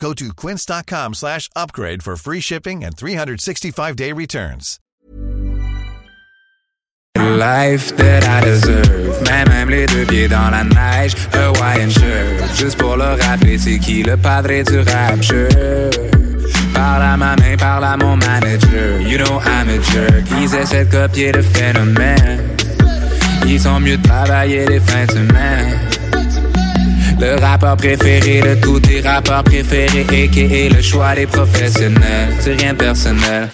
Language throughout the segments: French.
Go to quince.com slash upgrade for free shipping and 365-day returns. Life that I deserve, même, même les deux pieds dans la neige, Hawaiian shirt, juste pour le rappeler, c'est qui le padre du rapture. Parle à ma main, parle à mon manager, you know I'm a jerk, ils essaient de copier le phénomène, ils sont mieux de travailler les fins de semaine. Le rappeur préféré de tous tes rappeurs préférés, a.k.a. le choix des professionnels, c'est rien de personnel.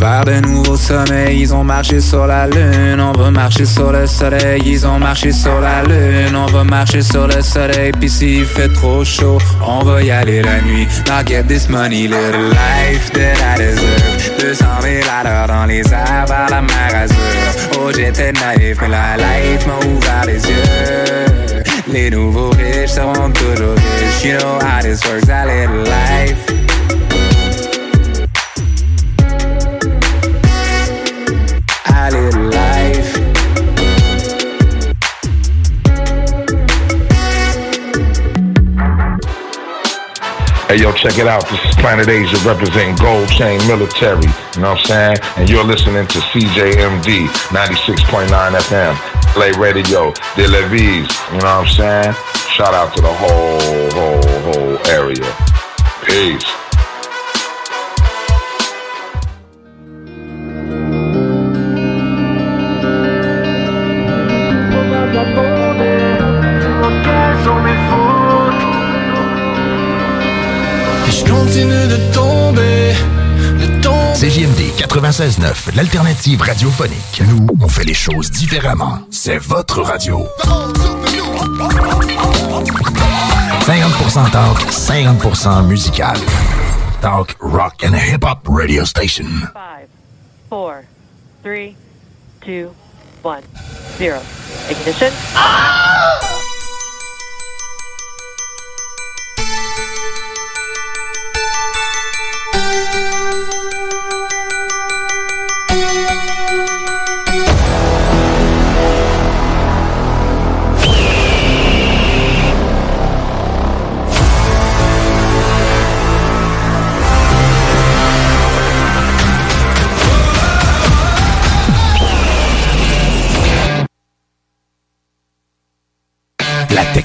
Vers de nouveaux sommets, ils ont marché sur la lune. On veut marcher sur le soleil, ils ont marché sur la lune. On va marcher sur le soleil, puis s'il fait trop chaud, on va y aller la nuit. Now get this money, little life that I deserve. 200 000 à l'heure dans les airs vers la mer Azur. Oh, j'étais naïf, mais la life m'a ouvert les yeux. Les nouveaux riches seront toujours riches. You know how this works, that little life. A little life. Hey, yo, check it out. This is Planet Asia representing Gold Chain Military. You know what I'm saying? And you're listening to CJMD 96.9 FM. Play Radio, De Levis. You know what I'm saying? Shout out to the whole, whole, whole area. Peace. Je continue de tomber, de tomber. CJMD 96.9, l'alternative radiophonique. Nous, on fait les choses différemment. C'est votre radio. 50% talk, 50% musical. Talk, rock and hip-hop radio station. Five, four, three, two, one, zero. Ignition. La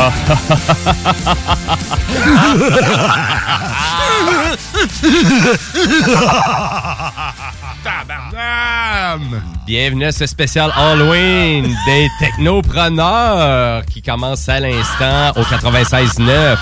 Bienvenue à ce spécial Halloween des technopreneurs qui commence à l'instant au 96.9.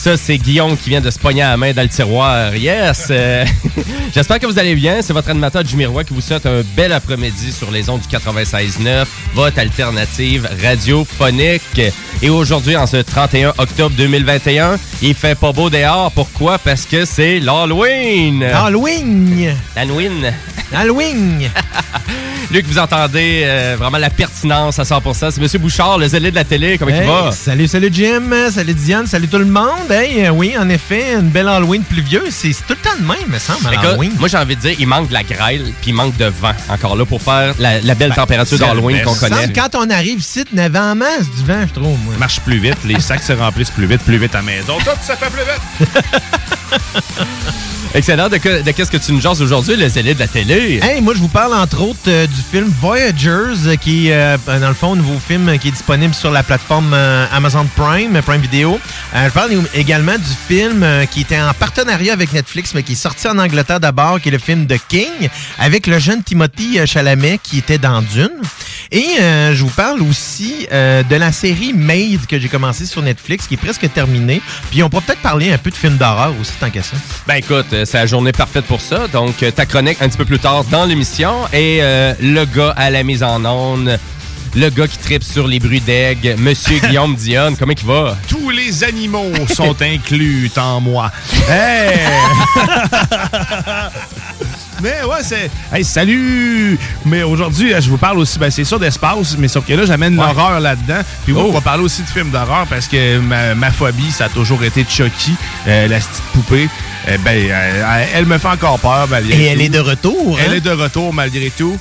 Ça, c'est Guillaume qui vient de se pogner à la main dans le tiroir. Yes! Euh, J'espère que vous allez bien. C'est votre animateur Jimmy Roy qui vous souhaite un bel après-midi sur les ondes du 96.9, votre alternative radiophonique. Et aujourd'hui, en ce 31 octobre 2021, il fait pas beau dehors. Pourquoi? Parce que c'est l'Halloween! Halloween! Halloween! Halloween! Luc, vous entendez euh, vraiment la pertinence à 100%. C'est M. Bouchard, le zélé de la télé. Comment Hey, il va? Salut, salut Jim, salut Diane, salut tout le monde. Hey, euh, oui, en effet, une belle Halloween pluvieuse. C'est tout le temps de même, me semble, à l'Halloween. moi, j'ai envie de dire, il manque de la grêle, puis il manque de vent encore là pour faire la, la belle Ben, température d'Halloween qu'on connaît. Quand on arrive ici, il y avait en masse du vent, je trouve, moi. marche plus vite, les sacs se remplissent plus vite, plus vite à la maison. Tout ça fait plus vite. Excellent. De, que- de qu'est-ce que tu nous jases aujourd'hui, le zélé de la télé? Hey, moi, je vous parle entre autres euh, du film Voyagers, euh, qui est, euh, dans le fond, un nouveau film qui est disponible sur la plateforme euh, Amazon Prime, Prime Video. Euh, je parle également du film qui était en partenariat avec Netflix, mais qui est sorti en Angleterre d'abord, qui est le film The King, avec le jeune Timothy Chalamet qui était dans Dune. Et euh, je vous parle aussi euh, de la série Made que j'ai commencé sur Netflix, qui est presque terminée. Puis on pourra peut-être parler un peu de films d'horreur aussi, tant qu'à ça. Ben écoute, c'est la journée parfaite pour ça. Donc, euh, ta chronique un petit peu plus tard dans l'émission. Et euh, le gars à la mise en onde, le gars qui tripe sur les bruits d'aigle, Monsieur Guillaume Dionne, comment il va? Tous les animaux sont inclus en moi. Hey! Mais ouais, c'est. Hey, salut! Mais aujourd'hui, euh, je vous parle aussi, ben, c'est sûr d'espace, mais sauf que là, j'amène l'horreur là-dedans. Puis Oh. on va parler aussi de films d'horreur parce que ma, ma phobie, ça a toujours été Chucky, euh, la petite poupée. Euh, ben, elle me fait encore peur. malgré Et elle est de retour. Elle hein? est de retour malgré tout.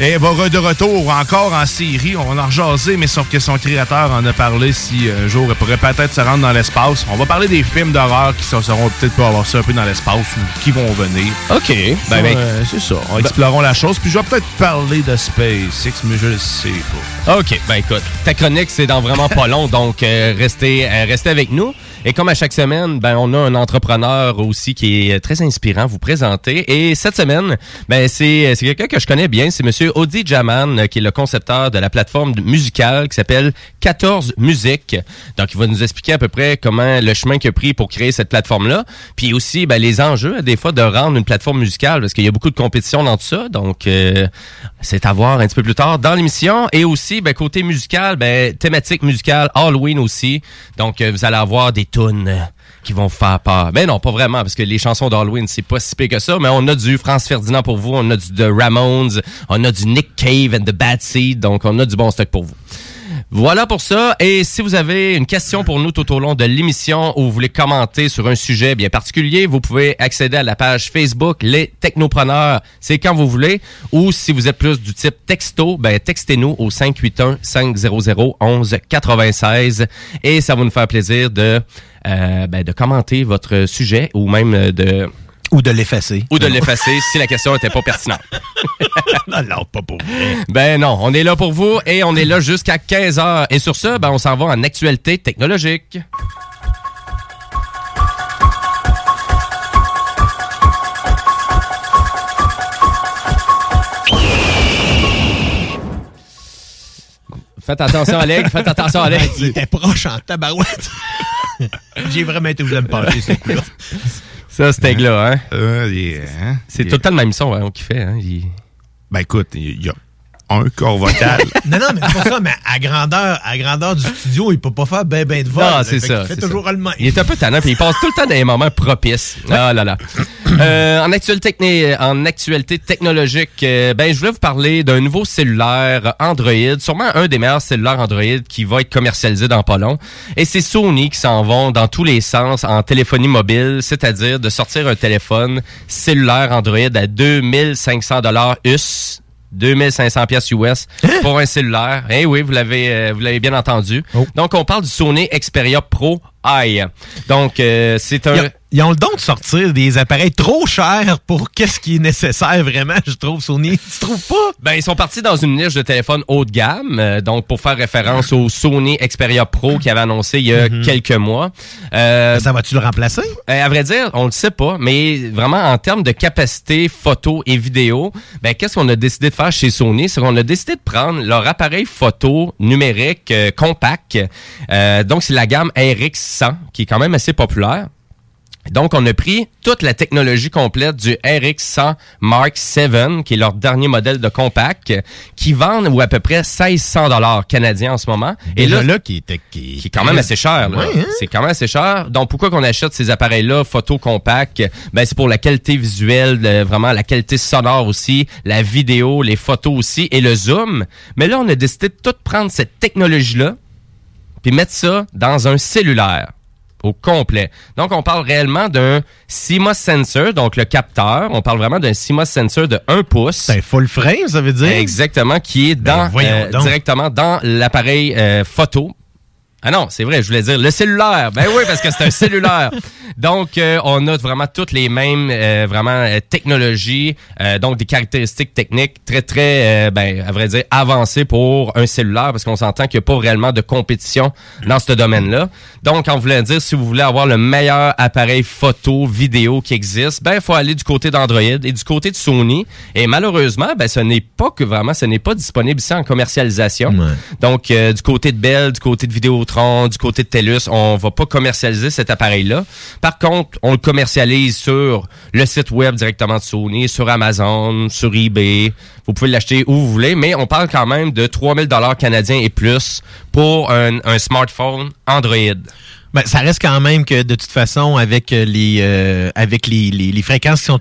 Et elle va de retour encore en série. On va en rejaser, mais sauf que son créateur en a parlé si un jour elle pourrait peut-être se rendre dans l'espace. On va parler des films d'horreur qui se- seront peut-être pour avoir ça un peu dans l'espace ou qui vont venir. OK. Ben, ben, Euh, c'est ça. On explorons la chose. Puis je vais peut-être parler de SpaceX, mais je le sais pas. OK, ben écoute, ta chronique, c'est dans vraiment pas long, donc euh, restez, euh, restez avec nous. Et comme à chaque semaine, ben on a un entrepreneur aussi qui est très inspirant à vous présenter. Et cette semaine, ben c'est c'est quelqu'un que je connais bien, c'est Monsieur Audi Jaman, euh, qui est le concepteur de la plateforme musicale qui s'appelle 14 Musique. Donc, il va nous expliquer à peu près comment le chemin qu'il a pris pour créer cette plateforme-là. Puis aussi, ben, les enjeux, des fois, de rendre une plateforme musicale, parce qu'il y a beaucoup de compétition dans tout ça. Donc, euh, c'est à voir un petit peu plus tard dans l'émission. Et aussi, ben, côté musical, ben, thématique musicale, Halloween aussi. Donc, euh, vous allez avoir des qui vont faire peur. Ben non, pas vraiment, parce que les chansons d'Halloween, c'est pas si pire que ça, mais on a du France Ferdinand pour vous, on a du The Ramones, on a du Nick Cave and the Bad Seed, donc on a du bon stock pour vous. Voilà pour ça. Et si vous avez une question pour nous tout au long de l'émission ou vous voulez commenter sur un sujet bien particulier, vous pouvez accéder à la page Facebook Les Technopreneurs. C'est quand vous voulez. Ou si vous êtes plus du type texto, ben textez-nous au 581-500-1196 et ça va nous faire plaisir de, euh, ben, de commenter votre sujet ou même de... Ou de l'effacer. Ou de l'effacer si la question n'était pas pertinente. non, non, pas pour vrai. Ben non, on est là pour vous et on est là jusqu'à 15h. Et sur ce, ben on s'en va en actualité technologique. Faites attention, Alec. Faites attention, Alec. Il était proche en tabarouette. J'ai vraiment été vous me pencher, ce coup-là. Ça, c'était là, hein? Euh, hein? C'est Il- tout le temps le même son hein, qu'il fait. Hein? Il- Ben écoute, il y a un corps vocal. Non, non, mais c'est pas ça, mais à grandeur, à grandeur du studio, il peut pas faire ben ben de vol. Non, c'est Fait ça. qu'il fait toujours ça. même. Il est un peu tannant, puis il passe tout le temps dans des moments propices. Ah là là. Euh, en, actualité, en actualité technologique, euh, ben, je voulais vous parler d'un nouveau cellulaire Android, sûrement un des meilleurs cellulaires Android qui va être commercialisé dans pas long. Et c'est Sony qui s'en vont dans tous les sens en téléphonie mobile, c'est-à-dire de sortir un téléphone cellulaire Android à 2500 dollars US. 2500 pièces US pour un cellulaire. Eh oui, vous l'avez euh, vous l'avez bien entendu. Donc on parle du Sony Xperia Pro i. Donc euh, c'est un Ils ont, le don de sortir des appareils trop chers pour qu'est-ce qui est nécessaire vraiment, je trouve, Sony. Tu trouves pas? Ben, ils sont partis dans une niche de téléphone haut de gamme, euh, donc pour faire référence au Sony Xperia Pro qui avait annoncé il y a quelques mois. Euh, Ça va-tu le remplacer? euh, à vrai dire, on le sait pas, mais vraiment en termes de capacité photo et vidéo, ben qu'est-ce qu'on a décidé de faire chez Sony, c'est qu'on a décidé de prendre leur appareil photo numérique euh, compact. Euh, donc c'est la gamme RX100 qui est quand même assez populaire. Donc, on a pris toute la technologie complète du RX100 Mark VII, qui est leur dernier modèle de compact, qui vendent ou à peu près 1600 dollars canadiens en ce moment. Et là, là qui, était, qui, qui est quand même assez cher. Ouais, hein? C'est quand même assez cher. Donc, pourquoi qu'on achète ces appareils-là, photo compact? Ben, c'est pour la qualité visuelle, le- vraiment la qualité sonore aussi, la vidéo, les photos aussi et le zoom. Mais là, on a décidé de tout prendre cette technologie-là puis mettre ça dans un cellulaire au complet. Donc, on parle réellement d'un CMOS sensor, donc le capteur. On parle vraiment d'un CMOS sensor de 1 pouce. C'est full frame, ça veut dire? Exactement, qui est dans, Ben, voyons euh, directement dans l'appareil euh, photo. Ah non, c'est vrai, je voulais dire le cellulaire. Ben oui, parce que c'est un cellulaire. Donc, euh, on a vraiment toutes les mêmes, euh, vraiment, euh, technologies, euh, donc des caractéristiques techniques très, très, euh, ben, à vrai dire, avancées pour un cellulaire, parce qu'on s'entend qu'il n'y a pas réellement de compétition dans ce domaine-là. Donc, on voulait dire, si vous voulez avoir le meilleur appareil photo, vidéo qui existe, ben, il faut aller du côté d'Android et du côté de Sony. Et malheureusement, ben, ce n'est pas que vraiment, ce n'est pas disponible ici en commercialisation. Donc, euh, du côté de Bell, du côté de Vidéotron, du côté de TELUS, on va pas commercialiser cet appareil-là. Par contre, on le commercialise sur le site web directement de Sony, sur Amazon, sur eBay. Vous pouvez l'acheter où vous voulez, mais on parle quand même de 3000 dollars canadiens et plus pour un, un smartphone Android. Ben, ça reste quand même que de toute façon, avec euh, les euh, avec les, les, les fréquences qui sont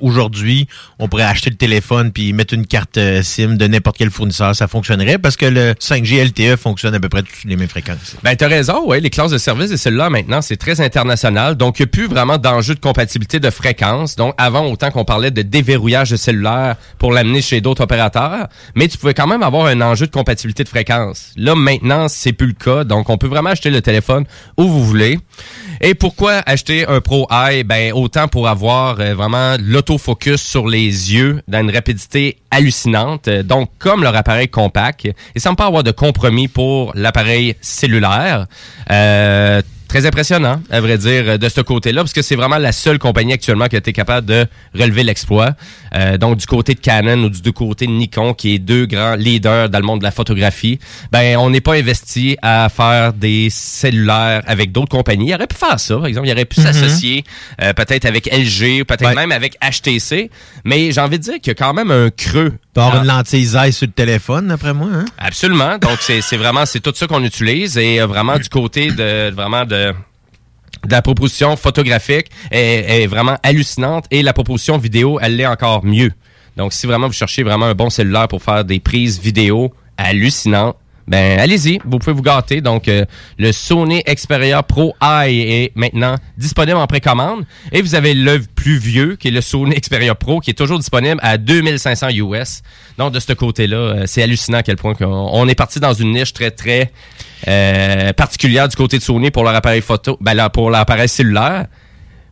aujourd'hui, on pourrait acheter le téléphone puis mettre une carte euh, SIM de n'importe quel fournisseur, ça fonctionnerait parce que le 5G LTE fonctionne à peu près toutes les mêmes fréquences. Ben, t'as raison, ouais. Les classes de service des cellulaires, maintenant, c'est très international. Donc, il n'y a plus vraiment d'enjeu de compatibilité de fréquence. Donc, avant, autant qu'on parlait de déverrouillage de cellulaire pour l'amener chez d'autres opérateurs, mais tu pouvais quand même avoir un enjeu de compatibilité de fréquence. Là, maintenant, c'est plus le cas. Donc, on peut vraiment acheter le téléphone où vous voulez. Et pourquoi acheter un Pro Eye? Ben, autant pour avoir euh, vraiment l'autofocus sur les yeux dans une rapidité hallucinante. Euh, Donc, comme leur appareil compact, et sans pas avoir de compromis pour l'appareil cellulaire. Euh, Très impressionnant, à vrai dire, de ce côté-là, parce que c'est vraiment la seule compagnie actuellement qui a été capable de relever l'exploit. Euh, donc, du côté de Canon ou du côté de Nikon, qui est deux grands leaders dans le monde de la photographie, ben, on n'est pas investi à faire des cellulaires avec d'autres compagnies. Il aurait pu faire ça, par exemple. Il aurait pu Mhm. s'associer euh, peut-être avec LG, peut-être même avec HTC. Mais j'ai envie de dire qu'il y a quand même un creux. Avoir Ah. une lentille sur le téléphone, d'après moi. Hein? Absolument. Donc, c'est c'est vraiment, c'est tout ça qu'on utilise. Et euh, vraiment, du côté de, vraiment de, de la proposition photographique est, est vraiment hallucinante. Et la proposition vidéo, elle l'est encore mieux. Donc, si vraiment vous cherchez vraiment un bon cellulaire pour faire des prises vidéo hallucinantes, ben allez-y, vous pouvez vous gâter. Donc, euh, le Sony Xperia Pro Eye est maintenant disponible en précommande. Et vous avez le plus vieux, qui est le Sony Xperia Pro, qui est toujours disponible à 2500 US. Donc, de ce côté-là, euh, c'est hallucinant à quel point qu'on- on est parti dans une niche très, très euh, particulière du côté de Sony pour leur appareil photo, ben là, pour leur appareil cellulaire.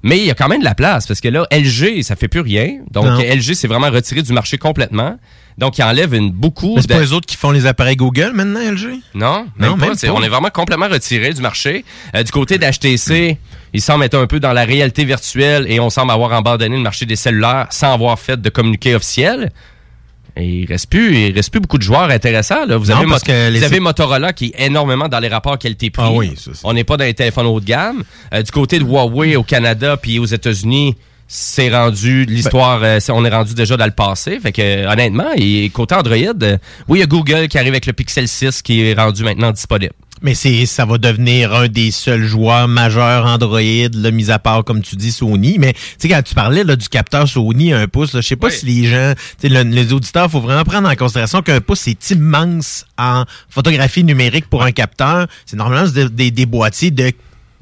Mais il y a quand même de la place parce que là, LG, ça fait plus rien. Donc, Non. LG s'est vraiment retiré du marché complètement. Donc, il enlève une, beaucoup c'est de- pas les autres qui font les appareils Google maintenant, LG? non, même Non, pas. même C'est- pas. On est vraiment complètement retiré du marché. Euh, du côté d'HTC, ils semblent être un peu dans la réalité virtuelle et on semble avoir abandonné le marché des cellulaires sans avoir fait de communiqué officiel. Et il reste plus, il reste plus beaucoup de joueurs intéressants. Là. Vous, Non, avez, parce Mot- que les- vous avez Motorola qui est énormément dans les rapports qualité-prix. Ah oui, on n'est pas dans les téléphones haut de gamme. Euh, du côté de Huawei au Canada puis aux États-Unis, c'est rendu l'histoire. Ben euh, on est rendu déjà dans le passé. Fait que euh, honnêtement, et côté Android, euh, oui, il y a Google qui arrive avec le Pixel 6 qui est rendu maintenant disponible. Mais c'est ça va devenir un des seuls joueurs majeurs Android, là, mis à part, comme tu dis, Sony. Mais tu sais, quand tu parlais là, du capteur Sony à un pouce, je sais pas si les gens, le- les auditeurs, faut vraiment prendre en considération qu'un pouce, c'est immense en photographie numérique pour un capteur. C'est normalement des, des, des boîtiers de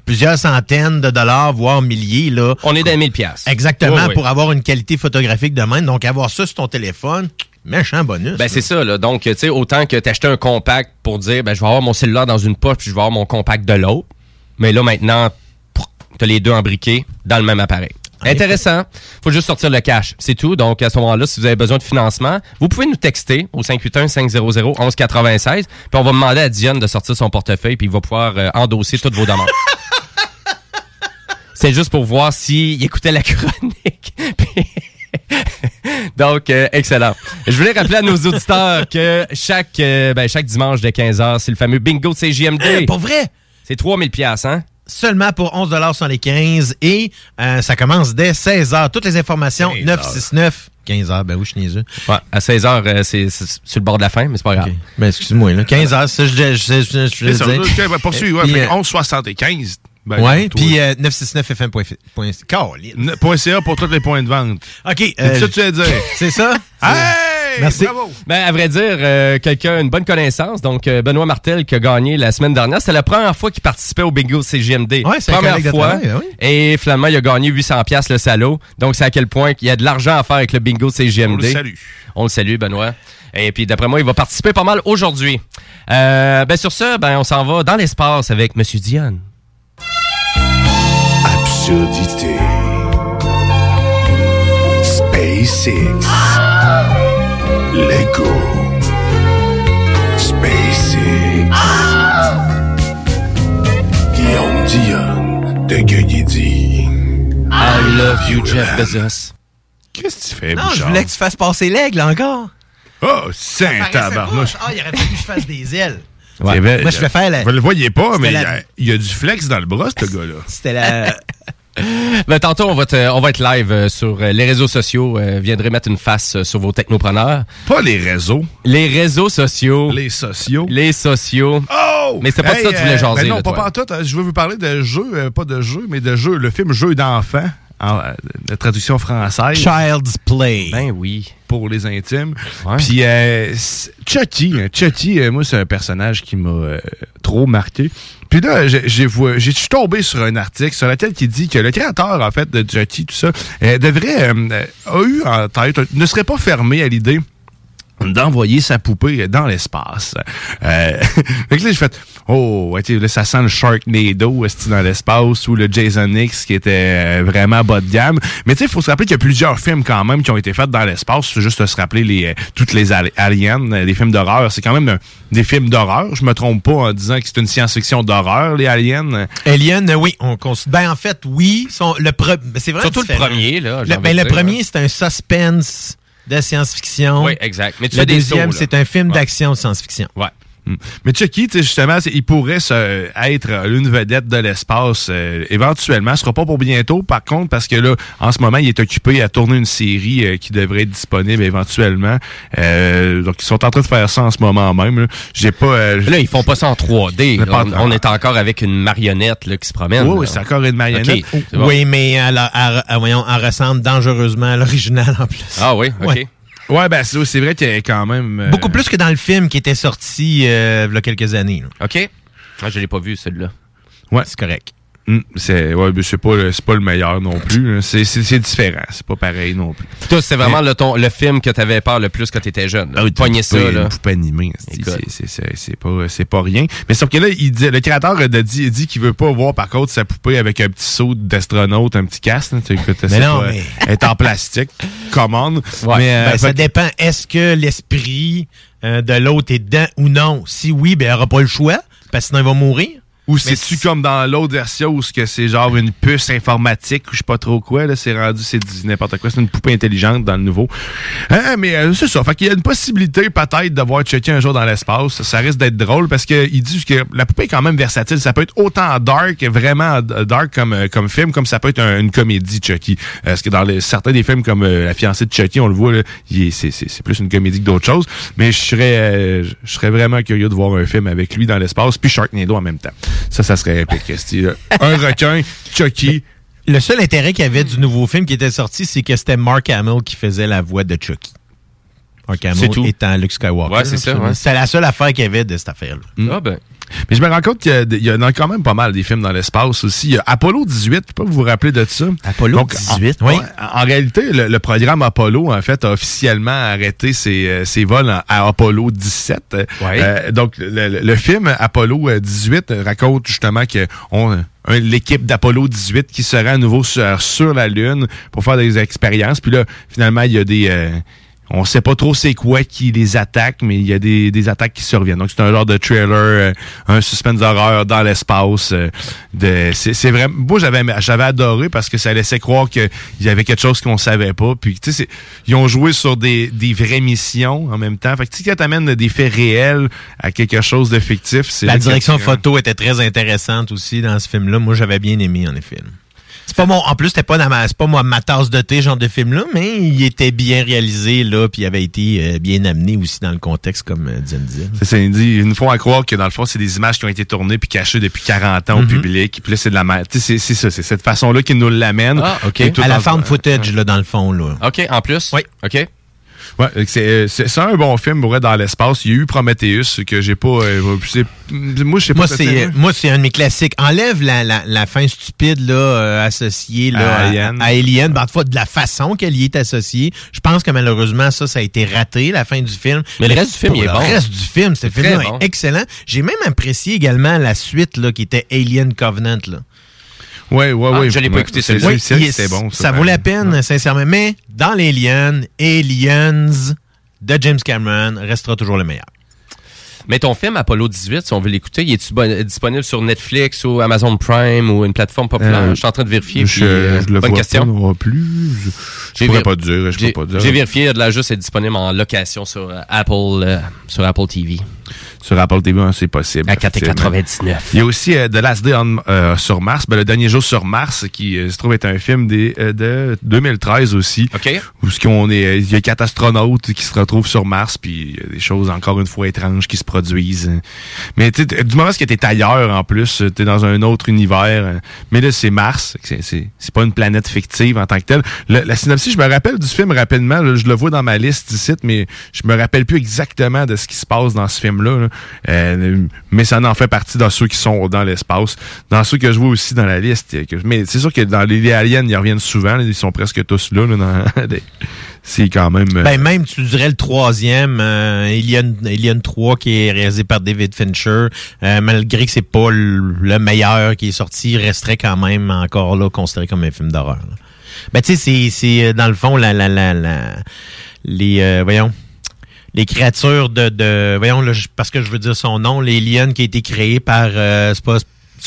plusieurs centaines de dollars, voire milliers. Là. On est dans les 1000 piastres. Exactement, Oui, oui. pour avoir une qualité photographique de même. Donc, avoir ça sur ton téléphone, méchant bonus. Ben, c'est ça, là. Donc, tu sais, autant que t'achetais un compact pour dire, ben, je vais avoir mon cellulaire dans une poche, puis je vais avoir mon compact de l'autre. Mais là, maintenant, t'as les deux embriqués dans le même appareil. Intéressant. Faut juste sortir le cash. C'est tout. Donc, à ce moment-là, si vous avez besoin de financement, vous pouvez nous texter au 581-500-1196. Puis on va demander à Diane de sortir son portefeuille, puis il va pouvoir euh, endosser toutes vos demandes. C'est juste pour voir s'il écoutait la chronique. Donc, euh, excellent. Je voulais rappeler à nos auditeurs que chaque, euh, ben, chaque dimanche de 15h, c'est le fameux bingo de CJMD. Pour vrai? C'est 3000 pièces, hein? Seulement pour 11 sur les 15 et euh, ça commence dès 16h. Toutes les informations, 15 969 15h, ben oui, je suis niaiseux. Ouais, à 16h, euh, c'est sur le bord de la fin, mais c'est pas grave. Ben excuse-moi, là. 15h, ça, je, je, je, je, je, je C'est ça, veux dire. ok, ben, poursuis, ouais, mais euh, 11,75. Ben, ouais, puis euh, 969fm.ca. Ne- point .ca pour tous les points de vente. OK. C'est ça que tu veux dire? C'est ça? Hey! Merci. Bravo! Ben, à vrai dire, euh, quelqu'un, une bonne connaissance. Donc, euh, Benoît Martel qui a gagné la semaine dernière. C'était la première fois qu'il participait au bingo CGMD. Ouais, c'est un Première fois. travail, oui. Et finalement, il a gagné 800 pièces le salaud. Donc, c'est à quel point qu'il y a de l'argent à faire avec le bingo CGMD. On le salue. On le salue, Benoît. Et puis, d'après moi, il va participer pas mal aujourd'hui. Euh, ben, sur ce, ben, on s'en va dans l'espace avec Monsieur Dion. Absurdité. SpaceX. SpaceX. Guillaume Dion de I love you, Jeff Bezos. Qu'est-ce que tu fais, Non, je voulais que tu fasses passer l'aigle encore. Oh, saint tabarnouche. Ah, il aurait fallu que je fasse des ailes. Moi, je vais faire la- Vous le voyez pas, mais il y, la- y a du flex dans le bras, ce gars-là. C'était la. Ben, tantôt, on va, te- on va être live euh, sur euh, les réseaux sociaux. Euh, viendrez mettre une face sur vos technopreneurs. Pas les réseaux. Les réseaux sociaux. Les sociaux. Les sociaux. Oh! Mais c'est pas Hey, ça que tu voulais jaser. ben non, là, pas toi. hein. Je veux vous parler de jeu, euh, pas de jeu, mais de jeu. Le film Jeu d'enfant, en, euh, de traduction française. Child's Play. Ben oui. Pour les intimes. Ouais. Puis euh, Chucky, hein, Chucky, euh, moi, c'est un personnage qui m'a euh, trop marqué. Puis là, je suis tombé sur un article sur lequel qui dit que le créateur, en fait, de Chucky, tout ça, devrait, a eu en tête, ne serait pas fermé à l'idée d'envoyer sa poupée dans l'espace. Euh, fait que là, j'ai fait, oh, ouais, tu sais, là, ça sent le Sharknado dans l'espace ou le Jason X qui était euh, vraiment bas de gamme. Mais tu sais, il faut se rappeler qu'il y a plusieurs films quand même qui ont été faits dans l'espace. C'est juste de se rappeler les, euh, toutes les ali- aliens, euh, des films d'horreur. C'est quand même euh, des films d'horreur. Je me trompe pas en disant que c'est une science-fiction d'horreur, les aliens. Alien, euh, oui, on. Ben, en fait, oui. son- le pre- c'est vraiment Surtout le premier, là. Le, ben, le premier, hein. c'est un suspense de science-fiction. Oui, exact. Mais tu le fais des deuxième, sauts, là. c'est un film Ouais. d'action de science-fiction. Ouais. Mm. Mais Chucky, tu sais, justement, il pourrait se- être euh, l'une vedette de l'espace euh, éventuellement. Ce sera pas pour bientôt, par contre, parce que là, en ce moment, il est occupé à tourner une série euh, qui devrait être disponible éventuellement. Euh, donc, ils sont en train de faire ça en ce moment même. là. J'ai pas. euh, Là, ils font pas ça en 3D. Mais là. pas- on, on est encore avec une marionnette là, qui se promène. Oui, oui, c'est encore une marionnette. Bon. Oui, mais elle, a- elle- elle- voyons, elle ressemble dangereusement à l'original en plus. Ah oui, OK. Ouais. Ouais, ben c'est c'est vrai qu'il y a quand même. euh, Beaucoup plus que dans le film qui était sorti euh, il y a quelques années. là. OK. Ah, je l'ai pas vu, celui-là. Ouais. C'est correct. Mm, c'est ouais, mais c'est pas, pas le meilleur non plus. là. C'est différent. C'est pas pareil non plus. Toi, c'est vraiment le, ton, le film que t'avais peur le plus quand t'étais jeune. Ah oui, ça, là. Une poupée animée, c'est- pas, c'est pas rien. Mais sauf que là, il dit, le créateur a dit, dit qu'il veut pas voir par contre sa poupée avec un petit saut d'astronaute, un petit casque. là. Tu sais, écoute, c'est non, pas- mais- Elle est en plastique. Commande. Ouais. Mais, euh, Ben, ça dépend. Est-ce que l'esprit euh, de l'autre est dedans ou non? Si oui, ben, elle n'aura pas le choix, parce que sinon, il va mourir. Ou c'est-tu comme dans l'autre version où c'est genre une puce informatique ou je sais pas trop quoi, là, c'est rendu, c'est n'importe quoi, c'est une poupée intelligente dans le nouveau. Hein, mais euh, c'est ça. Fait qu'il y a une possibilité peut-être de voir Chucky un jour dans l'espace. Ça risque d'être drôle parce qu'il dit que la poupée est quand même versatile. Ça peut être autant dark, vraiment euh, dark comme, euh, comme film, comme ça peut être un- une comédie Chucky. Euh, Parce que dans les- certains des films comme euh, La fiancée de Chucky, on le voit, là, il est- c'est, c'est- c'est plus une comédie que d'autres choses. Mais je serais, euh, je serais vraiment curieux de voir un film avec lui dans l'espace puis Sharknado en même temps. Ça, ça serait épique. Un requin, Chucky. Le seul intérêt qu'il y avait du nouveau film qui était sorti, c'est que c'était Mark Hamill qui faisait la voix de Chucky. Mark C'est Hamill tout. étant Luke Skywalker. Ouais, c'est ça, ouais. C'était la seule affaire qu'il y avait de cette affaire-là. Ah ben. Mais je me rends compte qu'il y en a quand même pas mal des films dans l'espace aussi. Il y a Apollo 18, je pas vous vous rappelez de ça. Apollo Donc, 18, en, oui. en en réalité, le, le programme Apollo, en fait, a officiellement arrêté ses, euh, ses vols à Apollo 17. Euh, Ouais. euh, donc, le, le- le film Apollo euh, 18 raconte justement que on, l'équipe d'Apollo 18 qui sera à nouveau sur, sur la Lune pour faire des expériences. Puis là, finalement, il y a des... euh, on sait pas trop c'est quoi qui les attaque, mais il y a des, des attaques qui surviennent. Donc c'est un genre de trailer, euh, un suspense d'horreur dans l'espace. euh, de, c'est, c'est vraiment, moi j'avais, j'avais adoré parce que ça laissait croire qu'il y avait quelque chose qu'on savait pas. Puis tu sais, c'est- ils ont joué sur des, des vraies missions en même temps. Fait que tu sais, t'amènes des faits réels à quelque chose de fictif, c'est La direction photo était très intéressante aussi dans ce film-là. Moi, j'avais bien aimé, en effet. C'est pas mon, en plus, c'était pas dans ma, c'est pas moi, ma tasse de thé, genre de film-là, mais il était bien réalisé, là, puis il avait été euh, bien amené aussi dans le contexte, comme euh, Diane. C'est ils nous font à croire que dans le fond, c'est des images qui ont été tournées puis cachées depuis 40 ans au Mhm. public. Puis là, c'est de la merde. C'est c'est ça, c'est cette façon-là qu'ils nous l'amènent. Ah, OK. À la en- found footage, là, dans le fond, là. OK, en plus? Oui. OK. Ouais, c'est c'est- c'est un bon film pour vrai dans l'espace. Il y a eu Prometheus que j'ai pas. euh, c'est- moi, je sais pas. Moi, c'est, euh, moi, c'est un de mes classiques. Enlève la, la, la fin stupide, là, euh, associée, là, À à, Alien. à Alien. Ben, en tout cas, de la façon qu'elle y est associée. Je pense que malheureusement, ça, ça a été raté, la fin du film. Mais le reste du film, il est le bon. reste du film, ce très bon. est excellent. J'ai même apprécié également la suite, là, qui était Alien Covenant, là. Ouais, ouais, Ah, ouais. je l'ai pas écouté, celui-là. Oui, c'est- C'était bon. Ça, vaut la peine, sincèrement. Mais dans l'Alien, Aliens de James Cameron restera toujours le meilleur. Mais ton film Apollo 18, si on veut l'écouter, il est-tu bon- disponible sur Netflix ou Amazon Prime ou une plateforme populaire? Euh, je suis en train de vérifier. Je, puis, euh, je le bonne vois question. pas plus. Je, je J'ai pourrais pas dire. Je J'ai peux pas dire. j'ai vérifié, il y a de la juste est disponible en location sur euh, Apple, euh, sur Apple TV. Sur Apple TV, hein, c'est possible. À effectivement. 4,99. Il y a aussi euh, The Last Day on- euh, sur Mars, ben, le dernier jour sur Mars, qui euh, se trouve être un film des, euh, de 2013 aussi. OK. Où ce qu'on est, euh, il y a quatre astronautes qui se retrouvent sur Mars, puis il y a des choses encore une fois étranges qui se produisent. Mais du moment où tu es ailleurs en plus, tu es dans un autre univers. euh, Mais là, c'est Mars, c'est- pas une planète fictive en tant que telle. Le- la synopsis, je me rappelle du film rapidement, là, je le vois dans ma liste ici, mais je me rappelle plus exactement de ce qui se passe dans ce film-là. là. Euh, mais ça en fait partie dans ceux qui sont dans l'espace. Dans ceux que je vois aussi dans la liste. il mais c'est sûr que dans les, aliens, ils reviennent souvent. ils sont presque tous là. c'est quand même... euh, Ben même, tu dirais le troisième, euh, Alien, Alien 3, qui est réalisé par David Fincher, euh, malgré que c'est pas le, le meilleur qui est sorti, resterait quand même encore là considéré comme un film d'horreur. Ben tu sais, c'est- dans le fond la la les voyons les créatures de, de voyons là, parce que je veux dire son nom, l'Alien qui a été créé par euh, c'est pas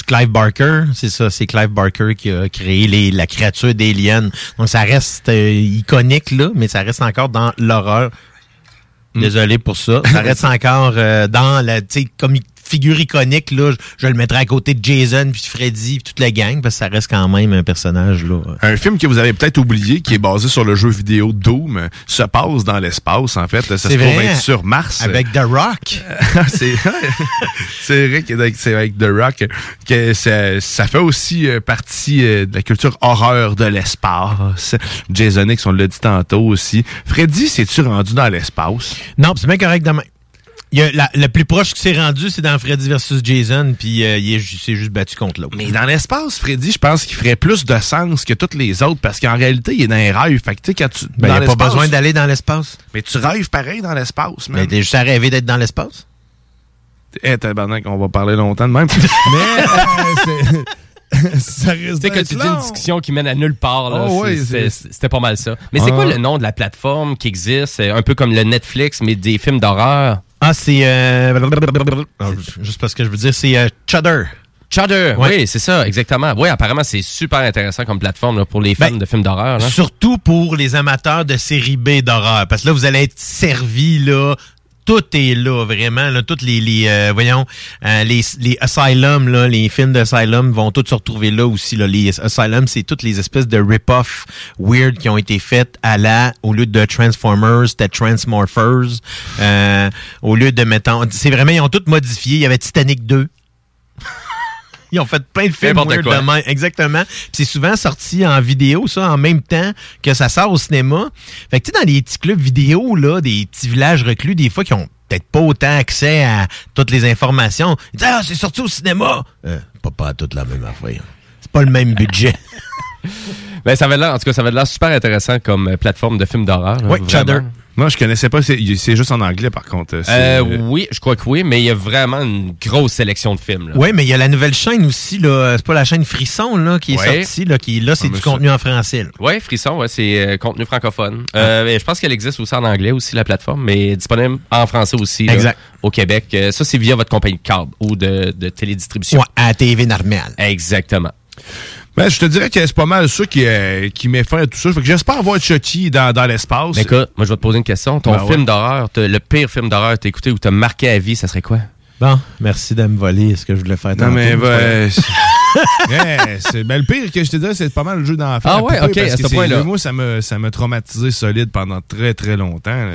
Clive Barker, c'est ça, c'est Clive Barker qui a créé les, la créature d'Alien. Donc ça reste euh, iconique là, mais ça reste encore dans l'horreur. Désolé pour ça. Ça reste encore euh, dans la, tu sais, comme figure iconique là. Je, je le mettrais à côté de Jason puis Freddy puis toute la gang parce que ça reste quand même un personnage là. Un film que vous avez peut-être oublié, qui est basé sur le jeu vidéo Doom, euh, se passe dans l'espace, en fait. Ça se C'est trouve être sur Mars. Avec The Rock. c'est c'est vrai que c'est avec The Rock que ça, ça fait aussi euh, partie euh, de la culture horreur de l'espace. Jason X, on l'a dit tantôt aussi. Freddy, c'est-tu rendu dans l'espace? Non, c'est bien correct demain. Il y a la, le plus proche qui s'est rendu, c'est dans Freddy versus Jason, puis euh, il s'est juste battu contre l'autre. Mais dans l'espace, Freddy, je pense qu'il ferait plus de sens que toutes les autres parce qu'en réalité, il est dans les rêves. Fait que, tu sais, quand tu. Ben, il n'y a pas besoin d'aller dans l'espace. Mais tu rêves pareil dans l'espace, man. Mais t'es juste à rêver d'être dans l'espace. Eh, tabarnak, on va parler longtemps de même. Mais, euh, c'est- ça risque Tu sais, que tu dis une discussion qui mène à nulle part, là, Oh, c'est- oui, c'était c'est- c'était pas mal ça. Mais c'est Ah. quoi le nom de la plateforme qui existe? C'est un peu comme le Netflix, mais des films d'horreur. Ah, c'est... Euh... juste parce que je veux dire, c'est euh, Chudder. Chudder, Ouais. oui, c'est ça, exactement. Oui, apparemment, c'est super intéressant comme plateforme là, pour les fans Ben, de films d'horreur. Surtout pour les amateurs de série B d'horreur. Parce que là, vous allez être servi, là. Tout est là, vraiment. Là, toutes les, les euh, voyons, euh, les, les Asylum, les films d'Asylum vont tous se retrouver là aussi. Là. Les Asylum, c'est toutes les espèces de rip-off weird qui ont été faites à la, au lieu de Transformers, c'était Transmorphers. Euh, au lieu de, mettons, c'est vraiment, ils ont tout modifié. Il y avait Titanic 2. Ils ont fait plein de films weird quoi. de même. Exactement. C'est souvent sorti en vidéo, ça, en même temps que ça sort au cinéma. Fait que tu sais, dans les petits clubs vidéo, là, des petits villages reclus, des fois, qui ont peut-être pas autant accès à toutes les informations. Ils disent, ah, c'est sorti au cinéma. Euh, pas, pas toute la même affaire. C'est pas le même budget. Ben, ça avait l'air, en tout cas, ça avait l'air super intéressant comme plateforme de films d'horreur. là, Oui, vraiment. Moi, je connaissais pas. C'est juste en anglais, par contre. C'est- Euh, oui, je crois que oui, mais il y a vraiment une grosse sélection de films. là. Oui, mais il y a la nouvelle chaîne aussi, là. C'est pas la chaîne Frisson, là, qui est Ouais. sortie, là, qui, là, c'est Ah, du contenu en français, là. Oui, Frisson, ouais, c'est euh, contenu francophone. Ah. Euh, je pense qu'elle existe aussi en anglais, aussi, la plateforme, mais disponible en français aussi. là, Exact. au Québec. Euh, ça, c'est via votre compagnie de câble ou de, de télédistribution. Ouais, à TV normale. Exactement. Ben, je te dirais que c'est pas mal ça qui, euh, qui met fin à tout ça. Fait que j'espère voir Chucky dans, dans l'espace. Mais écoute, moi, je vais te poser une question. Ton Ben ouais. film d'horreur, t'as- le pire film d'horreur que t'as écouté ou t'as marqué à vie, ça serait quoi? Bon, merci de me voler ce que je voulais faire. Non, mais ben, c'est- Ouais, c'est- ben, le pire que je te dirais, c'est pas mal le jeu d'enfant. Ah ouais, ok, parce à ce c'est- point-là. Moi, ça m'a ça m'a traumatisé solide pendant très, très longtemps.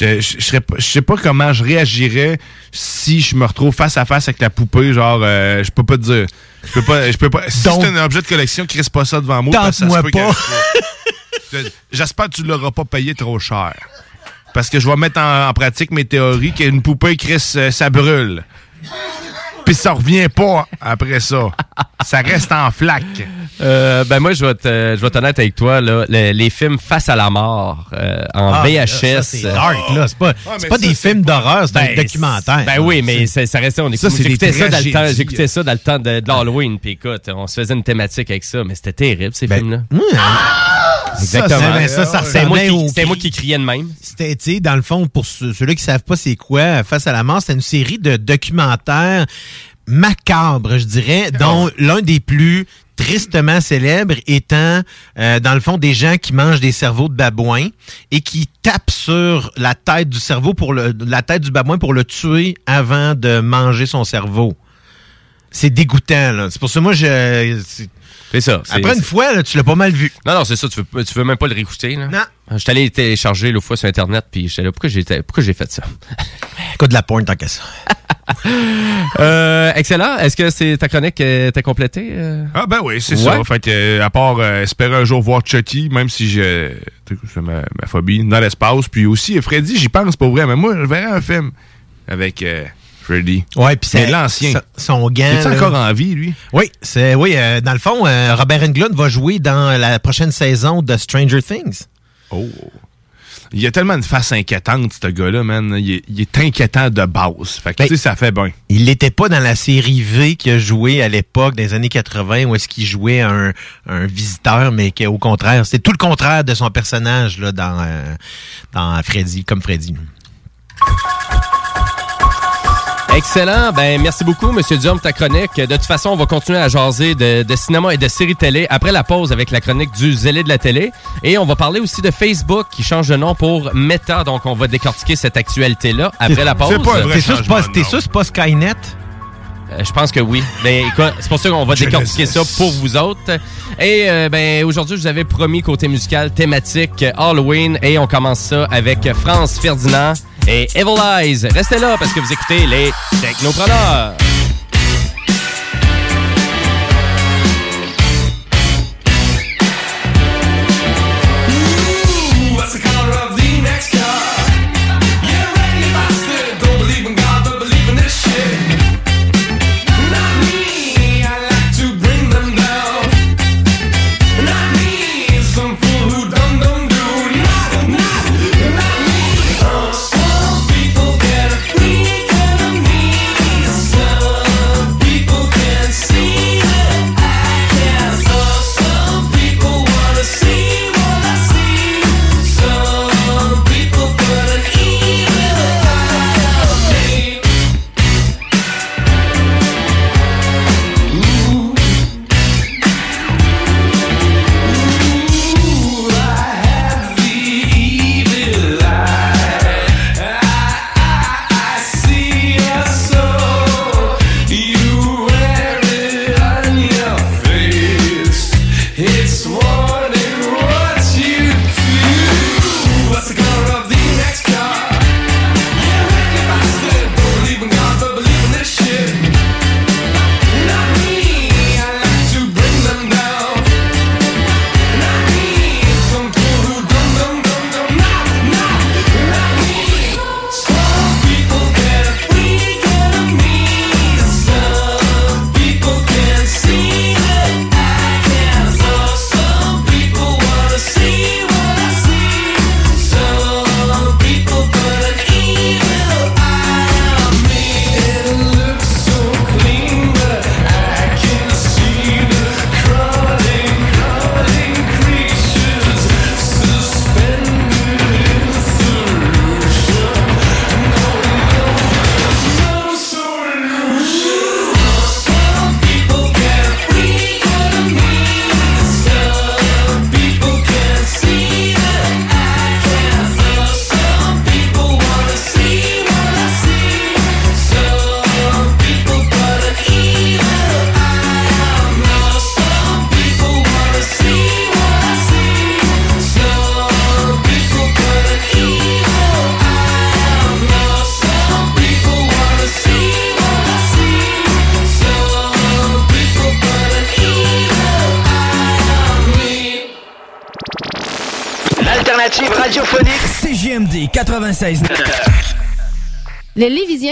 Je sais pas comment je réagirais si je me retrouve face à face avec la poupée. Genre, euh, je peux pas te dire. Je peux pas. Je peux pas. Si c'est un objet de collection, crisse pas ça devant moi. parce que ça se Tente-moi peut que- pas. Je- J'espère que tu l'auras pas payé trop cher. Parce que je vais mettre en, en pratique mes théories qu'une poupée, Chris, euh, ça brûle. Puis ça revient pas après ça. Ça reste en flaque. Euh, ben moi, je vais te, je vais être honnête avec toi. Là, les, les films Face à la mort euh, en Ah, là, VHS. ça, c'est dark, là. C'est pas, c'est pas des films d'horreur, c'est un documentaire. Ben oui, mais ça, ça restait. On Ça, écoutait, c'est des j'écoutais ça dans le temps. J'écoutais ça dans le temps de, de l'Halloween. Puis écoute, on se faisait une thématique avec ça, mais c'était terrible ces films-là. Exactement. Ça, ça, ça c'est moi, ressemblait qui, au c'était moi qui criais de même. C'était, tu sais, dans le fond, pour ceux- ceux-là qui savent pas c'est quoi, Face à la mort, c'était une série de documentaires macabres, je dirais, dont l'un des plus tristement célèbres étant, euh, dans le fond, des gens qui mangent des cerveaux de babouins et qui tapent sur la tête du cerveau pour le, la tête du babouin pour le tuer avant de manger son cerveau. C'est dégoûtant, là. C'est pour ça, moi, je... c'est- ça. Après une fois, là, tu l'as pas mal vu. Non, non, c'est ça. Tu veux, tu veux même pas le réécouter. Là. Non. Je suis allé télécharger l'autre fois sur Internet, puis j'étais là. Pourquoi j'ai, pourquoi j'ai fait ça? Écoute de la porn tant qu'à ça. Euh, excellent. Est-ce que c'est ta chronique euh, t'as complétée? euh? Ah ben oui, c'est Ouais. ça. Fait que, euh, à part euh, espérer un jour voir Chucky, même si j'ai c'est ma, ma phobie, dans l'espace. Puis aussi, Freddy, j'y pense pas vrai, mais moi, je verrais un film avec euh, Freddy. Ouais, puis c'est l'ancien. son- gant. Il est encore en vie, lui? Oui, c'est oui. euh, dans le fond, euh, Robert Englund va jouer dans la prochaine saison de Stranger Things. Oh. Il a tellement une face inquiétante, ce gars-là, man. Il est, il est inquiétant de base. Fait que, tu sais, ça fait bien. Il n'était pas dans la série V qu'il a joué à l'époque des années 80 où est-ce qu'il jouait un, un visiteur, mais qu'au contraire, c'était tout le contraire de son personnage là dans euh, dans Freddy, comme Freddy. Excellent. Ben, merci beaucoup, Monsieur Diom, pour ta chronique. De toute façon, on va continuer à jaser de, de cinéma et de séries télé après la pause avec la chronique du zélé de la télé. Et on va parler aussi de Facebook qui change de nom pour Meta. Donc, on va décortiquer cette actualité-là après la pause. T'es sûr, c'est pas, t'es sûr, c'est pas Skynet? Euh, je pense que oui. Ben, écoute, c'est pour ça qu'on va décortiquer ça pour vous autres. Et euh, ben aujourd'hui, je vous avais promis côté musical thématique Halloween et on commence ça avec France Ferdinand et Evil Eyes. Restez là parce que vous écoutez les Technopreneurs.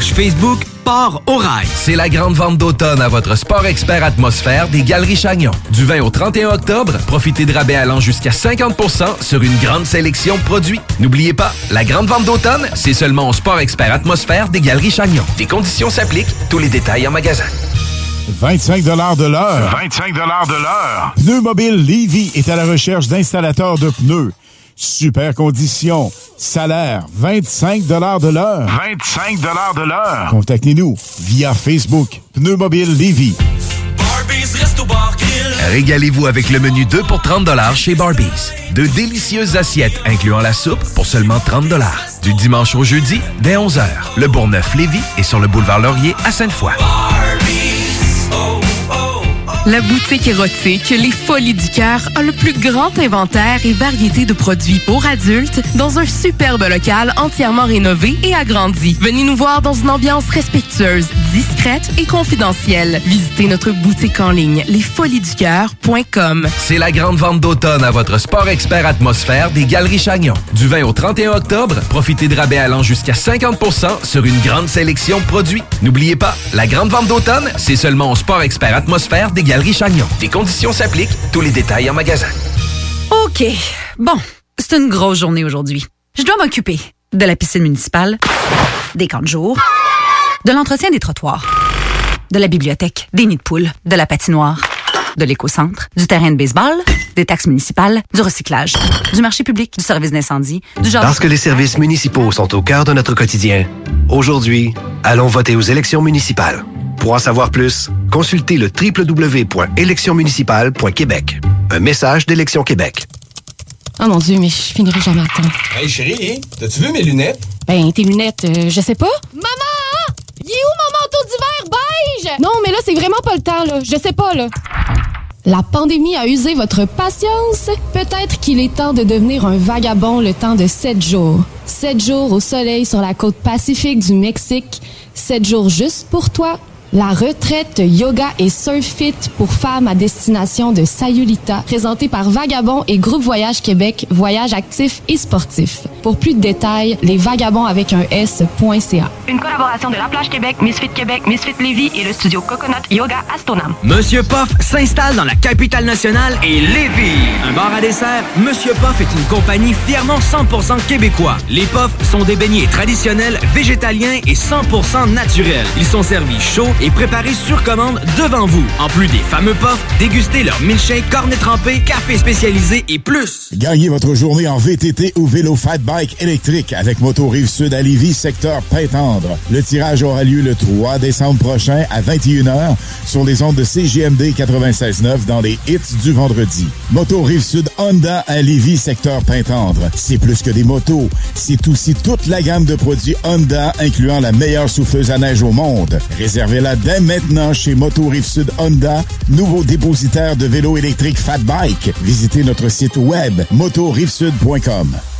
Facebook Port au Rail. C'est la grande vente d'automne à votre Sport Expert Atmosphère des Galeries Chagnon. Du 20 au 31 octobre, profitez de rabais allant jusqu'à 50% sur une grande sélection de produits. N'oubliez pas, la grande vente d'automne, c'est seulement au Sport Expert Atmosphère des Galeries Chagnon. Des conditions s'appliquent, tous les détails en magasin. 25 de l'heure. 25 de l'heure. Pneu Mobile Levy est à la recherche d'installateurs de pneus. Super conditions. Salaire 25 de l'heure. 25 de l'heure. Contactez-nous via Facebook. Pneu Mobile Levy. Régalez-vous avec le menu 2 pour 30 chez Barbies. De délicieuses assiettes incluant la soupe pour seulement 30 Du dimanche au jeudi, dès 11h. Le Bourgneuf-Lévis est sur le boulevard Laurier à Sainte-Foy. La boutique érotique Les Folies du Cœur a le plus grand inventaire et variété de produits pour adultes dans un superbe local entièrement rénové et agrandi. Venez nous voir dans une ambiance respectueuse, discrète et confidentielle. Visitez notre boutique en ligne lesfoliesducoeur.com. C'est la grande vente d'automne à votre sport expert atmosphère des Galeries Chagnon. Du 20 au 31 octobre, profitez de rabais allant jusqu'à 50% sur une grande sélection de produits. N'oubliez pas, la grande vente d'automne, c'est seulement au sport expert atmosphère des Galeries Chagnon. Des conditions s'appliquent, tous les détails en magasin. OK. Bon, c'est une grosse journée aujourd'hui. Je dois m'occuper de la piscine municipale, des camps de jour, de l'entretien des trottoirs, de la bibliothèque, des nids de poules, de la patinoire, de l'éco-centre, du terrain de baseball, des taxes municipales, du recyclage, du marché public, du service d'incendie, du genre... Parce que les services municipaux sont au cœur de notre quotidien, aujourd'hui, allons voter aux élections municipales. Pour en savoir plus, consultez le www.électionsmunicipales.québec. Un message d'Élection Québec. Oh mon Dieu, mais je finirai jamais à temps. Hey chérie, t'as-tu vu mes lunettes? Ben, tes lunettes, euh, je sais pas. Maman! Il est où mon manteau d'hiver beige? Non, mais là, c'est vraiment pas le temps, là. Je sais pas, là. La pandémie a usé votre patience? Peut-être qu'il est temps de devenir un vagabond le temps de sept jours. Sept jours au soleil sur la côte pacifique du Mexique. Sept jours juste pour toi. La retraite yoga et surf fit pour femmes à destination de Sayulita, présentée par Vagabond et Groupe Voyage Québec, voyage actif et sportif. Pour plus de détails, lesvagabonds avec un S.ca. Une collaboration de La Plage Québec, Misfit Québec, Misfit Lévis et le studio Coconut Yoga Astonam. Monsieur Poff s'installe dans la capitale nationale et Lévis. Un bar à dessert, Monsieur Poff est une compagnie fièrement 100% québécois. Les Poffs sont des beignets traditionnels, végétaliens et 100% naturels. Ils sont servis chauds et préparés sur commande devant vous. En plus des fameux Poffs, dégustez leur milkshake, cornet trempé, café spécialisé et plus. Gagnez votre journée en VTT ou vélo fat bike électrique avec Moto Rive Sud à Lévis, secteur Pintendre. Le tirage aura lieu le 3 décembre prochain à 21h sur les ondes de CGMD 96.9 dans les hits du vendredi. Moto Rive Sud Honda à Lévis, secteur Pintendre. C'est plus que des motos, c'est aussi toute la gamme de produits Honda incluant la meilleure souffleuse à neige au monde. Réservez-la dès maintenant chez Moto Sud Honda, nouveau dépositaire de vélos électriques Fat Bike. Visitez notre site web motorivesud.com.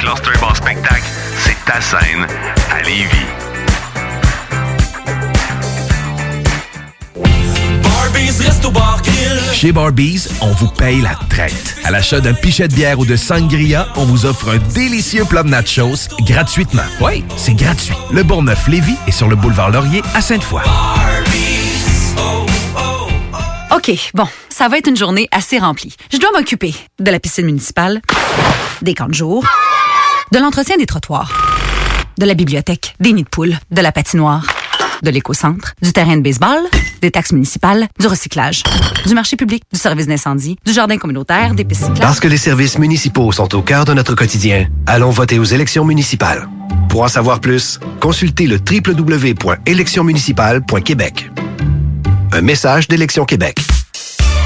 Le Cluster Bar Spectacle, c'est ta scène à Lévis. Chez Barbies, on vous paye la traite. À l'achat d'un pichet de bière ou de sangria, on vous offre un délicieux plat de nachos gratuitement. Oui, c'est gratuit. Le Bourgneuf-Lévis est sur le boulevard Laurier à Sainte-Foy. OK, bon, ça va être une journée assez remplie. Je dois m'occuper de la piscine municipale, des camps de jour, de l'entretien des trottoirs, de la bibliothèque, des nids de poules, de la patinoire, de l'éco-centre, du terrain de baseball, des taxes municipales, du recyclage, du marché public, du service d'incendie, du jardin communautaire, des pistes cyclables. Parce que les services municipaux sont au cœur de notre quotidien, allons voter aux élections municipales. Pour en savoir plus, consultez le www.électionsmunicipales.québec. Un message d'Élection Québec.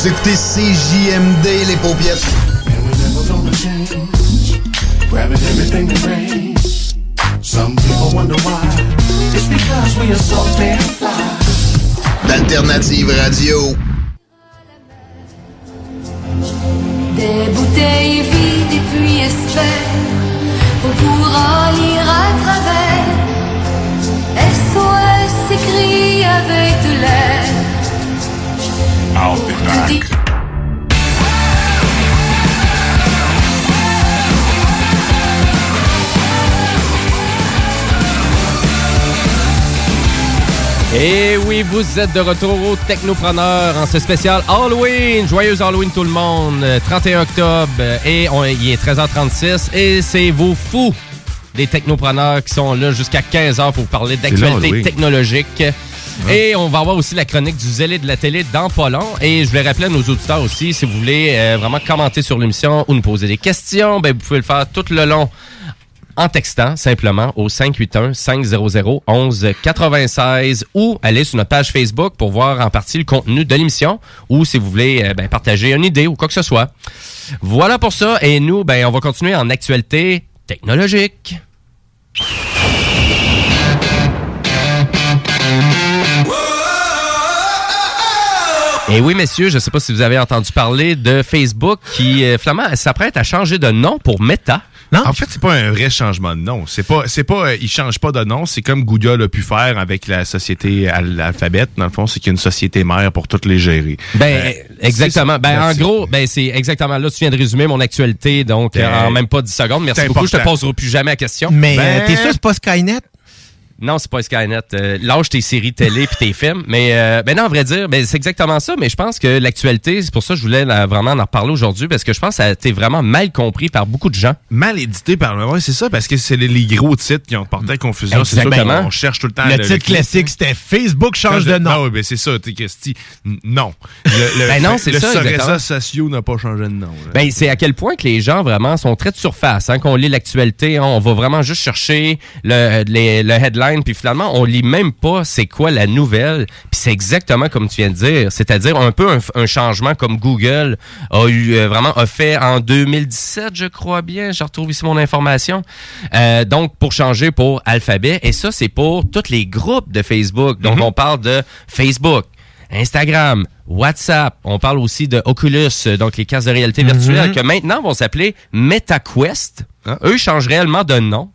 Vous écoutez CJMD, les paupiètes. Grabbing everything that rains. Some people wonder why. It's because we are so damn fly. D'Alternative Radio. Des bouteilles vides et puis espère qu'on pourra lire à travers. SOS écrit avec de l'air. I'll be back. Et oui, vous êtes de retour au Technopreneur en ce spécial Halloween. Joyeuse Halloween tout le monde. Euh, 31 octobre euh, et on- il est 13h36 et c'est vos fous des technopreneurs qui sont là jusqu'à 15h pour vous parler là, d'actualité Halloween. technologique. Et on va avoir aussi la chronique du zélé de la télé dans pas long. Et je voulais rappeler à nos auditeurs aussi, si vous voulez euh, vraiment commenter sur l'émission ou nous poser des questions, ben, vous pouvez le faire tout le long en textant simplement au 581-500-1196 ou aller sur notre page Facebook pour voir en partie le contenu de l'émission ou si vous voulez euh, ben, partager une idée ou quoi que ce soit. Voilà pour ça et nous, ben, on va continuer en actualité technologique. Et oui, messieurs, je ne sais pas si vous avez entendu parler de Facebook qui, euh, finalement, s'apprête à changer de nom pour Meta. Non. En fait, c'est pas un vrai changement de nom. C'est pas, c'est pas, euh, il change pas de nom. C'est comme Google a pu faire avec la société à l'alphabet. Dans le fond, c'est qu'il y a une société mère pour toutes les gérer. Ben, Euh, exactement. c'est- Ben, en gros, ben, c'est exactement là. Tu viens de résumer mon actualité, donc Ben, euh, en même pas 10 secondes. Merci beaucoup. Je te poserai plus jamais la question. Mais Ben, euh, t'es sûr, c'est pas Skynet? Non, c'est pas Skynet. Euh, lâche tes séries télé puis tes films. Mais euh, ben non, à vrai dire, ben, c'est exactement ça. Mais je pense que l'actualité, c'est pour ça que je voulais là, vraiment en reparler aujourd'hui, parce que je pense que ça a été vraiment mal compris par beaucoup de gens. Mal édité par le. Ouais, c'est ça, parce que c'est les, les gros titres qui ont porté à confusion. C'est Exactement. qu'on cherche tout le temps Le titre classique, c'était Facebook change de nom. Non, oui, ben c'est ça, t'es Christy. Non. Le, le- Ben non, c'est le ça. Socio n'a pas changé de nom. là. Ben, c'est à quel point que les gens vraiment sont très de surface. Hein, qu'on lit l'actualité, hein, on va vraiment juste chercher le, les- le headline puis finalement, on lit même pas c'est quoi la nouvelle. Puis c'est exactement comme tu viens de dire, c'est-à-dire un peu un, un changement comme Google a eu euh, vraiment a fait en 2017, je crois bien. Je retrouve ici mon information. Euh, donc pour changer pour Alphabet, et ça c'est pour tous les groupes de Facebook. Donc on parle de Facebook. Instagram, WhatsApp, on parle aussi de Oculus, donc les casques de réalité virtuelle, Mhm. que maintenant vont s'appeler MetaQuest. Eux ils changent réellement de nom.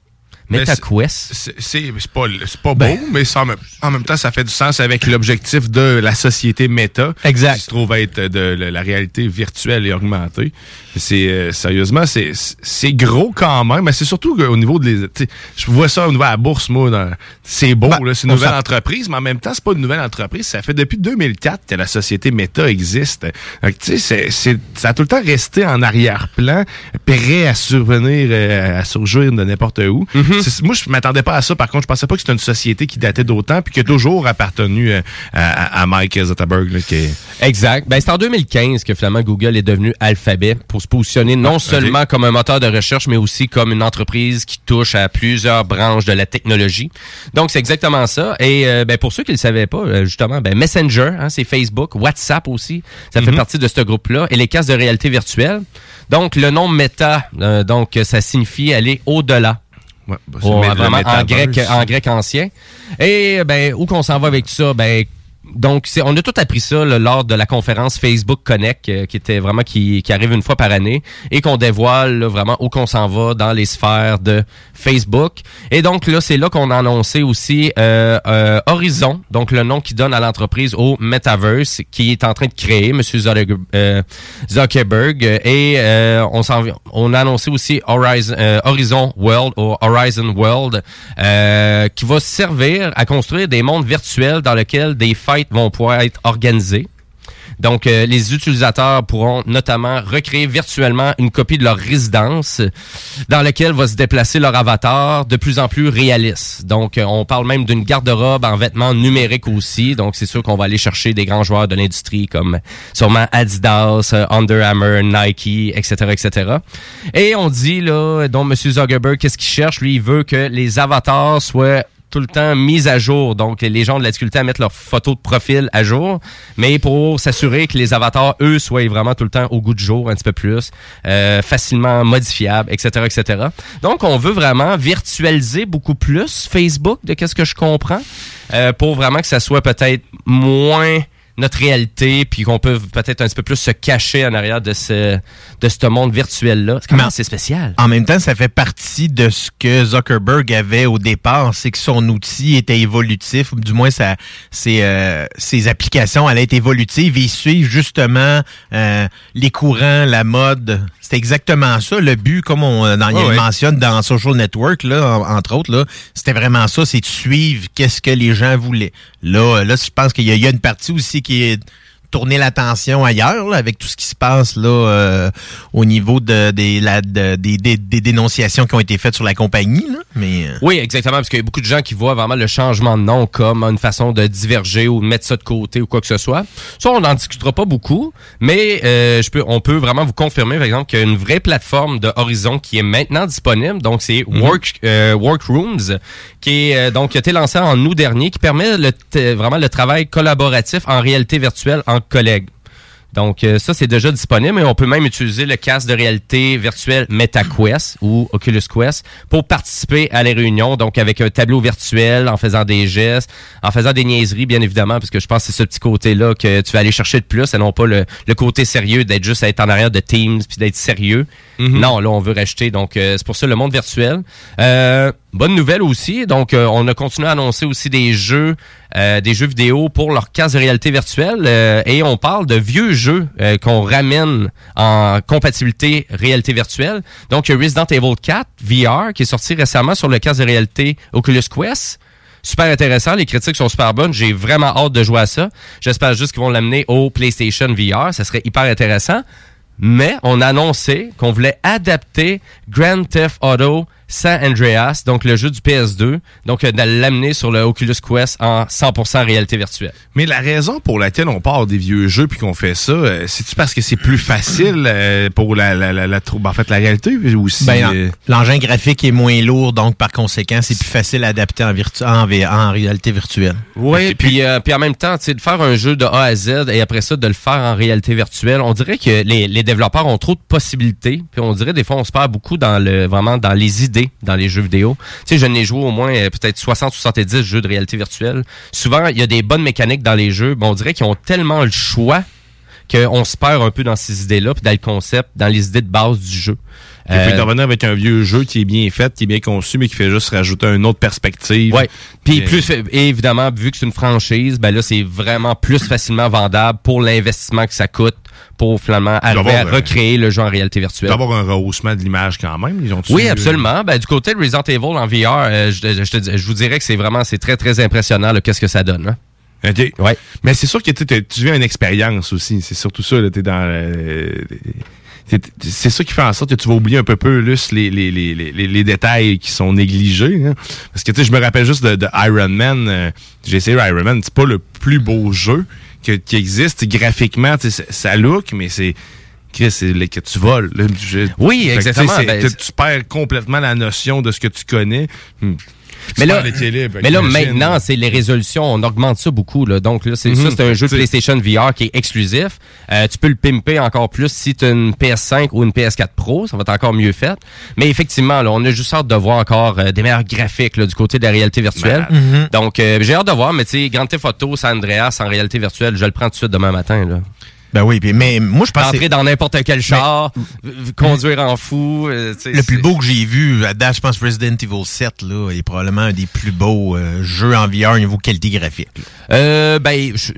MetaQuest. C'est pas, c'est pas beau, mais ça, en, même, temps, ça fait du sens avec l'objectif de la société Meta. Exact. Qui se trouve être de la, réalité virtuelle et augmentée. C'est euh, sérieusement, c'est c'est gros quand même, mais c'est surtout au niveau de les. Je vois ça au niveau de la bourse, moi. C'est beau, Ben, là, c'est une nouvelle entreprise, mais en même temps, c'est pas une nouvelle entreprise. Ça fait depuis 2004 que la société Meta existe. Donc, tu sais, ça a tout le temps resté en arrière-plan, prêt à survenir, euh, à surgir de n'importe où. C'est- Moi, je m'attendais pas à ça. Par contre, je pensais pas que c'était une société qui datait d'autant puis qui a toujours appartenu euh, à, à Mike Zuckerberg. là, qui est- Exact. Ben, c'est en 2015 que finalement Google est devenu Alphabet pour se positionner non Ah, seulement comme un moteur de recherche, mais aussi comme une entreprise qui touche à plusieurs branches de la technologie. Donc, c'est exactement ça. Et euh, ben, pour ceux qui ne le savaient pas, euh, justement, ben, Messenger, hein, c'est Facebook, WhatsApp aussi, ça fait Mhm. partie de ce groupe-là, et les casques de réalité virtuelle. Donc, le nom Meta, euh, donc, ça signifie aller au-delà. C'est Oh, le vraiment en grec, en grec ancien. Et ben où qu'on s'en va avec tout ça? Ben donc on a tout appris ça là, lors de la conférence Facebook Connect euh, qui était vraiment qui, qui arrive une fois par année et qu'on dévoile là, vraiment où qu'on s'en va dans les sphères de Facebook. Et donc là c'est là qu'on a annoncé aussi euh, euh, Horizon, donc le nom qui donne à l'entreprise au Metaverse qui est en train de créer Monsieur Zucker- euh, Zuckerberg et euh, on on a annoncé aussi Horizon, Horizon World ou Horizon World qui va servir à construire des mondes virtuels dans lesquels des vont pouvoir être organisées. Donc, euh, les utilisateurs pourront notamment recréer virtuellement une copie de leur résidence dans laquelle va se déplacer leur avatar de plus en plus réaliste. Donc, euh, on parle même d'une garde-robe en vêtements numériques aussi. Donc, c'est sûr qu'on va aller chercher des grands joueurs de l'industrie comme sûrement Adidas, euh, Under Armour, Nike, etc., etc. Et on dit, là, donc, M. Zuckerberg, qu'est-ce qu'il cherche? Lui, il veut que les avatars soient tout le temps mise à jour. Donc, les gens de la difficulté à mettre leurs photos de profil à jour, mais pour s'assurer que les avatars, eux, soient vraiment tout le temps au goût du jour, un petit peu plus, euh, facilement modifiables, etc., etc. Donc, on veut vraiment virtualiser beaucoup plus Facebook, de qu'est-ce que je comprends, euh, pour vraiment que ça soit peut-être moins notre réalité, puis qu'on peut peut-être un petit peu plus se cacher en arrière de ce, de ce monde virtuel-là. C'est quand même assez spécial. En même temps, ça fait partie de ce que Zuckerberg avait au départ, c'est que son outil était évolutif, ou du moins sa, ses, euh, ses applications allaient être évolutives et suivre justement euh, les courants, la mode. C'est exactement ça. Le but, comme on ouais. mentionne dans Social Network, là, en- entre autres, là, c'était vraiment ça, c'est de suivre qu'est-ce que les gens voulaient. Là, là je pense qu'il y, y a une partie aussi qui est tourner l'attention ailleurs là, avec tout ce qui se passe là euh, au niveau de, des, la- de- des, dénonciations qui ont été faites sur la compagnie là. mais euh, Oui, exactement, parce qu'il y a beaucoup de gens qui voient vraiment le changement de nom comme une façon de diverger ou de mettre ça de côté ou quoi que ce soit. Ça, on n'en discutera pas beaucoup, mais euh, je peux, on peut vraiment vous confirmer, par exemple, qu'il y a une vraie plateforme de Horizon qui est maintenant disponible. Donc, c'est Work, euh, Workrooms, qui est euh, donc qui a été lancé en août dernier, qui permet le vraiment le travail collaboratif en réalité virtuelle entre collègues. Donc euh, ça, c'est déjà disponible et on peut même utiliser le casque de réalité virtuelle MetaQuest ou Oculus Quest pour participer à les réunions, donc avec un tableau virtuel, en faisant des gestes, en faisant des niaiseries, bien évidemment, parce que je pense que c'est ce petit côté-là que tu vas aller chercher de plus et non pas le, le côté sérieux d'être juste à être en arrière de Teams puis d'être sérieux. Non, là, on veut rajouter. Donc, euh, c'est pour ça le monde virtuel. Euh, bonne nouvelle aussi. Donc, on a continué à annoncer aussi des jeux, euh, des jeux vidéo pour leur casque de réalité virtuelle. euh, et on parle de vieux jeux euh, qu'on ramène en compatibilité réalité virtuelle. Donc, Resident Evil 4 VR qui est sorti récemment sur le casque de réalité Oculus Quest. Super intéressant, les critiques sont super bonnes. J'ai vraiment hâte de jouer à ça. J'espère juste qu'ils vont l'amener au PlayStation VR. Ça serait hyper intéressant. Mais on a annoncé qu'on voulait adapter Grand Theft Auto San Andreas, donc le jeu du PS2, donc euh, de l'amener sur le Oculus Quest en 100% réalité virtuelle. Mais la raison pour laquelle on part des vieux jeux puis qu'on fait ça, euh, c'est-tu parce que c'est plus facile euh, pour la, la, la, en fait, la réalité ou si... Ben, L'engin graphique est moins lourd, donc par conséquent, c'est plus facile à adapter en, virtu- en, réalité virtuelle. Oui, puis, euh, puis en même temps, tu sais, de faire un jeu de A à Z et après ça, de le faire en réalité virtuelle, on dirait que les, les développeurs ont trop de possibilités. Puis on dirait des fois, on se perd beaucoup dans le vraiment dans les idées dans les jeux vidéo. Tu sais, je n'ai joué au moins euh, peut-être 60 ou 70 jeux de réalité virtuelle. Souvent, il y a des bonnes mécaniques dans les jeux, mais on dirait qu'ils ont tellement le choix qu'on se perd un peu dans ces idées-là, puis dans le concept, dans les idées de base du jeu. Il faut Euh, intervenir avec un vieux jeu qui est bien fait, qui est bien conçu, mais qui fait juste rajouter une autre perspective. Ouais. Puis Euh, plus évidemment, vu que c'est une franchise, ben là, c'est vraiment plus facilement vendable pour l'investissement que ça coûte pour finalement arriver à euh, recréer le jeu en réalité virtuelle. doit y avoir un rehaussement de l'image quand même. Ils ont Oui, absolument. Ben, du côté de Resident Evil en VR, euh, je, je te je vous dirais que c'est vraiment c'est très très impressionnant qu'est-ce que ça donne. hein. Ouais. Mais c'est sûr que tu tu vis une expérience aussi. C'est surtout ça. là, t'es dans. C'est- c'est ça qui fait en sorte que tu vas oublier un peu plus les, les, les, les, les- détails qui sont négligés. hein. Parce que tu sais, je me rappelle juste de, de Iron Man. euh, J'ai essayé Iron Man. C'est pas le plus beau jeu que- qui existe. Graphiquement, ça- look, mais c'est. Chris, c'est que tu voles. là. Oui, exactement. Ben, tu perds complètement la notion de ce que tu connais. Hmm. Mais là, avec mais là maintenant, c'est les résolutions, on augmente ça beaucoup. Là. Donc là, c'est Mhm. ça, c'est un jeu de PlayStation VR qui est exclusif. Euh, tu peux le pimper encore plus si tu as une PS5 ou une PS4 Pro, ça va être encore mieux fait. Mais effectivement, là, on a juste hâte de voir encore euh, des meilleurs graphiques là, du côté de la réalité virtuelle. Malade. Mhm. Donc euh, j'ai hâte de voir, mais tu sais, Grand Theft Auto, San Andreas en réalité virtuelle, je le prends tout de suite demain matin. Là. Ben oui, puis- mais moi je pense Entrer dans n'importe quel char, conduire en fou. euh, le plus beau que j'ai vu à date, je pense Resident Evil 7 là, est probablement un des plus beaux euh, jeux en VR au niveau qualité graphique. Euh, ben, je-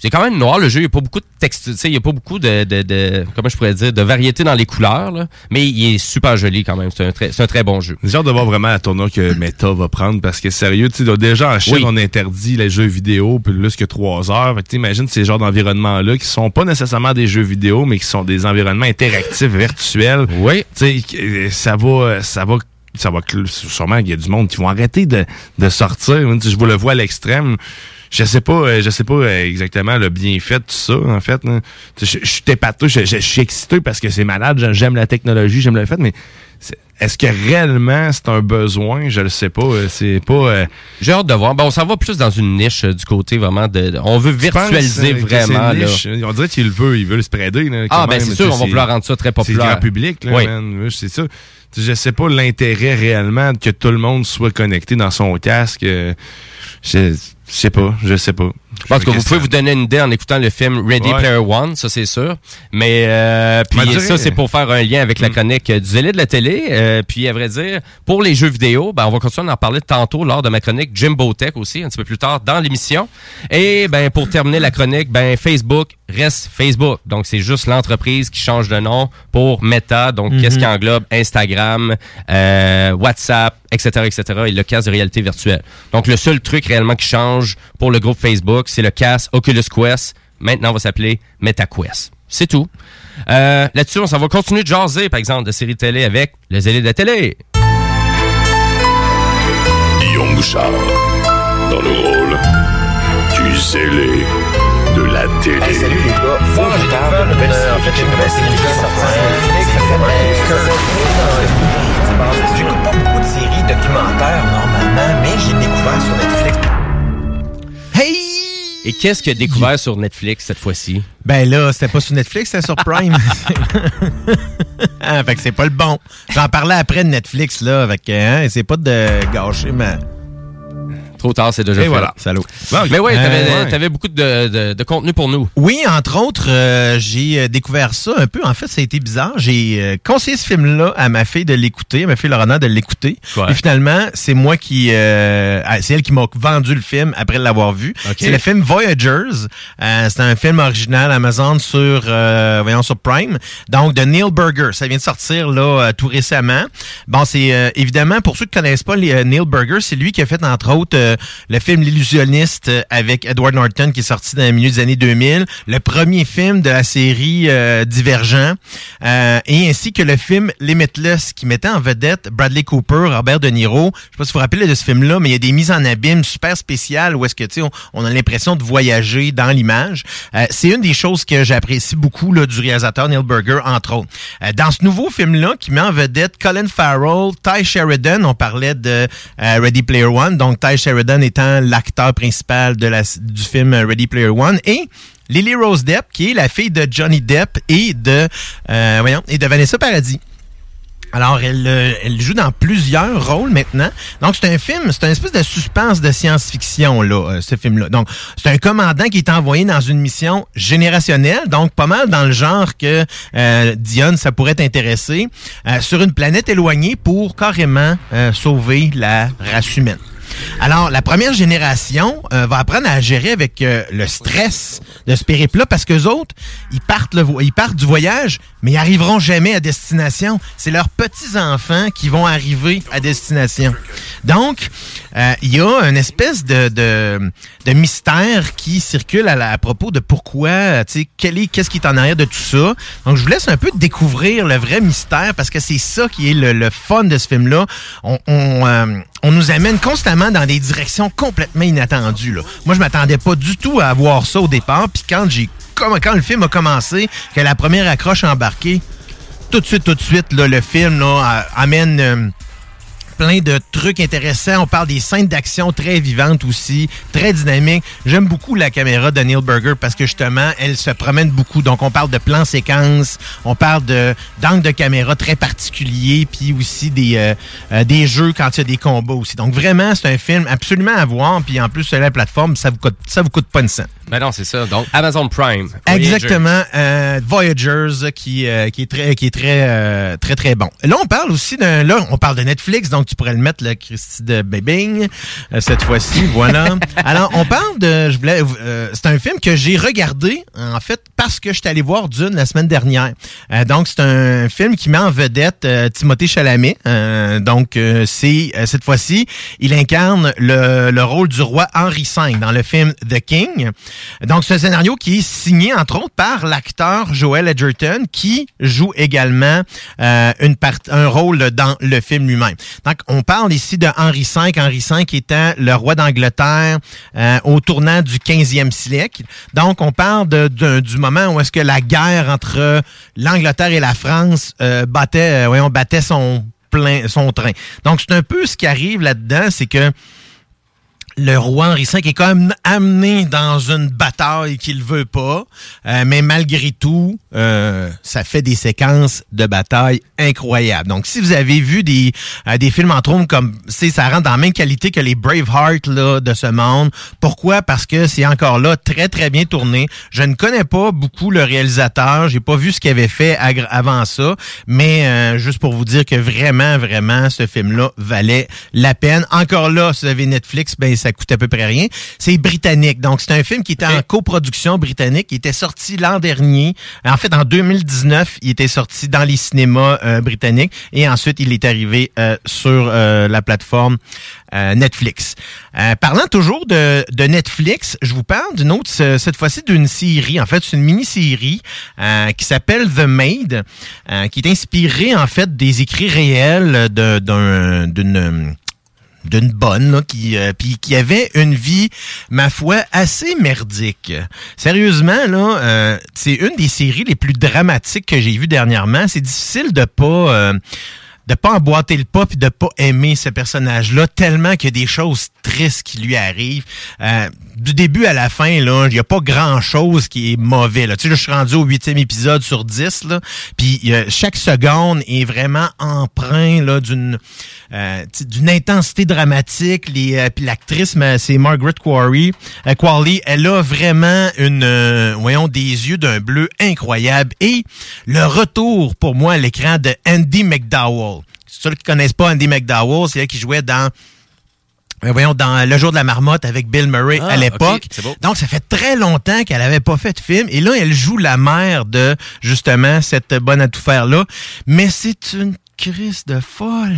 c'est quand même noir le jeu. Il n'y a pas beaucoup de texte, il y a pas beaucoup de, de, de- comment je pourrais dire, de variété dans les couleurs, là. Mais il est super joli quand même. C'est un très, c'est un très bon jeu. J'ai hâte de voir vraiment la tournure que Meta va prendre parce que sérieux, tu sais, déjà en Chine, Oui. on interdit les jeux vidéo plus que trois heures. Fait que t'imagines ces genres d'environnements-là qui sont pas nécessairement des jeux vidéo, mais qui sont des environnements interactifs virtuels. Oui. Tu sais, euh, ça va, ça va, ça va, sûrement qu'il y a du monde qui vont arrêter de, de sortir. Je vous le vois à l'extrême. Je sais pas, euh, je sais pas euh, exactement le bienfait de tout ça, en fait. Je je suis épaté, je, je- je suis excité parce que c'est malade, j'aime- la technologie, j'aime le fait, mais est-ce que réellement c'est un besoin? Je le sais pas. euh, C'est pas. euh, J'ai hâte de voir. Ben, on s'en va plus dans une niche euh, du côté vraiment de, on veut virtualiser vraiment, là. On dirait qu'ils le veulent, ils veulent spreader. Là, Ah, ben, c'est sûr, on va vouloir rendre ça très populaire. C'est le grand public, là, Oui. C'est ça. Je sais pas l'intérêt réellement que tout le monde soit connecté dans son casque. euh, Je, je sais pas, je sais pas. Pense que vous pouvez vous donner une idée en écoutant le film Ready Ouais. Player One, ça c'est sûr. Mais euh, puis ça c'est pour faire un lien avec la chronique euh, du zélé de la télé. Euh, puis à vrai dire, pour les jeux vidéo, ben on va continuer d'en parler tantôt lors de ma chronique Jimbo Tech aussi, un petit peu plus tard dans l'émission. Et ben pour terminer la chronique, ben Facebook reste Facebook. Donc c'est juste l'entreprise qui change de nom pour Meta. Donc Mhm. qu'est-ce qui englobe Instagram, euh, WhatsApp, etc., etc. et le casque de réalité virtuelle. Donc le seul truc réellement qui change pour le groupe Facebook, c'est le casque Oculus Quest. Maintenant, on va s'appeler MetaQuest. C'est tout. Euh, Là-dessus, on s'en va continuer de jaser, par exemple, de séries télé avec le zélé de la télé. Guillaume Bouchard, dans le rôle du zélé de la télé. salut les gars, faut que je nouvelle série. J'ai une nouvelle série qui J'écoute pas beaucoup de séries documentaires normalement, mais j'ai découvert sur Netflix. Et qu'est-ce qu'il a découvert sur Netflix cette fois-ci? Ben là, c'était pas sur Netflix, c'était sur Prime. ah, fait que c'est pas le bon. J'en parlais après de Netflix, là, avec hein, c'est pas de gâcher ma. Trop tard, c'est déjà Et fait. voilà. Salaud. Mais ouais, t'avais Euh, ouais. t'avais beaucoup de, de- de contenu pour nous. Oui, entre autres, euh, j'ai euh, découvert ça un peu. En fait, ça a été bizarre. J'ai euh, conseillé ce film-là à ma fille de l'écouter, à ma fille Laurent de l'écouter. Ouais. Et finalement, c'est moi qui... euh, ah, c'est elle qui m'a vendu le film après l'avoir vu. C'est le film Voyagers. Euh, c'est un film original Amazon sur, euh, voyons, sur Prime. Donc, de Neil Burger. Ça vient de sortir là tout récemment. Bon, c'est euh, évidemment, pour ceux qui connaissent pas les, euh, Neil Burger, c'est lui qui a fait, entre autres, euh, le, le film L'illusionniste euh, avec Edward Norton qui est sorti dans le milieu des années 2000, le premier film de la série euh, Divergent, euh, et ainsi que le film Limitless qui mettait en vedette Bradley Cooper, Robert De Niro. Je sais pas si vous vous rappelez de ce film-là, mais il y a des mises en abîme super spéciales où est-ce que tu on, on a l'impression de voyager dans l'image. Euh, c'est une des choses que j'apprécie beaucoup là, du réalisateur Neil Burger entre autres. Euh, dans ce nouveau film-là qui met en vedette Colin Farrell, Ty Sheridan, on parlait de euh, Ready Player One, donc Ty Sheridan étant l'acteur principal de la, du film Ready Player One et Lily Rose Depp qui est la fille de Johnny Depp et de euh, voyons et de Vanessa Paradis. Alors, elle, euh, elle joue dans plusieurs rôles maintenant. Donc, c'est un film, c'est un espèce de suspense de science-fiction, là, euh, ce film-là. Donc, c'est un commandant qui est envoyé dans une mission générationnelle, donc pas mal dans le genre que euh, Dion, ça pourrait t'intéresser, sur une planète éloignée pour carrément sauver la race humaine. Alors, la première génération euh, va apprendre à gérer avec euh, le stress de ce périple-là parce que autres, ils partent, le ils partent du voyage, mais ils arriveront jamais à destination. C'est leurs petits-enfants qui vont arriver à destination. Donc, euh, il y a une espèce de, de mystère qui circule à, la- à propos de pourquoi, euh, tu sais, quel est, qu'est-ce qui est en arrière de tout ça. Donc, je vous laisse un peu découvrir le vrai mystère parce que c'est ça qui est le, le fun de ce film-là. On, on, euh, on nous amène constamment dans des directions complètement inattendues. Là. Moi, je m'attendais pas du tout à voir ça au départ. Puis quand j'ai comme quand le film a commencé, que la première accroche a embarqué, tout de suite, tout de suite, là, le film là, amène euh, plein de trucs intéressants. On parle des scènes d'action très vivantes aussi, très dynamiques. J'aime beaucoup la caméra de Neil Burger parce que justement, elle se promène beaucoup. Donc, on parle de plans séquences, on parle de d'angles de caméra très particuliers, puis aussi des euh, euh, des jeux quand il y a des combats aussi. Donc, vraiment, c'est un film absolument à voir. Puis en plus, sur la plateforme, ça vous coûte ça vous coûte pas une cent. Ben non, c'est ça. Donc, Amazon Prime. Exactement, euh, Voyagers qui euh, qui est très qui est très euh, très très bon. Là on parle aussi d'un là on parle de Netflix donc tu pourrais le mettre le Christy de Babing euh, cette fois-ci voilà. Alors on parle de je voulais euh, c'est un film que j'ai regardé en fait parce que je suis allé voir Dune la semaine dernière. Euh, donc c'est un film qui met en vedette euh, Timothée Chalamet. Euh, donc euh, c'est euh, cette fois-ci il incarne le, le rôle du roi Henri V dans le film The King. Donc, un scénario qui est signé, entre autres, par l'acteur Joel Edgerton, qui joue également euh, une part- un rôle dans le film lui-même. Donc, on parle ici de Henri V, Henri V étant le roi d'Angleterre euh, au tournant du 15e siècle. Donc, on parle de, du moment où est-ce que la guerre entre l'Angleterre et la France euh, battait, euh, voyons, battait son plein son train. Donc, c'est un peu ce qui arrive là-dedans, c'est que le roi Henri V est quand même amené dans une bataille qu'il veut pas, euh, mais malgré tout, euh, ça fait des séquences de bataille incroyables. Donc, si vous avez vu des euh, films entre autres comme, c'est ça rentre dans la même qualité que les Braveheart là de ce monde. Pourquoi? Parce que c'est encore là très très bien tourné. Je ne connais pas beaucoup le réalisateur, j'ai pas vu ce qu'il avait fait avant ça, mais juste pour vous dire que vraiment vraiment ce film-là valait la peine. Encore là, si vous avez Netflix, ben coûte à peu près rien. C'est britannique. Donc, c'est un film qui était en coproduction britannique. Il était sorti l'an dernier. En fait, en 2019, il était sorti dans les cinémas euh, britanniques. Et ensuite, il est arrivé euh, sur euh, la plateforme Netflix. Parlant toujours de, de Netflix, je vous parle d'une autre, ce- cette fois-ci d'une série. En fait, c'est une mini-série qui s'appelle The Maid, qui est inspirée, en fait, des écrits réels d'un- d'une d'une bonne là, qui euh, puis qui avait une vie ma foi assez merdique. Sérieusement là, euh, c'est une des séries les plus dramatiques que j'ai vues dernièrement. C'est difficile de pas euh, de pas emboîter le pas puis de pas aimer ce personnage-là tellement qu'il y a des choses tristes qui lui arrivent. Euh, du début à la fin, il y a pas grand-chose qui est mauvais. Là. Tu sais, je suis rendu au huitième épisode sur 10, là, puis euh, chaque seconde est vraiment empreint là, d'une euh, d'une intensité dramatique. Les, euh, puis l'actrice, c'est Margaret Quarry. Euh, Qualley, elle a vraiment une, euh, voyons, des yeux d'un bleu incroyable. Et le retour pour moi à l'écran de Andy McDowell. Ceux qui connaissent pas Andy McDowell, c'est elle qui jouait dans euh, voyons, dans Le jour de la marmotte avec Bill Murray Ah, à l'époque. Donc, ça fait très longtemps qu'elle avait pas fait de film. Et là, elle joue la mère de, justement, cette bonne à tout faire-là. Mais c'est une crise de folle.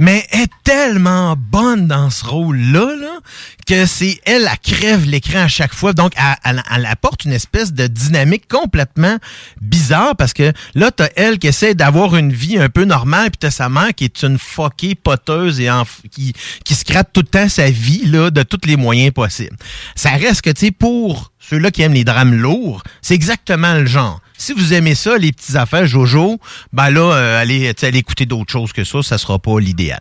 Mais est tellement bonne dans ce rôle-là là, que c'est elle, elle crève l'écran à chaque fois. Donc, elle, apporte une espèce de dynamique complètement bizarre parce que là, t'as elle qui essaie d'avoir une vie un peu normale, puis t'as sa mère qui est une fuckée poteuse et en- qui, qui se gratte tout le temps sa vie là, de tous les moyens possibles. Ça reste que, tu sais, pour ceux-là qui aiment les drames lourds, c'est exactement le genre. Si vous aimez ça, les petites affaires Jojo, ben là, euh, allez, allez écouter d'autres choses que ça, ça sera pas l'idéal.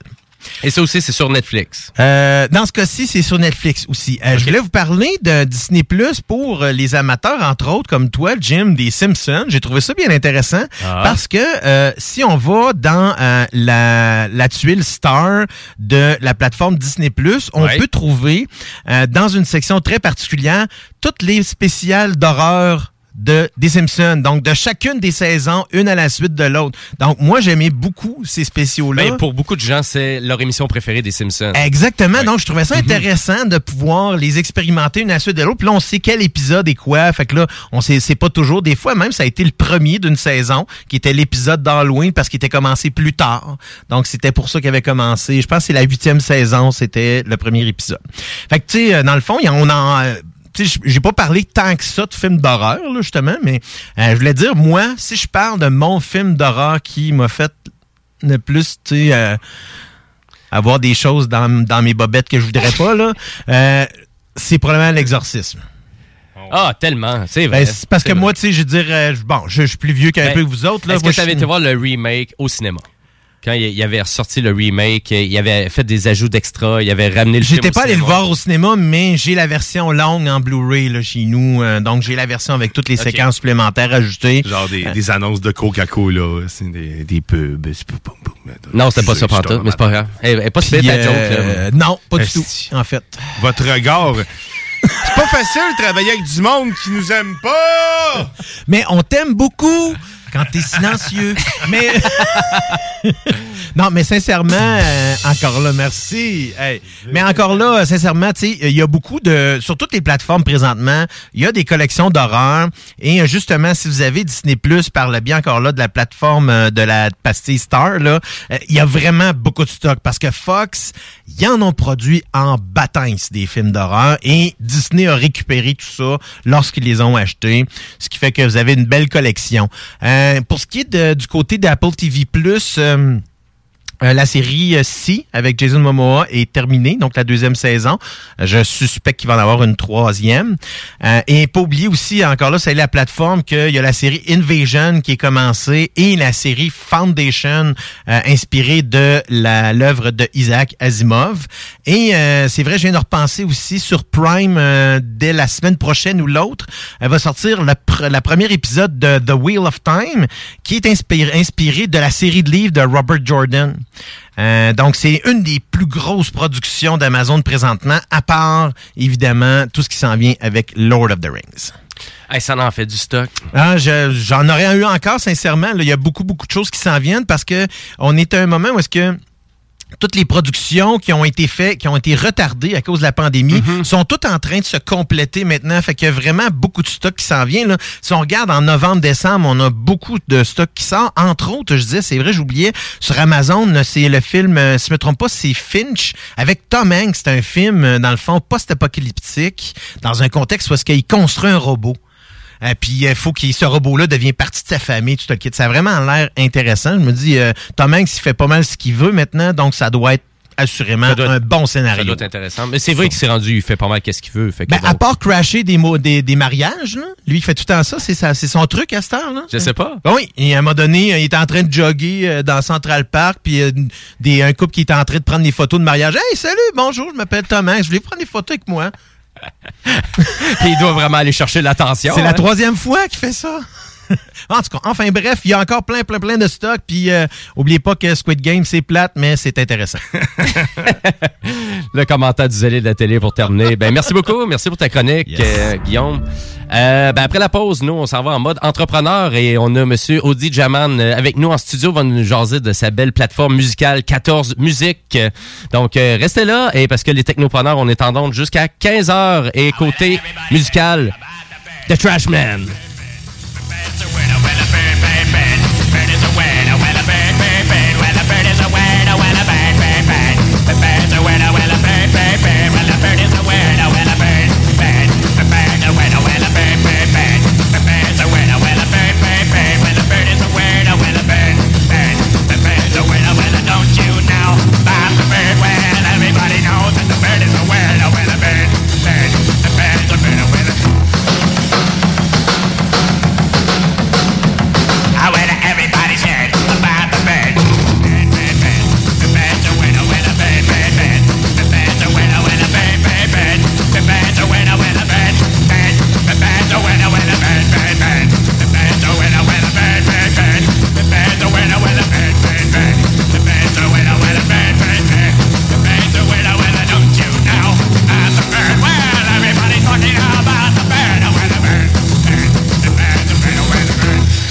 Et ça aussi, c'est sur Netflix. Euh, dans ce cas-ci, c'est sur Netflix aussi. Euh, Je voulais vous parler de Disney Plus pour euh, les amateurs, entre autres, comme toi, Jim, des Simpsons. J'ai trouvé ça bien intéressant Ah. parce que euh, si on va dans euh, la, la tuile Star de la plateforme Disney Plus, on Ouais. peut trouver euh, dans une section très particulière toutes les spéciales d'horreur de des Simpsons. Donc, de chacune des saisons, une à la suite de l'autre. Donc, moi, j'aimais beaucoup ces spéciaux-là. Ben, pour beaucoup de gens, c'est leur émission préférée des Simpsons. Exactement. Donc, je trouvais ça Mhm. intéressant de pouvoir les expérimenter une à la suite de l'autre. Puis là, on sait quel épisode est quoi. Fait que là, on sait, c'est pas toujours. Des fois, même, ça a été le premier d'une saison, qui était l'épisode d'Halloween parce qu'il était commencé plus tard. Donc, c'était pour ça qu'il avait commencé. Je pense que c'est la huitième saison, c'était le premier épisode. Fait que, tu sais, euh, dans le fond, on en... j'ai pas parlé tant que ça de films d'horreur, justement, mais euh, je voulais dire, moi, si je parle de mon film d'horreur qui m'a fait le plus, tu sais, euh, avoir des choses dans, dans mes bobettes que je voudrais pas, là, euh, c'est probablement l'exorcisme. Ah, tellement, c'est vrai. Ben, c'est parce que moi, tu sais, je veux dire, euh, bon, je, je suis plus vieux qu'un Ben, peu que vous autres. Est-ce que tu avais été voir le remake au cinéma? Quand il il avait ressorti le remake, il avait fait des ajouts d'extra, il avait ramené le film J'étais au pas allé le voir au cinéma, mais j'ai la version longue en Blu-ray chez nous. euh, donc, j'ai la version avec toutes les séquences supplémentaires ajoutées. Genre des, Euh, des annonces de Coca-Cola, c'est des, des pubs. Non, c'était pas ça, pantoute, mais c'est pas grave. Elle est pas Puis, bête, ta joke, là. euh, non, pas du tout, en fait. Votre regard. C'est pas facile de travailler avec du monde qui nous aime pas! Mais on t'aime beaucoup quand t'es silencieux. mais non, mais sincèrement, euh, encore là, merci. Mais encore là, sincèrement, tu sais, il y a beaucoup de sur toutes les plateformes présentement, il y a des collections d'horreur et justement, si vous avez Disney Plus, par le bien encore là de la plateforme euh, de la pastille Star là, euh, il y a vraiment beaucoup de stock parce que Fox, ils en ont produit en bataille des films d'horreur et Disney a récupéré tout ça lorsqu'ils les ont achetés, ce qui fait que vous avez une belle collection. Pour ce qui est du côté d'Apple TV Plus. Euh, la série euh, avec Jason Momoa est terminée, donc la deuxième saison. Je suspecte qu'il va en avoir une troisième. Euh, et pas oublier aussi, encore là, c'est la plateforme qu'il y a la série Invasion qui est commencée et la série Foundation euh, inspirée de la l'œuvre de Isaac Asimov. Et c'est vrai, je viens de repenser aussi sur Prime dès la semaine prochaine ou l'autre, elle va sortir le la premier épisode de The Wheel of Time qui est inspiré, inspiré de la série de livres de Robert Jordan. Euh, donc, c'est une des plus grosses productions d'Amazon présentement, à part, évidemment, tout ce qui s'en vient avec Lord of the Rings. Hey, ça en fait du stock. Ah, je- J'en aurais eu encore, sincèrement. là. Il y a beaucoup, beaucoup de choses qui s'en viennent parce que on est à un moment où est-ce que toutes les productions qui ont été faites, qui ont été retardées à cause de la pandémie, sont toutes en train de se compléter maintenant. Fait qu'il y a vraiment beaucoup de stock qui s'en vient. Là. Si on regarde en novembre, décembre, on a beaucoup de stock qui sort. Entre autres, je disais, c'est vrai, j'oubliais, sur Amazon, c'est le film, euh, si je me trompe pas, c'est Finch avec Tom Hanks. C'est un film, euh, dans le fond, post-apocalyptique, dans un contexte où est-ce qu'il construit un robot. Euh, puis il faut que ce robot-là devienne partie de sa famille, tout le kit. Ça a vraiment l'air intéressant. Je me dis, euh, Tom Hanks, il fait pas mal ce qu'il veut maintenant, donc ça doit être assurément Ça doit un bon Ça scénario. doit être intéressant. Mais c'est vrai qu'il s'est rendu, il fait pas mal qu'est-ce qu'il veut. Fait que Ben, à part crasher des, mots, des, des mariages, là, lui, il fait tout le temps ça. C'est ça- c'est son truc à cette heure. Là. Je sais pas. Oui, et à un moment donné, il était en train de jogger euh, dans Central Park, puis euh, des, un couple qui était en train de prendre des photos de mariage. Hey, salut, bonjour, je m'appelle Thomas, je voulais prendre des photos avec moi. Puis il doit vraiment aller chercher l'attention. C'est la hein. troisième fois qu'il fait ça. en tout cas, enfin bref, il y a encore plein, plein, plein de stocks. Puis, euh, oubliez pas que Squid Game, c'est plate, mais c'est intéressant. le commentaire du zélé de la télé pour terminer. Ben, merci beaucoup. Merci pour ta chronique, euh, Guillaume. Euh, ben, après la pause, nous, on s'en va en mode entrepreneur et on a Monsieur Audi Jaman euh, avec nous en studio. va nous jaser de sa belle plateforme musicale 14 Musique. Donc, euh, restez là et parce que les technopreneurs, on est en jusqu'à 15 heures et côté musical, The Trashman. Well,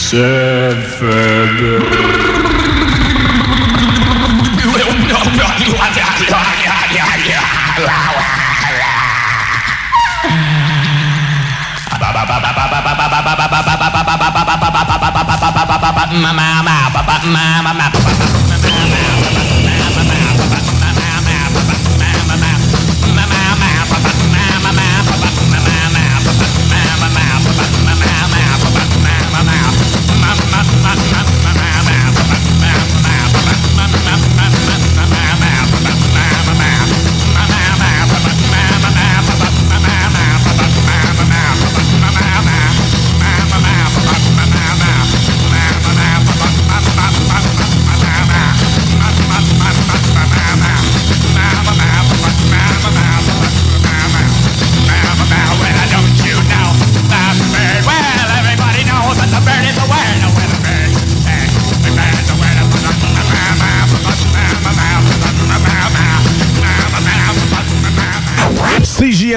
Sefebe. Mama.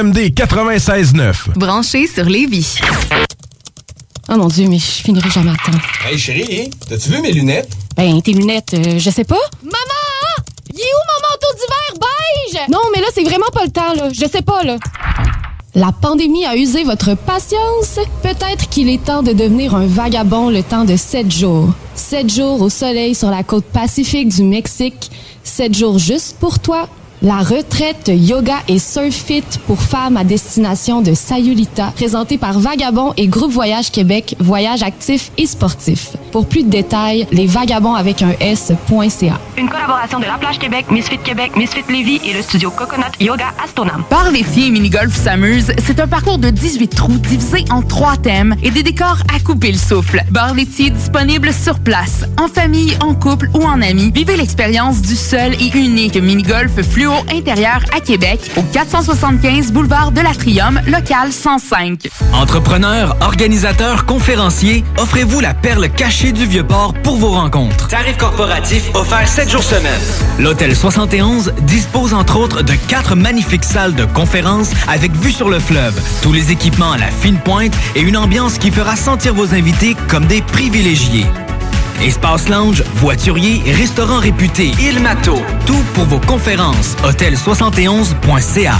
CJMD 96.9. Branché sur Lévis. Oh mon Dieu, mais je finirai jamais à temps. Hey chérie, t'as-tu vu mes lunettes? Ben, tes lunettes, euh, je sais pas. Maman! Il est où mon manteau d'hiver beige? Non, mais là, c'est vraiment pas le temps, là. Je sais pas, là. La pandémie a usé votre patience. Peut-être qu'il est temps de devenir un vagabond le temps de sept jours. Sept jours au soleil sur la côte pacifique du Mexique. Sept jours juste pour toi. La retraite yoga et surf fit pour femmes à destination de Sayulita, présentée par Vagabond et Groupe Voyage Québec, voyage actif et sportif. Pour plus de détails, les vagabonds avec un S.ca. Une collaboration de La Plage Québec, Misfit Québec, Misfit Lévis et le studio Coconut Yoga Astonam. Bar laitier et mini-golf s'amuse, c'est un parcours de 18 trous divisé en trois thèmes et des décors à couper le souffle. Bar laitier disponible sur place, en famille, en couple ou en amis. Vivez l'expérience du seul et unique mini-golf fluo intérieur à Québec au 475 boulevard de l'Atrium, local 105. Entrepreneurs, organisateurs, conférenciers, offrez-vous la perle cachée du Vieux-Port pour vos rencontres. Tarif corporatif offert 7 jours semaine. L'Hôtel 71 dispose entre autres de quatre magnifiques salles de conférences avec vue sur le fleuve, tous les équipements à la fine pointe et une ambiance qui fera sentir vos invités comme des privilégiés. Espace lounge, voiturier, restaurant réputé. Il Mato. Tout pour vos conférences. Hôtel71.ca.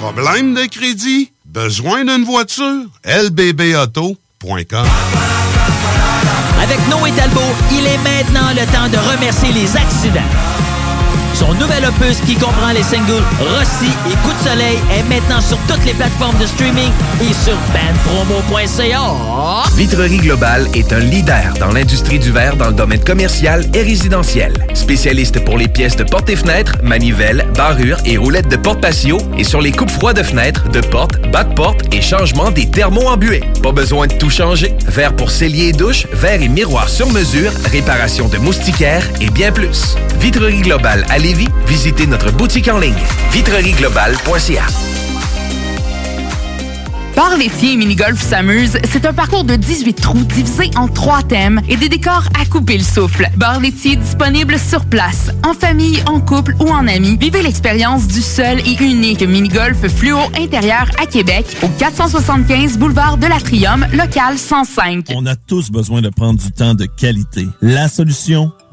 Problème de crédit? Besoin d'une voiture? lbbauto.com Avec Noé Talbot, il est maintenant le temps de remercier les accidents. Son nouvel opus qui comprend les singles Rossi et Coup de soleil est maintenant sur toutes les plateformes de streaming et sur bandpromo.ca. Vitrerie Globale est un leader dans l'industrie du verre dans le domaine commercial et résidentiel. Spécialiste pour les pièces de portes et fenêtres, manivelles, barrures et roulettes de porte patio et sur les coupes froides de fenêtres, de portes, bas de porte et changement des thermos en buée. Pas besoin de tout changer. Verre pour cellier et douche, verre et miroir sur mesure, réparation de moustiquaires et bien plus. Vitrerie Globale à Lévis, visitez notre boutique en ligne vitrerieglobale.ca. Bar laitier et mini-golf s'amuse, c'est un parcours de 18 trous divisé en trois thèmes et des décors à couper le souffle. Bar laitier disponible sur place, en famille, en couple ou en amis. Vivez l'expérience du seul et unique mini-golf fluo intérieur à Québec au 475 boulevard de l'Atrium, local 105. On a tous besoin de prendre du temps de qualité. La solution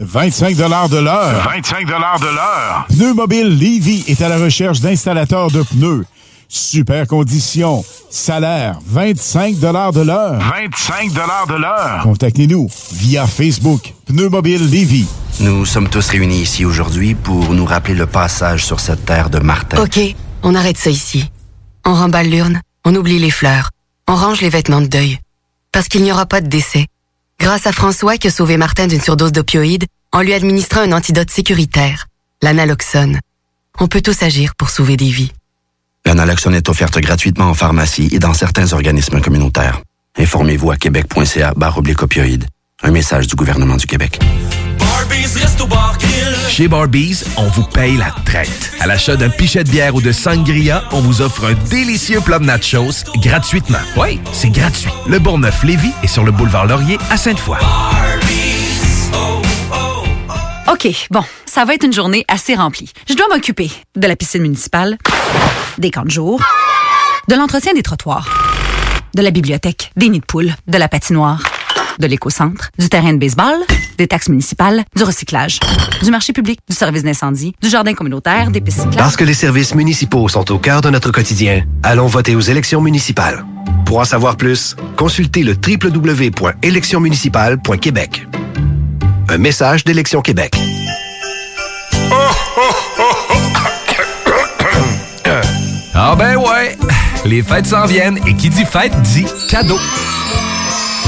25 de l'heure. 25 de l'heure. Pneu Mobile Levy est à la recherche d'installateurs de pneus. Super conditions. Salaire 25 de l'heure. 25 de l'heure. Contactez-nous via Facebook. Pneu Mobile Levy. Nous sommes tous réunis ici aujourd'hui pour nous rappeler le passage sur cette terre de Martin. OK, on arrête ça ici. On remballe l'urne, on oublie les fleurs, on range les vêtements de deuil. Parce qu'il n'y aura pas de décès. Grâce à François qui a sauvé Martin d'une surdose d'opioïdes en lui administrant un antidote sécuritaire, l'analoxone. On peut tous agir pour sauver des vies. L'analoxone est offerte gratuitement en pharmacie et dans certains organismes communautaires. Informez-vous à québec.ca barre opioïdes. Un message du gouvernement du Québec. Chez Barbies, on vous paye la traite. À l'achat d'un pichet de bière ou de sangria, on vous offre un délicieux plat de nachos gratuitement. Oui, c'est gratuit. Le Bourgneuf-Lévis est sur le boulevard Laurier à Sainte-Foy. OK, bon, ça va être une journée assez remplie. Je dois m'occuper de la piscine municipale, des camps de jour, de l'entretien des trottoirs, de la bibliothèque, des nids de poules, de la patinoire, de l'éco-centre, du terrain de baseball, des taxes municipales, du recyclage, du marché public, du service d'incendie, du jardin communautaire, des pistes cyclables. Parce que les services municipaux sont au cœur de notre quotidien, allons voter aux élections municipales. Pour en savoir plus, consultez le www.électionsmunicipales.québec. Un message d'Élection Québec. Ah ben ouais, les fêtes s'en viennent et qui dit fête dit cadeau.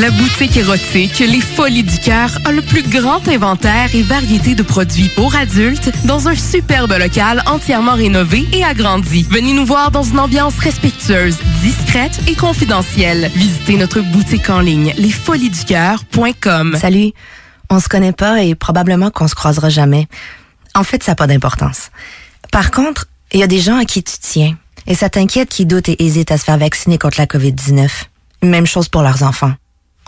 La boutique érotique Les Folies du Cœur a le plus grand inventaire et variété de produits pour adultes dans un superbe local entièrement rénové et agrandi. Venez nous voir dans une ambiance respectueuse, discrète et confidentielle. Visitez notre boutique en ligne lesfoliesducoeur.com. Salut. On se connaît pas et probablement qu'on se croisera jamais. En fait, ça n'a pas d'importance. Par contre, il y a des gens à qui tu tiens. Et ça t'inquiète qui doutent et hésitent à se faire vacciner contre la COVID-19. Même chose pour leurs enfants.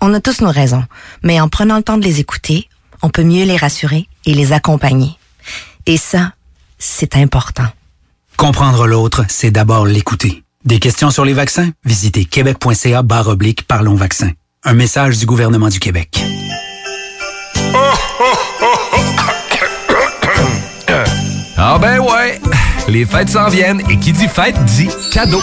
On a tous nos raisons, mais en prenant le temps de les écouter, on peut mieux les rassurer et les accompagner. Et ça, c'est important. Comprendre l'autre, c'est d'abord l'écouter. Des questions sur les vaccins? Visitez québec.ca barre oblique Parlons vaccins. Un message du gouvernement du Québec. Ah ben ouais, les fêtes s'en viennent et qui dit fête dit cadeau.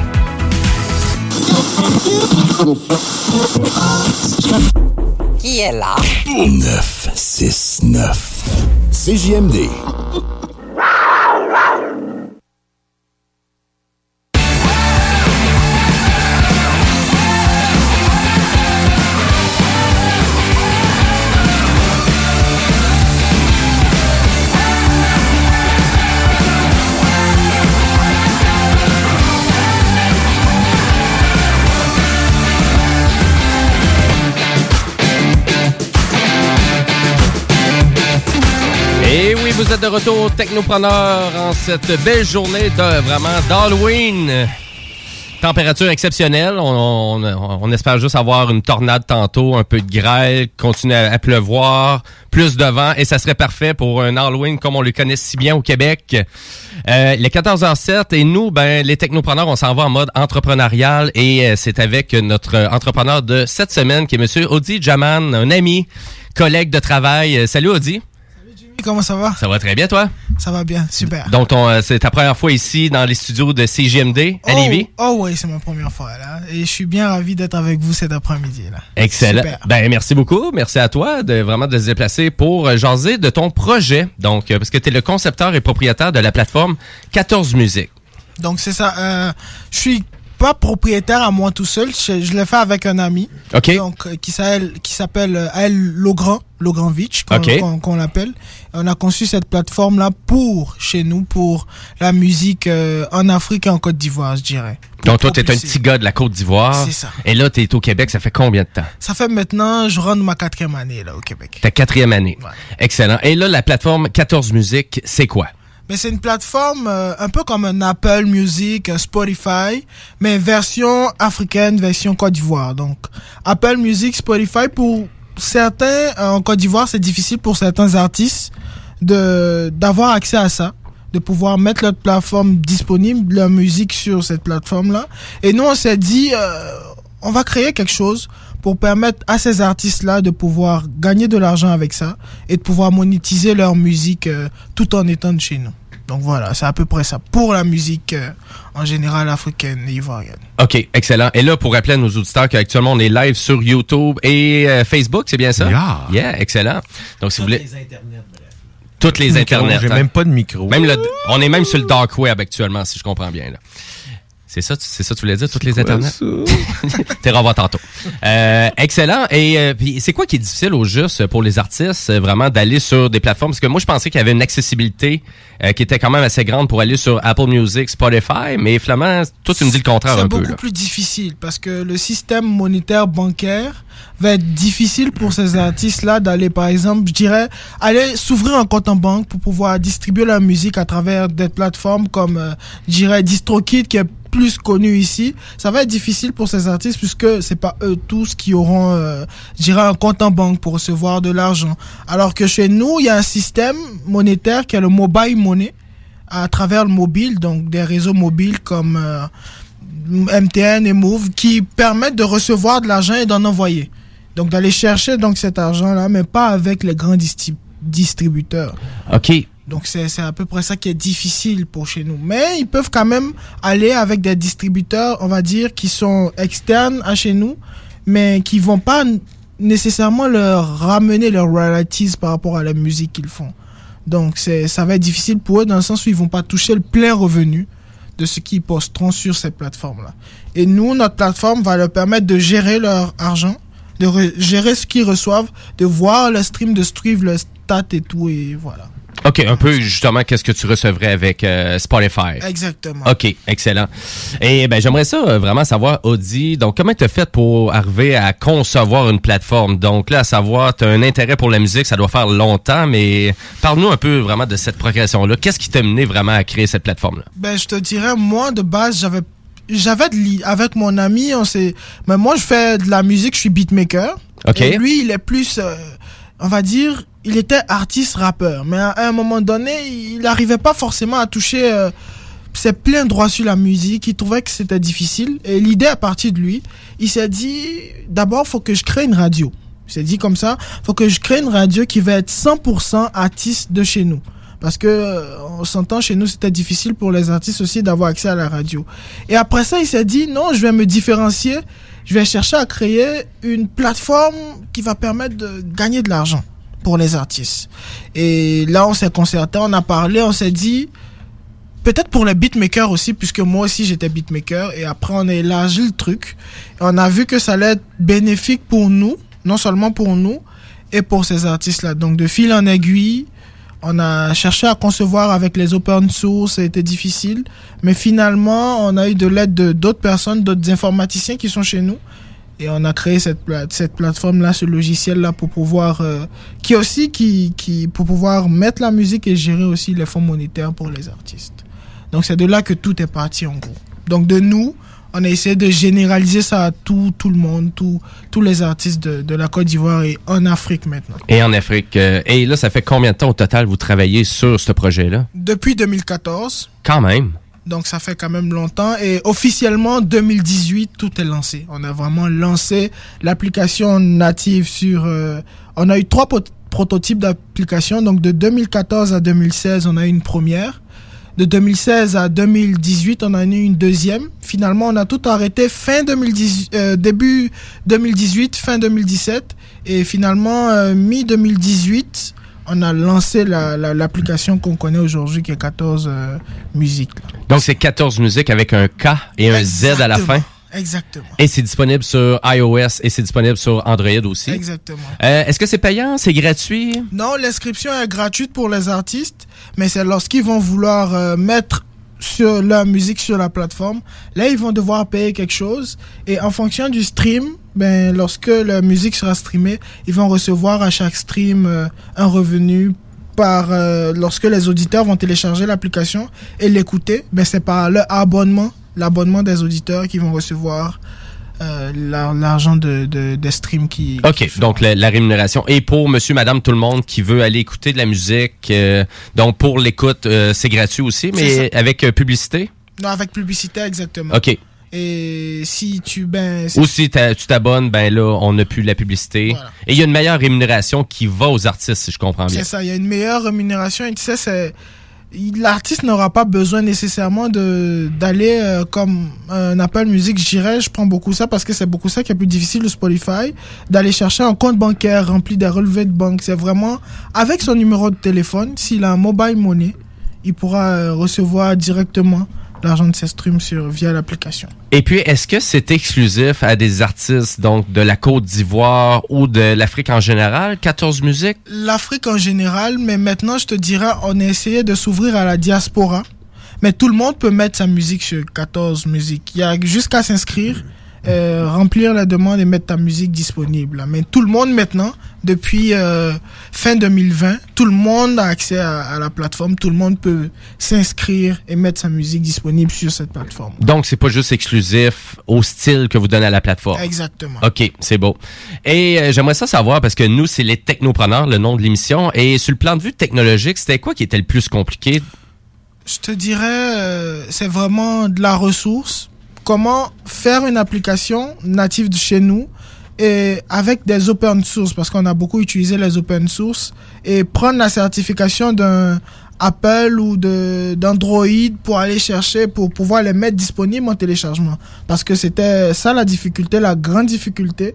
Qui est là? 969. CJMD. Et oui, vous êtes de retour, Technopreneur, en cette belle journée de vraiment d'Halloween. Température exceptionnelle. On, espère juste avoir une tornade tantôt, un peu de grêle, continuer à, à pleuvoir, plus de vent, et ça serait parfait pour un Halloween comme on le connaît si bien au Québec. Euh, les 14h07, et nous, ben, les technopreneurs, on s'en va en mode entrepreneurial, et euh, c'est avec notre entrepreneur de cette semaine, qui est Monsieur Audi Jaman, un ami, collègue de travail. Euh, Salut Audi. Comment ça va? Ça va très bien, toi? Ça va bien, super. Donc, euh, c'est ta première fois ici dans les studios de CGMD à oh, Lévis? Oh oui, c'est ma première fois là. Et je suis bien ravi d'être avec vous cet après-midi là. Excellent. Super. Ben, merci beaucoup. Merci à toi de vraiment de se déplacer pour euh, jaser de ton projet. Donc, euh, parce que tu es le concepteur et propriétaire de la plateforme 14 Musiques. Donc c'est ça. euh, je suis pas propriétaire à moi tout seul. Je, je l'ai fait avec un ami. Donc, euh, qui s'appelle, qui s'appelle euh, Ael Logrand, qu'on l'appelle. On a conçu cette plateforme-là pour, chez nous, pour la musique euh, en Afrique et en Côte d'Ivoire, je dirais. Donc, toi, t'es un petit gars de la Côte d'Ivoire. C'est ça. Et là, t'es au Québec, ça fait combien de temps? Ça fait maintenant, je rentre ma quatrième année, là, au Québec. Ta quatrième année. Excellent. Et là, la plateforme 14 Musique, c'est quoi? Mais c'est une plateforme euh, un peu comme un Apple Music, un Spotify, mais version africaine, version Côte d'Ivoire. Donc, Apple Music, Spotify, pour certains euh, en Côte d'Ivoire, c'est difficile pour certains artistes de d'avoir accès à ça, de pouvoir mettre leur plateforme disponible, leur musique sur cette plateforme-là. Et nous, on s'est dit, euh, on va créer quelque chose pour permettre à ces artistes-là de pouvoir gagner de l'argent avec ça et de pouvoir monétiser leur musique euh, tout en étant de chez nous. Donc voilà, c'est à peu près ça pour la musique euh, en général africaine et ivoirienne. OK, excellent. Et là, pour rappeler à nos auditeurs qu'actuellement, on est live sur YouTube et euh, Facebook, c'est bien ça? Yeah. Yeah, excellent. Donc, si vous voulez... Toutes les Micro, internets. j'ai hein. même pas de micro. Même le, on est même sur le dark web actuellement, si je comprends bien. là. C'est ça, tu- c'est ça que tu voulais dire, toutes les internets? T'es revoir tantôt. Euh, excellent. Et euh, puis c'est quoi qui est difficile au juste pour les artistes, euh, vraiment d'aller sur des plateformes? Parce que moi, je pensais qu'il y avait une accessibilité euh, qui était quand même assez grande pour aller sur Apple Music, Spotify, mais Flamand, toi, tu me dis le contraire C'est un peu. beaucoup Là. plus difficile parce que le système monétaire bancaire va être difficile pour ces artistes-là d'aller, par exemple, je dirais, aller s'ouvrir un compte en banque pour pouvoir distribuer leur musique à travers des plateformes comme, euh, je dirais, DistroKid qui est plus connu ici. Ça va être difficile pour ces artistes puisque c'est pas eux tous qui auront, euh, je dirais, un compte en banque pour recevoir de l'argent. Alors que chez nous, il y a un système monétaire qui est le mobile money à travers le mobile, donc des réseaux mobiles comme euh, MTN et Move qui permettent de recevoir de l'argent et d'en envoyer. Donc d'aller chercher donc cet argent-là, mais pas avec les grands distributeurs. OK. Donc c'est à peu près ça qui est difficile pour chez nous. Mais ils peuvent quand même aller avec des distributeurs, on va dire, qui sont externes à chez nous, mais qui vont pas nécessairement leur ramener leurs royalties par rapport à la musique qu'ils font. Donc ça va être difficile pour eux dans le sens où ils vont pas toucher le plein revenu de ce qu'ils posteront sur cette plateforme-là. Et nous, notre plateforme va leur permettre de gérer leur argent, de re- gérer ce qu'ils reçoivent, de voir le stream, de suivre le stat et tout, et voilà. OK, un peu justement, qu'est-ce que tu recevrais avec euh, Spotify? Exactement. OK, excellent. Et ben j'aimerais ça euh, vraiment savoir, Audi, donc comment tu as fait pour arriver à concevoir une plateforme? Donc là, à savoir, tu as un intérêt pour la musique, ça doit faire longtemps, mais parle-nous un peu vraiment de cette progression-là. Qu'est-ce qui t'a mené vraiment à créer cette plateforme-là? Ben, je te dirais, moi, de base, j'avais, j'avais de l'i- avec mon ami, on s'est, mais moi, je fais de la musique, je suis beatmaker. Ok. Et lui, il est plus, euh, on va dire, il était artiste rappeur. Mais à un moment donné, il n'arrivait pas forcément à toucher euh, ses pleins droits sur la musique. Il trouvait que c'était difficile. Et l'idée est partie de lui. Il s'est dit, d'abord, faut que je crée une radio. Il s'est dit comme ça, faut que je crée une radio qui va être 100% artiste de chez nous. Parce que, euh, on s'entend, chez nous, c'était difficile pour les artistes aussi d'avoir accès à la radio. Et après ça, il s'est dit, non, je vais me différencier. Je vais chercher à créer une plateforme qui va permettre de gagner de l'argent pour les artistes. Et là, on s'est concerté, on a parlé, on s'est dit, peut-être pour les beatmakers aussi, puisque moi aussi j'étais beatmaker, et après on a élargi le truc. Et on a vu que ça allait être bénéfique pour nous, non seulement pour nous, et pour ces artistes-là. Donc de fil en aiguille, on a cherché à concevoir avec les open source, été difficile, mais finalement on a eu de l'aide de d'autres personnes, d'autres informaticiens qui sont chez nous. Et on a créé cette, cette plateforme-là, ce logiciel-là pour pouvoir, euh, qui aussi, qui, qui, pour pouvoir mettre la musique et gérer aussi les fonds monétaires pour les artistes. Donc c'est de là que tout est parti en gros. Donc de nous, on a essayé de généraliser ça à tout, tout le monde, tout, tous les artistes de, de la Côte d'Ivoire et en Afrique maintenant. Et en Afrique. euh, et là, ça fait combien de temps au total vous travaillez sur ce projet-là? Depuis 2014, Quand même. donc ça fait quand même longtemps. Et officiellement, 2018, tout est lancé. On a vraiment lancé l'application native sur... euh, on a eu trois prototypes d'application. Donc de 2014 à 2016, on a eu une première. De 2016 à 2018, on en a eu une deuxième. Finalement, on a tout arrêté fin 2018, euh, début 2018, fin 2017. Et finalement, euh, mi-2018, on a lancé la- la- l'application qu'on connaît aujourd'hui qui est 14 euh, musiques. Donc, c'est 14 musiques avec un K et un Z à la fin? Exactement. Et c'est disponible sur iOS et c'est disponible sur Android aussi. Exactement. Euh, Est-ce que c'est payant? C'est gratuit? Non, l'inscription est gratuite pour les artistes, mais c'est lorsqu'ils vont vouloir euh, mettre sur leur musique sur la plateforme, là ils vont devoir payer quelque chose et en fonction du stream, ben lorsque la musique sera streamée, ils vont recevoir à chaque stream euh, un revenu par euh, lorsque les auditeurs vont télécharger l'application et l'écouter, ben c'est par leur abonnement, l'abonnement des auditeurs qui vont recevoir euh, la- l'argent de, de, des streams qui OK, donc la, la rémunération. Et pour monsieur, madame, tout le monde qui veut aller écouter de la musique, euh, donc pour l'écoute, euh, c'est gratuit aussi, mais avec publicité? Non, avec publicité exactement. OK. Et si tu ben Ou si tu t'abonnes, ben là, on n'a plus la publicité. Et il y a une meilleure rémunération qui va aux artistes, si je comprends bien. c'est ça, il y a une meilleure rémunération et tu sais c'est l'artiste n'aura pas besoin nécessairement de d'aller euh, comme un Apple Music, je dirais, je prends beaucoup ça parce que c'est beaucoup ça qui est plus difficile de Spotify, d'aller chercher un compte bancaire rempli des relevés de banque, c'est vraiment avec son numéro de téléphone, s'il a un mobile money, il pourra euh, recevoir directement l'argent de ses streams sur via l'application. Et puis, est-ce que c'est exclusif à des artistes donc de la Côte d'Ivoire ou de l'Afrique en général, 14 musiques? l'Afrique en général, mais maintenant, je te dirais, on a essayé de s'ouvrir à la diaspora. Mais tout le monde peut mettre sa musique sur 14 musiques. Il y a jusqu'à s'inscrire, euh, remplir la demande et mettre ta musique disponible. Mais tout le monde maintenant, depuis euh, fin 2020, tout le monde a accès à, à la plateforme. Tout le monde peut s'inscrire et mettre sa musique disponible sur cette plateforme. Donc, c'est pas juste exclusif au style que vous donnez à la plateforme. Exactement. OK, c'est beau. Et euh, j'aimerais ça savoir, parce que nous, c'est les technopreneurs, le nom de l'émission. Et sur le plan de vue technologique, c'était quoi qui était le plus compliqué? Je te dirais, euh, c'est vraiment de la ressource. Comment faire une application native de chez nous et avec des open source, parce qu'on a beaucoup utilisé les open source, et prendre la certification d'un Apple ou d'Android pour aller chercher, pour pouvoir les mettre disponibles en téléchargement. Parce que c'était ça la difficulté, la grande difficulté.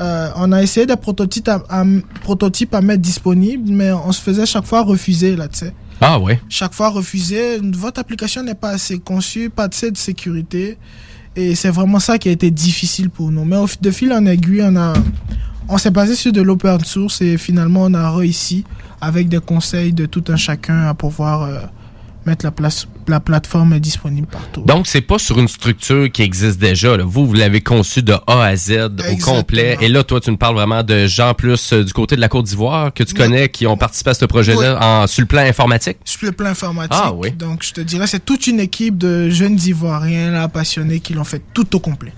Euh, on a essayé des prototypes à, à- prototypes à mettre disponibles, mais on se faisait chaque fois refuser là, tu sais Ah ouais. chaque fois refusé. Votre application n'est pas assez conçue, pas assez de sécurité. Et c'est vraiment ça qui a été difficile pour nous. Mais de fil en aiguille, on, on s'est basé sur de l'open source et finalement on a réussi avec des conseils de tout un chacun à pouvoir euh, mettre la, place, la plateforme est disponible partout. Donc, c'est pas sur une structure qui existe déjà. là. Vous, vous l'avez conçu de A à Z au complet. Et là, toi, tu me parles vraiment de gens plus euh, du côté de la Côte d'Ivoire que tu connais qui ont participé à ce projet-là en, sur le plan informatique? Sur le plan informatique. Ah oui. Donc je te dirais, c'est toute une équipe de jeunes Ivoiriens là, passionnés qui l'ont fait tout au complet.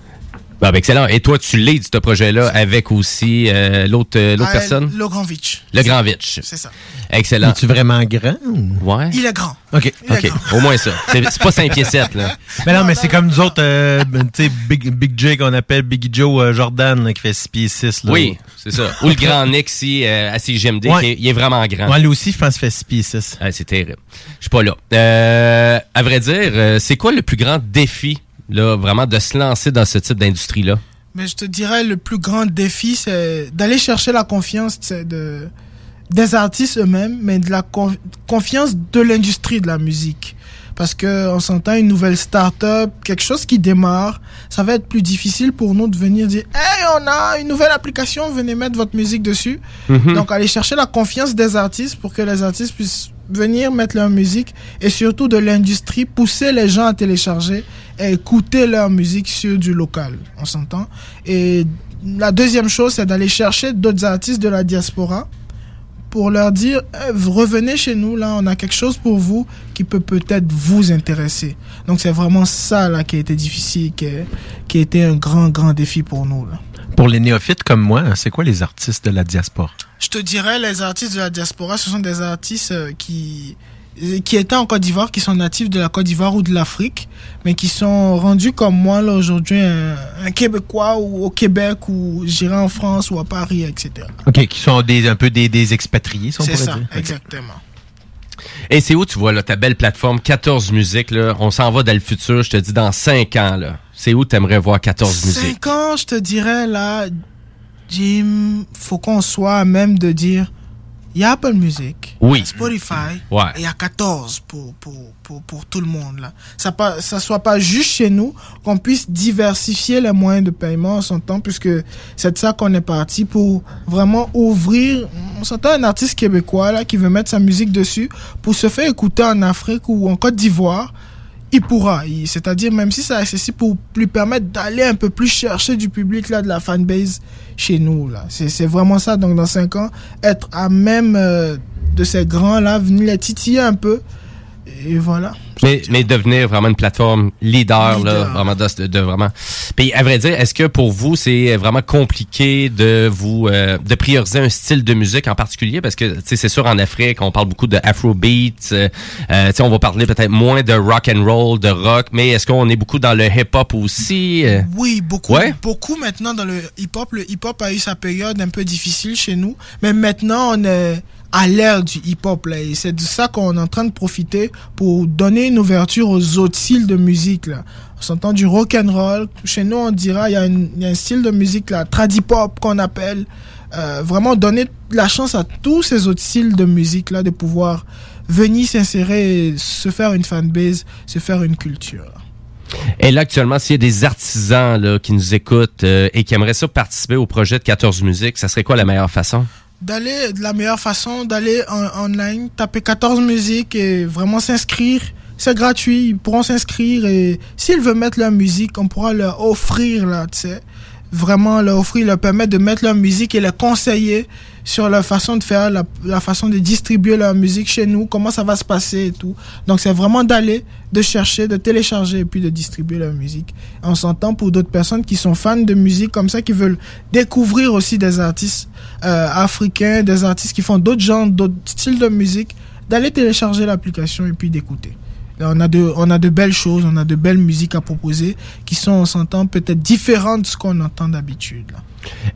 Ah, ben, excellent. Et toi, tu leads ce projet-là avec aussi euh, l'autre euh, l'autre Ah, personne? Le Grand Vitch. Le Grand Vitch. C'est ça. Excellent. Es-tu vraiment grand? ou- Ouais. Il est grand. OK. OK. Au moins ça. C'est c'est pas 5 pieds 7, là. Mais non, mais c'est comme nous autres, euh, ben, tu sais, Big, Big J qu'on appelle Big Joe euh, Jordan, là, qui fait 6 pieds 6. Là. Oui, c'est ça. Ou le grand Nick euh, à CGMD, Ouais. qui est- il est vraiment grand. Ouais, lui aussi, je pense qu'il fait 6 pieds 6. Ah, c'est terrible. Je suis pas là. Euh, à vrai dire, euh, c'est quoi le plus grand défi, là, vraiment, de se lancer dans ce type d'industrie-là? Mais je te dirais, le plus grand défi, c'est d'aller chercher la confiance de, des artistes eux-mêmes, mais de la con- confiance de l'industrie de la musique. Parce que on s'entend une nouvelle start-up, quelque chose qui démarre, ça va être plus difficile pour nous de venir dire Hey, on a une nouvelle application, venez mettre votre musique dessus. Mhm. Donc, aller chercher la confiance des artistes pour que les artistes puissent venir mettre leur musique et surtout de l'industrie, pousser les gens à télécharger écouter leur musique sur du local. On s'entend. Et la deuxième chose, c'est d'aller chercher d'autres artistes de la diaspora pour leur dire Eh, revenez chez nous là on a quelque chose pour vous qui peut peut-être vous intéresser donc c'est vraiment ça là qui a été difficile qui, a- qui a été un grand grand défi pour nous là. Pour les néophytes comme moi, c'est quoi les artistes de la diaspora? je te dirais les artistes de la diaspora ce sont des artistes euh, qui qui étaient en Côte d'Ivoire qui sont natifs de la Côte d'Ivoire ou de l'Afrique mais qui sont rendus comme moi là aujourd'hui un, un Québécois ou au Québec ou j'irai en France ou à Paris etc OK, qui sont des, un peu des, des expatriés, si on c'est ça dire. Exactement Et c'est où tu vois là, ta belle plateforme, 14 musiques, là, on s'en va dans le futur, je te dis dans 5 ans. là. C'est où tu aimerais voir 14 musiques? Cinq ans, je te dirais, là, Jim, faut qu'on soit à même de dire, Il y a Apple Music, Oui. Spotify, Ouais. et il y a 14 pour, pour, pour, pour tout le monde. Là. Ça ça soit pas juste chez nous, qu'on puisse diversifier les moyens de paiement, on s'entend, puisque c'est de ça qu'on est parti pour vraiment ouvrir. On s'entend un artiste québécois là, qui veut mettre sa musique dessus pour se faire écouter en Afrique ou en Côte d'Ivoire il pourra. C'est-à-dire, même si c'est accessible pour lui permettre d'aller un peu plus chercher du public, là, de la fanbase chez nous. là. C'est vraiment ça. Donc, dans 5 ans, être à même euh, de ces grands-là, venir les titiller un peu. Et voilà. Mais, mais devenir vraiment une plateforme leader, là, vraiment de, de vraiment. Puis à vrai dire, est-ce que pour vous c'est vraiment compliqué de vous euh, de prioriser un style de musique en particulier? Parce que tu sais c'est sûr en Afrique on parle beaucoup de Afrobeat, euh, euh, tu sais on va parler peut-être moins de rock and roll, de rock, mais est-ce qu'on est beaucoup dans le hip hop aussi euh? Oui, beaucoup. Ouais? Beaucoup maintenant dans le hip-hop. Le hip-hop a eu sa période un peu difficile chez nous. Mais maintenant, on est à l'ère du hip-hop. Là, et c'est de ça qu'on est en train de profiter pour donner une ouverture aux autres styles de musique. Là. On s'entend du rock and roll. Chez nous, on dira, il y, a un style de musique, là, tradi-pop qu'on appelle. Euh, vraiment donner la chance à tous ces autres styles de musique là de pouvoir venir s'insérer, se faire une fanbase, se faire une culture. Et là actuellement s'il y a des artisans là qui nous écoutent euh, et qui aimeraient ça participer au projet de 14 musiques, ça serait quoi la meilleure façon? D'aller de la meilleure façon d'aller en online taper 14 musiques et vraiment s'inscrire. C'est gratuit ils pourront s'inscrire et s'ils veulent mettre leur musique on pourra leur offrir là tu sais. Vraiment leur offrir leur permettre de mettre leur musique et les conseiller sur la façon de faire la, la façon de distribuer leur musique chez nous comment ça va se passer et tout. Donc c'est vraiment d'aller de chercher de télécharger et puis de distribuer leur musique. On s'entend pour d'autres personnes qui sont fans de musique comme ça qui veulent découvrir aussi des artistes euh, africains des artistes qui font d'autres genres d'autres styles de musique d'aller télécharger l'application et puis d'écouter on a de on a de belles choses on a de belles musiques à proposer qui sont on s'entend peut-être différentes de ce qu'on entend d'habitude.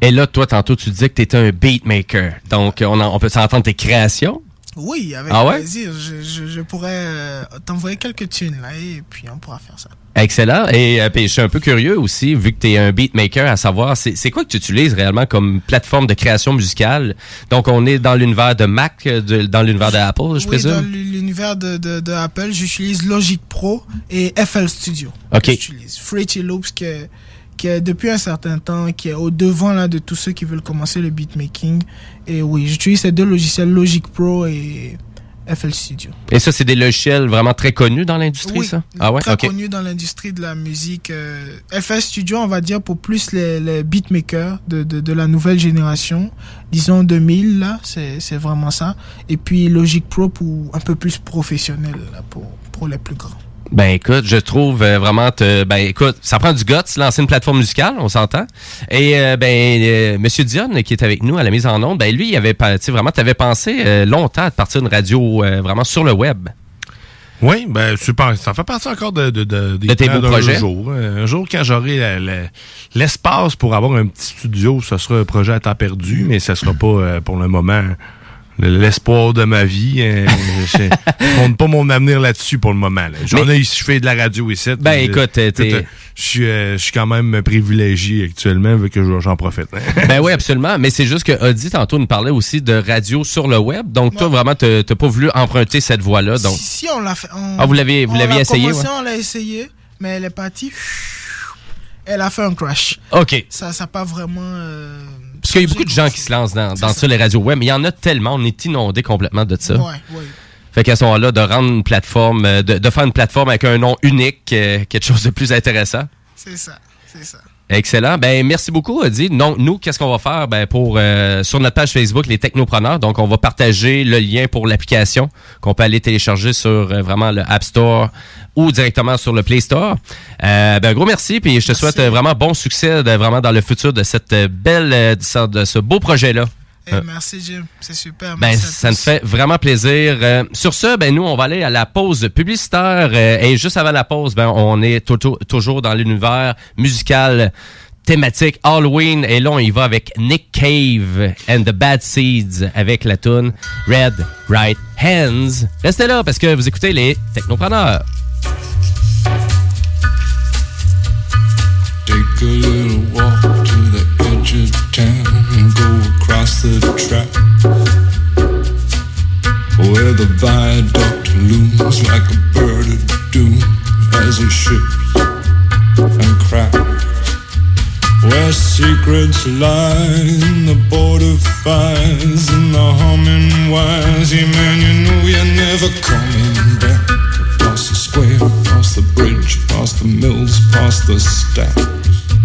Et là toi tantôt tu disais que tu étais un beatmaker. Donc on, en- on peut s'entendre tes créations? Oui, avec Ah ouais? plaisir. Je, je, je pourrais euh, t'envoyer quelques tunes là et puis on pourra faire ça. Excellent. Et euh, puis, je suis un peu curieux aussi, vu que tu es un beatmaker, à savoir, c'est c'est quoi que tu utilises réellement comme plateforme de création musicale? Donc, on est dans l'univers de Mac, euh, de- dans l'univers d'Apple, je oui, dans présume? l'univers de, de, de Apple, j'utilise Logic Pro et FL Studio. OK. J'utilise Fruity Loops qui est, qui est depuis un certain temps, qui est au devant là de tous ceux qui veulent commencer le beatmaking. Et oui, j'utilise ces deux logiciels, Logic Pro et FL Studio. Et ça, c'est des logiciels vraiment très connus dans l'industrie, Oui, ça? Ah ouais? très OK. connu dans l'industrie de la musique. euh, FL Studio, on va dire, pour plus les, les beatmakers de, de, de la nouvelle génération. Disons 2000, là, c'est c'est vraiment ça. Et puis Logic Pro pour un peu plus professionnel, là, pour, pour les plus grands. Ben écoute, je trouve euh, vraiment te, ben écoute, ça prend du guts lancer une plateforme musicale, on s'entend. Et euh, ben euh, monsieur Dion qui est avec nous à la mise en onde, ben lui il avait pas tu sais vraiment t'avais pensé euh, longtemps à partir d'une radio euh, vraiment sur le web. Oui, ben super. Ça fait partie encore de, de, de, des De tes beaux projets. jour. Un jour, quand j'aurai l'espace pour avoir un petit studio, ce sera un projet à temps perdu, mais ce sera pas euh, pour le moment l'espoir de ma vie. Euh, je compte pas mon avenir là-dessus pour le moment. là. J'en Mais- ai ici, je fais de la radio ici. Ben, écoute, euh, euh, Je suis, euh, je suis quand même privilégié actuellement, vu que je- j'en profite. ben oui, absolument. Mais c'est juste que Audi, tantôt, nous parlait aussi de radio sur le web. Donc, toi, vraiment, t'as t'as pas voulu emprunter cette voie-là. Donc, Si on l'a fait. on- Ah, vous l'aviez- vous on l'aviez l'a essayé, commencé, ouais. On l'a essayé, mais elle est partie. Elle a fait un crash. OK. Ça n'a pas vraiment. euh, parce qu'il y a beaucoup de gens qui se lancent dans, dans ça, les radios web. Mais il y en a tellement. On est inondé complètement de ça. Ouais, ouais. Fait qu'à ce moment-là, de rendre une plateforme, euh, de, de faire une plateforme avec un nom unique, euh, quelque chose de plus intéressant. C'est ça, c'est ça. Excellent. Ben merci beaucoup, Adi. Non, nous, qu'est-ce qu'on va faire? Ben, pour euh, sur notre page Facebook, les Technopreneurs. Donc, on va partager le lien pour l'application qu'on peut aller télécharger sur euh, vraiment le App Store ou directement sur le Play Store. Euh, ben gros merci, puis je te souhaite euh, vraiment bon succès de- vraiment dans le futur de cette euh, belle, euh, de ce- beau projet là. Eh, merci Jim, c'est super. Ben, merci ça nous fait vraiment plaisir. Euh, sur ce, ben, nous, on va aller à la pause publicitaire. euh, et juste avant la pause, ben, on est tou- tou- toujours dans l'univers musical thématique Halloween. Et là, on y va avec Nick Cave and the Bad Seeds avec la tune Red Right Hands. Restez là parce que vous écoutez les Technopreneurs. Take a little walk to the edge of town and go across the track where the viaduct looms like a bird of doom as it shifts and cracks. Where secrets lie in the border fires and the humming wires. Yeah, man, you know you're never coming back. Across the square, across the bridge, past the mills, past the stack.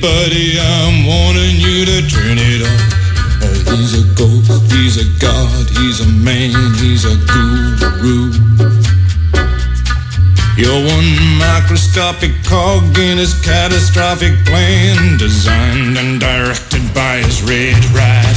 Buddy, I'm warning you to turn it off. Uh, he's a ghost, he's a god, he's a man, he's a guru. You're one microscopic cog in his catastrophic plan, designed and directed by his red right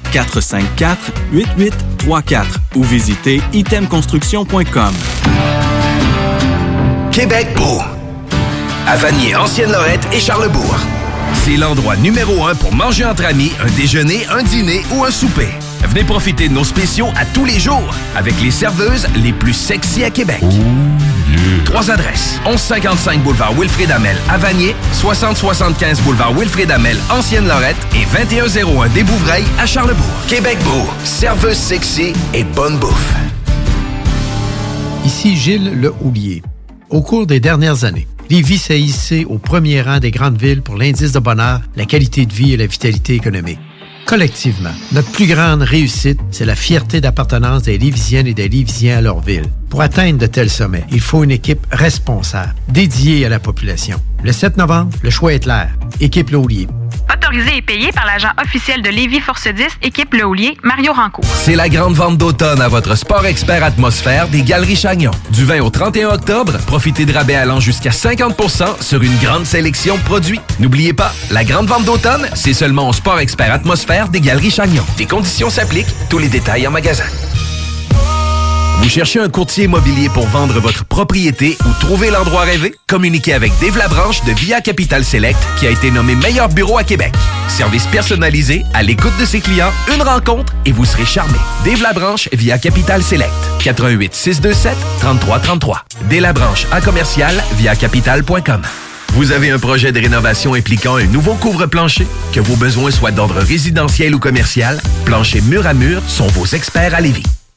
418-454-8834 ou visitez itemconstruction.com. Québec beau. À Vanier, Ancienne-Lorette et Charlebourg. C'est l'endroit numéro un pour manger entre amis, un déjeuner, un dîner ou un souper. Venez profiter de nos spéciaux à tous les jours avec les serveuses les plus sexy à Québec. Trois adresses. 1155 boulevard Wilfrid Amel à Vanier, 6075 boulevard Wilfrid Amel, Ancienne Lorette et 2101 des Bouvrailles à Charlebourg. Québec Beau, serveuse sexy et bonne bouffe. Ici Gilles Le Houlier. Au cours des dernières années, Lévis s'est hissé au premier rang des grandes villes pour l'indice de bonheur, la qualité de vie et la vitalité économique. Collectivement, notre plus grande réussite, c'est la fierté d'appartenance des Lévisiennes et des Lévisiens à leur ville. Pour atteindre de tels sommets, il faut une équipe responsable, dédiée à la population. Le 7 novembre, le choix est clair. Équipe Laulier. Autorisé et payé par l'agent officiel de Lévis Force 10, équipe Le Houlier, Mario Rancourt. C'est la grande vente d'automne à votre Sport Expert Atmosphère des Galeries Chagnon. Du 20 au 31 octobre, profitez de rabais allant jusqu'à 50% sur une grande sélection de produits. N'oubliez pas, la grande vente d'automne, c'est seulement au Sport Expert Atmosphère des Galeries Chagnon. Des conditions s'appliquent, tous les détails en magasin. Vous cherchez un courtier immobilier pour vendre votre propriété ou trouver l'endroit rêvé? Communiquez avec Dave Labranche de Via Capital Select qui a été nommé meilleur bureau à Québec. Service personnalisé, à l'écoute de ses clients, une rencontre et vous serez charmé. Dave Labranche via Capital Select. 88 627 3333. Dave Labranche à commercial via capital.com. Vous avez un projet de rénovation impliquant un nouveau couvre-plancher? Que vos besoins soient d'ordre résidentiel ou commercial, Plancher Mur à Mur sont vos experts à Lévis.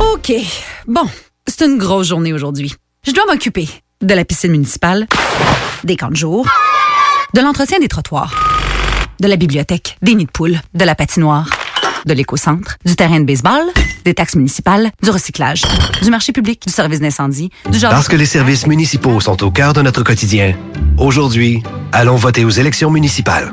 OK. Bon, c'est une grosse journée aujourd'hui. Je dois m'occuper de la piscine municipale, des camps de jour, de l'entretien des trottoirs, de la bibliothèque, des nids de poules, de la patinoire, de l'éco-centre, du terrain de baseball, des taxes municipales, du recyclage, du marché public, du service d'incendie, du genre... Parce que les services municipaux sont au cœur de notre quotidien, aujourd'hui, allons voter aux élections municipales.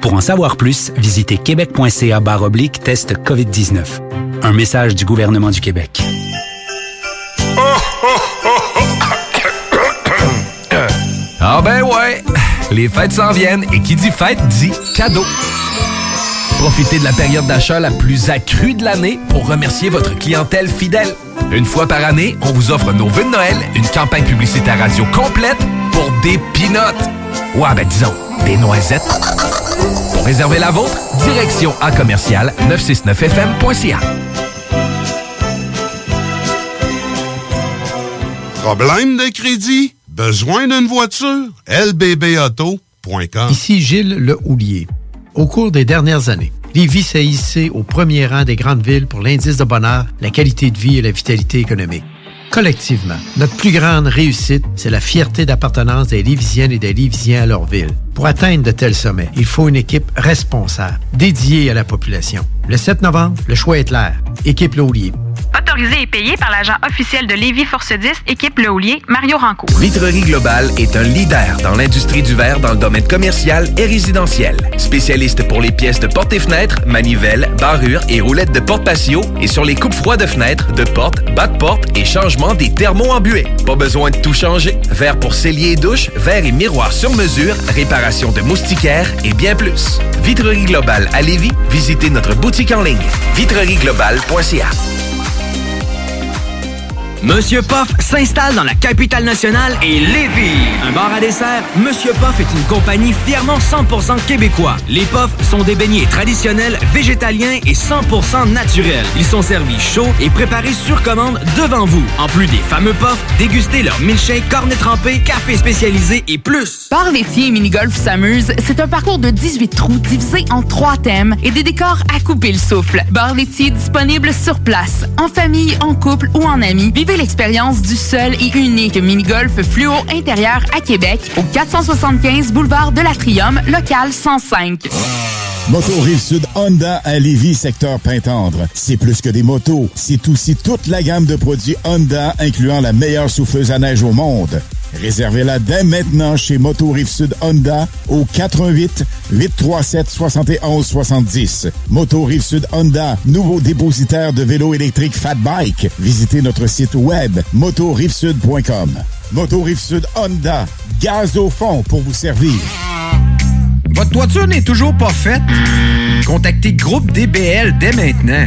Pour en savoir plus, visitez québec.ca oblique test COVID-19. Un message du gouvernement du Québec. Ah ben ouais, les fêtes s'en viennent et qui dit fête dit cadeau. Profitez de la période d'achat la plus accrue de l'année pour remercier votre clientèle fidèle. Une fois par année, on vous offre nos vœux de Noël, une campagne publicitaire radio complète pour des pinottes. Ouais, ben disons, des noisettes. Pour réserver la vôtre, direction à commercial 969fm.ca. Problème de crédit? Besoin d'une voiture? lbbauto.com Ici Gilles Le Houlier. Au cours des dernières années, Lévis s'est hissé au premier rang des grandes villes pour l'indice de bonheur, la qualité de vie et la vitalité économique. Collectivement, notre plus grande réussite, c'est la fierté d'appartenance des Lévisiennes et des Lévisiens à leur ville. Pour atteindre de tels sommets, il faut une équipe responsable, dédiée à la population. Le 7 novembre, le choix est clair. Équipe Laulier. Autorisé et payé par l'agent officiel de Lévis Force 10, équipe Le Houlier, Mario Rancourt. Vitrerie Globale est un leader dans l'industrie du verre dans le domaine commercial et résidentiel. Spécialiste pour les pièces de portes et fenêtres, manivelles, barrures et roulettes de porte patio et sur les coupes froides de fenêtres, de portes, bas de porte et changement des thermos embués. Pas besoin de tout changer. Verre pour cellier et douche, verre et miroir sur mesure, réparation de moustiquaires et bien plus. Vitrerie Globale à Lévis, visitez notre boutique en ligne vitrerieglobale.ca. Monsieur Poff s'installe dans la capitale nationale et Lévis. Un bar à dessert, Monsieur Poff est une compagnie fièrement 100% québécois. Les Poffs sont des beignets traditionnels, végétaliens et 100% naturels. Ils sont servis chauds et préparés sur commande devant vous. En plus des fameux Poffs, dégustez leur milkshake, cornet trempé, café spécialisé et plus. Bar laitier et mini-golf s'amuse, c'est un parcours de 18 trous divisé en trois thèmes et des décors à couper le souffle. Bar laitier disponible sur place, en famille, en couple ou en amis. L'expérience du seul et unique mini-golf fluo intérieur à Québec au 475 boulevard de l'Atrium, local 105. Moto Rive-Sud Honda à Lévis, secteur Pintendre. C'est plus que des motos, c'est aussi toute la gamme de produits Honda, incluant la meilleure souffleuse à neige au monde. Réservez-la dès maintenant chez Moto Rive-Sud Honda au 88 837 71 70. Moto Rive-Sud Honda, nouveau dépositaire de vélos électriques Fat Bike. Visitez notre site web motorivesud.com. Moto Rive-Sud Honda, gaz au fond pour vous servir. Votre toiture n'est toujours pas faite? Contactez Groupe DBL dès maintenant.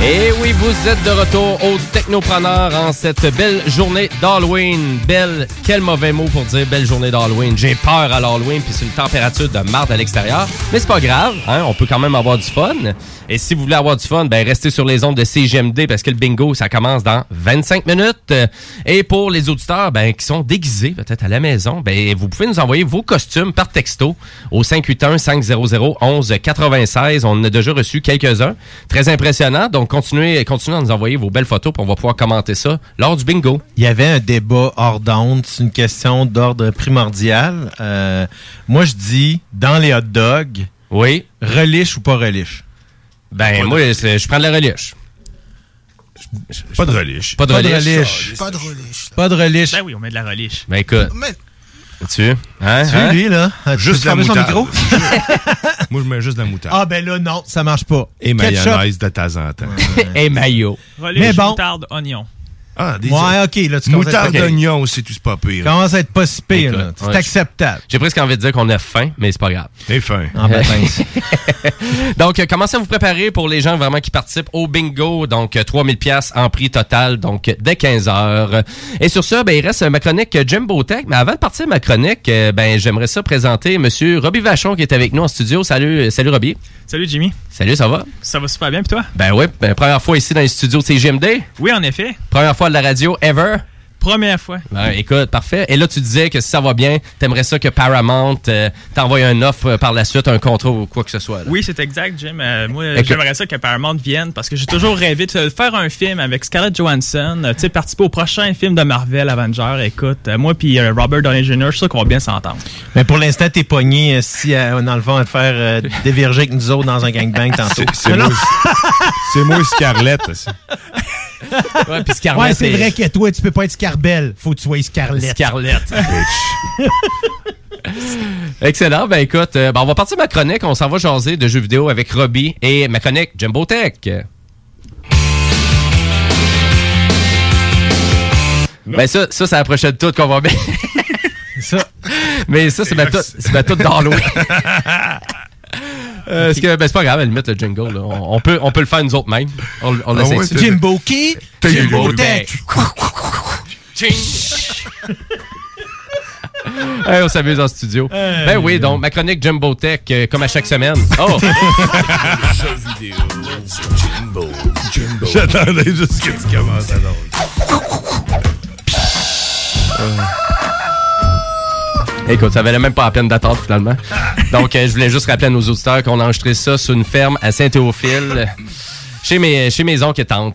Et oui, vous êtes de retour au Technopreneur en cette belle journée d'Halloween. Belle, quel mauvais mot pour dire belle journée d'Halloween. J'ai peur à l'Halloween, puis c'est une température de marde à l'extérieur. Mais c'est pas grave, hein, on peut quand même avoir du fun. Et si vous voulez avoir du fun, ben restez sur les ondes de CGMD parce que le bingo, ça commence dans 25 minutes. Et pour les auditeurs ben, qui sont déguisés peut-être à la maison, ben vous pouvez nous envoyer vos costumes par texto au 581-500-1196. On en a déjà reçu quelques-uns. Très impressionnant. Donc, continuez, continuez à nous envoyer vos belles photos pour on va pouvoir commenter ça lors du bingo. Il y avait un débat hors d'onde. C'est une question d'ordre primordial. Euh, moi, je dis, dans les hot dogs, oui. relish ou pas relish? Ben, moi, je prends de la relish. Pas de relish. Pas de relish. Pas de relish. Pas de relish. Ben oui, on met de la relish. Ben écoute. Mais- Tu hein, Tu hein? veux, lui, là? Tu Juste peux fermer son moutarde. micro? Moi, je mets juste de la moutarde. Ah, ben là, non, ça marche pas. Et Ketchup. mayonnaise de temps en temps. Et mayo. Relish, Mais bon. moutarde, oignon. Ah, des Ouais, ok, là, tu commences à Moutarde être- d'oignon aussi, tout c'est pas pire. commence à être pas si pire, là. C'est ouais, acceptable. J'ai presque envie de dire qu'on a faim, mais c'est pas grave. Et fin. Ah, ben, pince. donc, euh, commencez à vous préparer pour les gens vraiment qui participent au bingo? Donc, euh, 3000 pièces en prix total, donc euh, dès 15 heures. Et sur ça, ben, il reste euh, ma chronique euh, Jumbo Tech. Mais avant de partir ma chronique, euh, ben, j'aimerais ça présenter Monsieur Robbie Vachon qui est avec nous en studio. Salut, euh, salut Robbie. Salut Jimmy. Salut, ça va? Ça va super bien, puis toi? Ben oui, ben, première fois ici dans les studios de CGMD. Oui, en effet. Première fois de la radio ever. Première fois. Ben, écoute, parfait. Et là, tu disais que si ça va bien, t'aimerais ça que Paramount euh, t'envoie un offre par la suite, un contrat ou quoi que ce soit. là. Oui, c'est exact, Jim. Euh, moi, Écoute. j'aimerais ça que Paramount vienne parce que j'ai toujours rêvé de faire un film avec Scarlett Johansson, euh, tu sais, participer au prochain film de Marvel Avenger. Écoute, euh, moi puis euh, Robert Downey Jr., je suis sûr qu'on va bien s'entendre. Mais pour l'instant, t'es pogné euh, si, euh, dans le fond, à te faire euh, dévirger avec nous autres dans un gangbang tantôt. C'est- c'est moi. C'est moi Scarlett. ouais. Ouais, c'est vrai que toi, tu peux pas être Scarbelle. Faut que tu sois Scarlett. Scarlett, bitch. Excellent. Ben écoute, euh, ben, on va partir de ma chronique. On s'en va jaser de jeux vidéo avec Robbie et ma chronique Jumbo Tech. Ben ça, ça c'est la prochaine toute qu'on va mettre. ça. Mais ça, c'est ma toute, c'est dans l'eau. Euh, que, ben, c'est pas grave, à la limite, le jingle, là. On, on peut, on peut le faire nous autres mêmes. On, on Ah ouais, Jimbo qui? Jimbo Tech. Hey, on s'amuse en studio. Hey, ben oui, donc ma chronique Jumbo Tech, euh, comme à chaque semaine. Oh! J'attendais juste que tu commences à Écoute, ça valait même pas la peine d'attendre finalement. Donc, euh, je voulais juste rappeler à nos auditeurs qu'on a enregistré ça sur une ferme à Saint-Théophile. Chez mes, chez mes.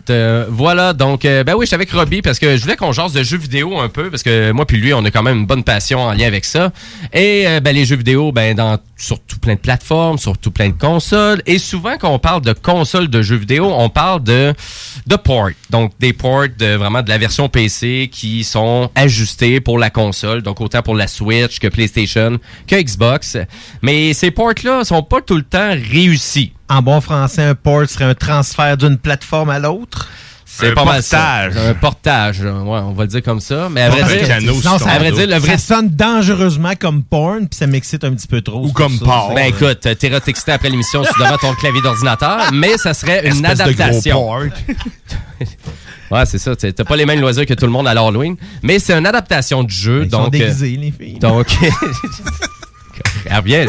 Euh, voilà, donc, euh, ben oui, j'étais avec Robbie parce que je voulais qu'on jase de jeux vidéo un peu, parce que moi puis lui, on a quand même une bonne passion en lien avec ça. Et euh, ben, les jeux vidéo, ben, dans surtout plein de plateformes, surtout plein de consoles. Et souvent, quand on parle de consoles de jeux vidéo, on parle de, de ports. Donc, des ports de vraiment de la version PC qui sont ajustés pour la console. Donc, autant pour la Switch que PlayStation que Xbox. Mais ces ports-là sont pas tout le temps réussis. En bon français, un port serait un transfert d'une plateforme à l'autre? C'est pas mal ça. Un portage, ouais, on va le dire comme ça. Mais à vrai dire, ça, à vrai dire, le vrai ça sonne dangereusement comme porn, puis ça m'excite un petit peu trop. Ou comme Ben écoute, euh, t'es excité après l'émission sur devant ton clavier d'ordinateur, mais ça serait une Espèce de gros adaptation. port. ouais, c'est ça. T'as pas les mêmes loisirs que tout le monde à l'Halloween, mais c'est une adaptation du jeu. Ils sont donc, déguisés, euh, les filles. Donc, bien.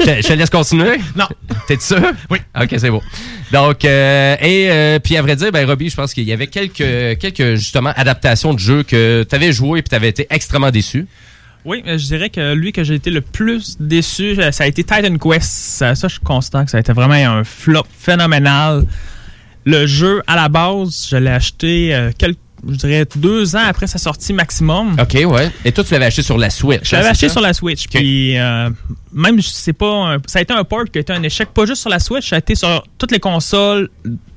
Je, je te laisse continuer? Non. T'es sûr? Oui. OK, c'est bon. Donc, euh, et euh, puis à vrai dire, ben Robbie, je pense qu'il y avait quelques, quelques justement adaptations de jeux que tu avais joué et puis tu avais été extrêmement déçu. Oui, mais je dirais que lui que j'ai été le plus déçu, euh, ça a été Titan Quest. Ça, ça, je suis constant que ça a été vraiment un flop phénoménal. Le jeu, à la base, je l'ai acheté euh, quelques, je dirais deux ans après sa sortie maximum. OK, ouais. Et toi, tu l'avais acheté sur la Switch. Je l'avais hein, acheté sur la Switch. Puis euh, même c'est pas un- ça a été un port qui a été un échec pas juste sur la Switch, ça a été sur toutes les consoles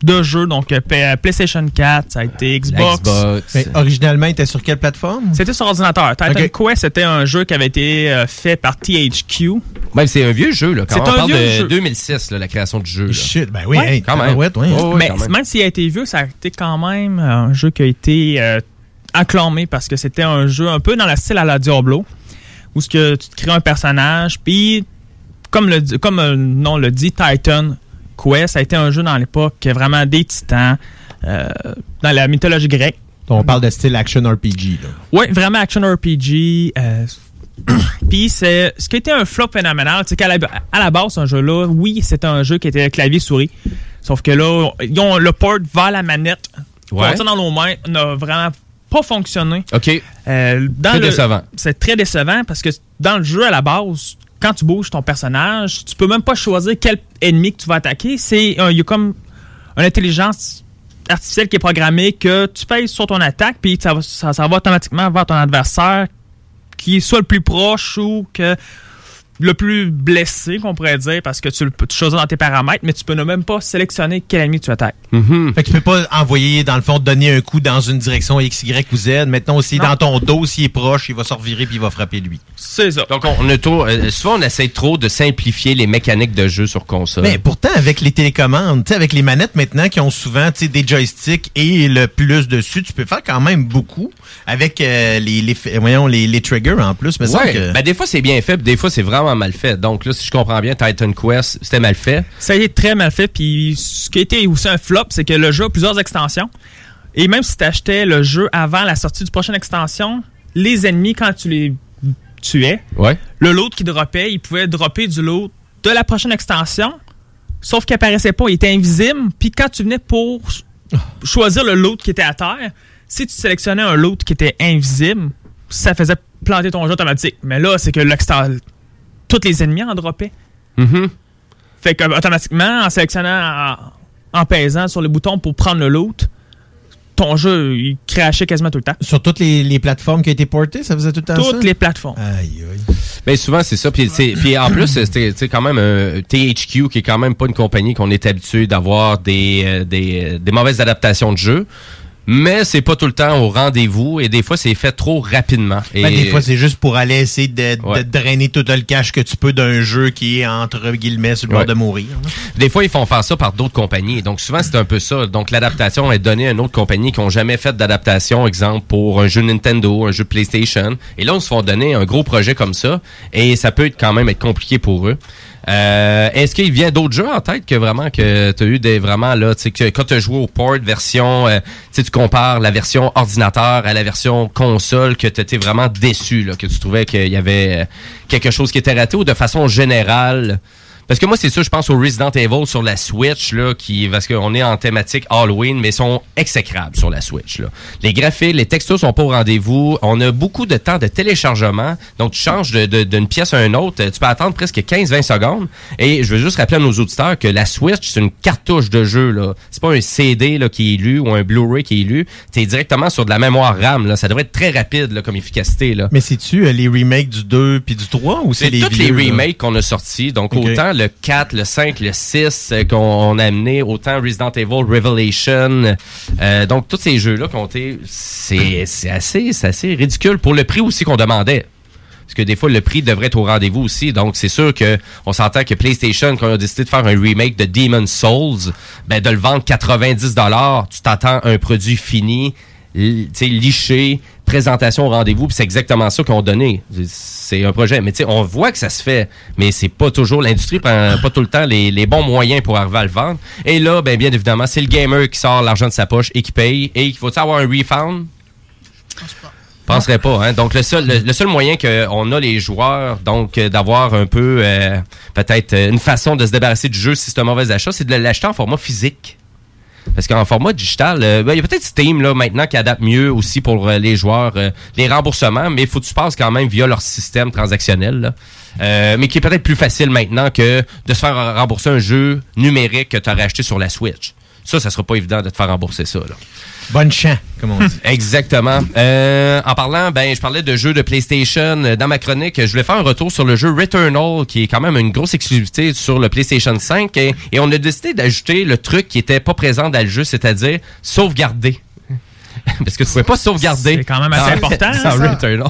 de jeux donc euh, P- PlayStation 4, ça a été Xbox. Mais originalement, il était sur quelle plateforme? C'était sur ordinateur. Titan Ok. Quest c'était un jeu qui avait été euh, fait par THQ. Même c'est un vieux jeu là. Quand C'est on un parle vieux de jeu. 2006 là, la création du jeu. là. Shit, ben oui, Ouais. hey, quand même. tabarouette, ouais. Oh, oui, Mais quand même. même s'il a été vieux, ça a été quand même un jeu qui a été euh, acclamé parce que c'était un jeu un peu dans le style à la Diablo, où ce que tu te crées un personnage, puis comme le comme euh, le nom le dit, Titan Quest, ça a été un jeu dans l'époque qui est vraiment des titans euh, dans la mythologie grecque. On parle de style action RPG. Oui, vraiment action RPG. euh, Puis c'est ce qui était un flop phénoménal, c'est qu'à la, à la base, ce jeu-là, oui, c'était un jeu qui était clavier souris. Sauf que là, ils ont le port vers la manette. Ouais. dans nos mains n'a vraiment pas fonctionné. OK. Euh, Très le- décevant. C'est très décevant parce que dans le jeu à la base, quand tu bouges ton personnage, tu peux même pas choisir quel ennemi que tu vas attaquer. C'est euh, il y a comme une intelligence artificielle qui est programmée que tu pèses sur ton attaque puis ça, va- ça, ça va automatiquement vers ton adversaire qui est soit le plus proche ou que le plus blessé qu'on pourrait dire parce que tu le peux tu choisis dans tes paramètres mais tu peux ne même pas sélectionner quel ennemi tu attaques. Fait que tu peux pas envoyer, dans le fond, donner un coup dans une direction X, Y ou Z. Maintenant, aussi dans ton dos, s'il est proche, il va se revirer puis il va frapper lui. C'est ça. Donc, on, on a trop- euh, souvent, on essaie trop de simplifier les mécaniques de jeu sur console. Mais pourtant, avec les télécommandes, tu sais, avec les manettes maintenant qui ont souvent tu sais, des joysticks et le plus dessus, tu peux faire quand même beaucoup avec euh, les, les, voyons, les, les triggers en plus. Mais Ouais. que... Ben, des fois, c'est bien fait, des fois, c'est vraiment mal fait. Donc, là, si je comprends bien, Titan Quest, c'était mal fait. Ça a été très mal fait. Puis ce qui a été aussi un flop, c'est que le jeu a plusieurs extensions. Et même si tu achetais le jeu avant la sortie du prochaine extension, les ennemis, quand tu les tuais, Ouais. le loot qui droppait, il pouvait dropper du loot de la prochaine extension. Sauf qu'il apparaissait pas, il était invisible. Puis quand tu venais pour choisir le loot qui était à terre, si tu sélectionnais un loot qui était invisible, ça faisait planter ton jeu automatique. Mais là, c'est que l'extension, tous les ennemis en droppaient. Mhm. Fait que automatiquement, en sélectionnant, en, en pesant sur le bouton pour prendre le loot, ton jeu, il crachait quasiment tout le temps. Sur toutes les, les plateformes qui ont été portées, ça faisait tout le temps ça? Toutes les plateformes. Aïe, aïe. Ben souvent c'est ça puis c'est- puis en plus c'était quand même un THQ qui est quand même pas une compagnie qu'on est habitué d'avoir des, euh, des euh, des mauvaises adaptations de jeux. Mais c'est pas tout le temps au rendez-vous et des fois c'est fait trop rapidement. Et Ben, des fois, c'est juste pour aller essayer de, de Ouais. drainer tout le cash que tu peux d'un jeu qui est entre guillemets sur le bord de mourir. là. Des fois, ils font faire ça par d'autres compagnies. Donc, souvent, c'est un peu ça. Donc, l'adaptation est donnée à une autre compagnie qui n'ont jamais fait d'adaptation, exemple, pour un jeu Nintendo, un jeu PlayStation. Et là, on se font donner un gros projet comme ça. Et ça peut être quand même être compliqué pour eux. Euh, Est-ce qu'il vient d'autres jeux en tête que vraiment que tu as eu des vraiment là, tu que quand tu as joué au port version, euh, tu compares la version ordinateur à la version console, que tu étais vraiment déçu, là, que tu trouvais qu'il y avait euh, quelque chose qui était raté ou de façon générale? Parce que moi, c'est sûr, je pense au Resident Evil sur la Switch, là, qui, parce qu'on est en thématique Halloween, mais ils sont exécrables sur la Switch, là. Les graphiques, les textures sont pas au rendez-vous. On a beaucoup de temps de téléchargement. Donc, tu changes de- de- d'une pièce à une autre. Tu peux attendre presque 15-20 secondes. Et je veux juste rappeler à nos auditeurs que la Switch, c'est une cartouche de jeu, là. C'est pas un CD, là, qui est lu ou un Blu-ray qui est lu. T'es directement sur de la mémoire RAM, là. Ça devrait être très rapide, là, comme efficacité, là. Mais c'est-tu euh, les remakes du 2 puis du 3 ou c'est les tous vieux, les remakes qu'on a sortis. Donc, autant le 4, le 5, le 6 euh, qu'on on a amené, autant Resident Evil, Revelation. euh, donc, tous ces jeux-là été... C'est assez, assez ridicule pour le prix aussi qu'on demandait. Parce que des fois, le prix devrait être au rendez-vous aussi. Donc, c'est sûr que on s'entend que PlayStation, quand on a décidé de faire un remake de Demon's Souls, ben, de le vendre 90 tu t'attends un produit fini, liché, présentation au rendez-vous, puis c'est exactement ça qu'on a donné. C'est un projet. Mais tu sais, on voit que ça se fait, mais c'est pas toujours, l'industrie prend pas tout le temps les, les bons moyens pour arriver à le vendre. Et là, ben, bien évidemment, c'est le gamer qui sort l'argent de sa poche et qui paye. Et il faut avoir un refund? penserais pas. Hein? Donc, le seul, le, le seul moyen qu'on a les joueurs, donc, euh, d'avoir un peu, euh, peut-être, euh, une façon de se débarrasser du jeu si c'est un mauvais achat, c'est de l'acheter en format physique. Parce qu'en format digital, euh, ben, il y a peut-être Steam là maintenant qui adapte mieux aussi pour euh, les joueurs euh, les remboursements, mais il faut que tu passes quand même via leur système transactionnel. mais qui est peut-être plus facile maintenant que de se faire rembourser un jeu numérique que tu aurais acheté sur la Switch. Ça, ça sera pas évident de te faire rembourser ça. Là. Bonne champ, comme on dit. Exactement. Euh, en parlant, ben, je parlais de jeux de PlayStation. Euh, Dans ma chronique, je voulais faire un retour sur le jeu Returnal, qui est quand même une grosse exclusivité sur le PlayStation 5. Et, et on a décidé d'ajouter le truc qui était pas présent dans le jeu, c'est-à-dire sauvegarder. Parce que tu pouvais pas sauvegarder. C'est quand même assez dans- important, dans ça. Returnal.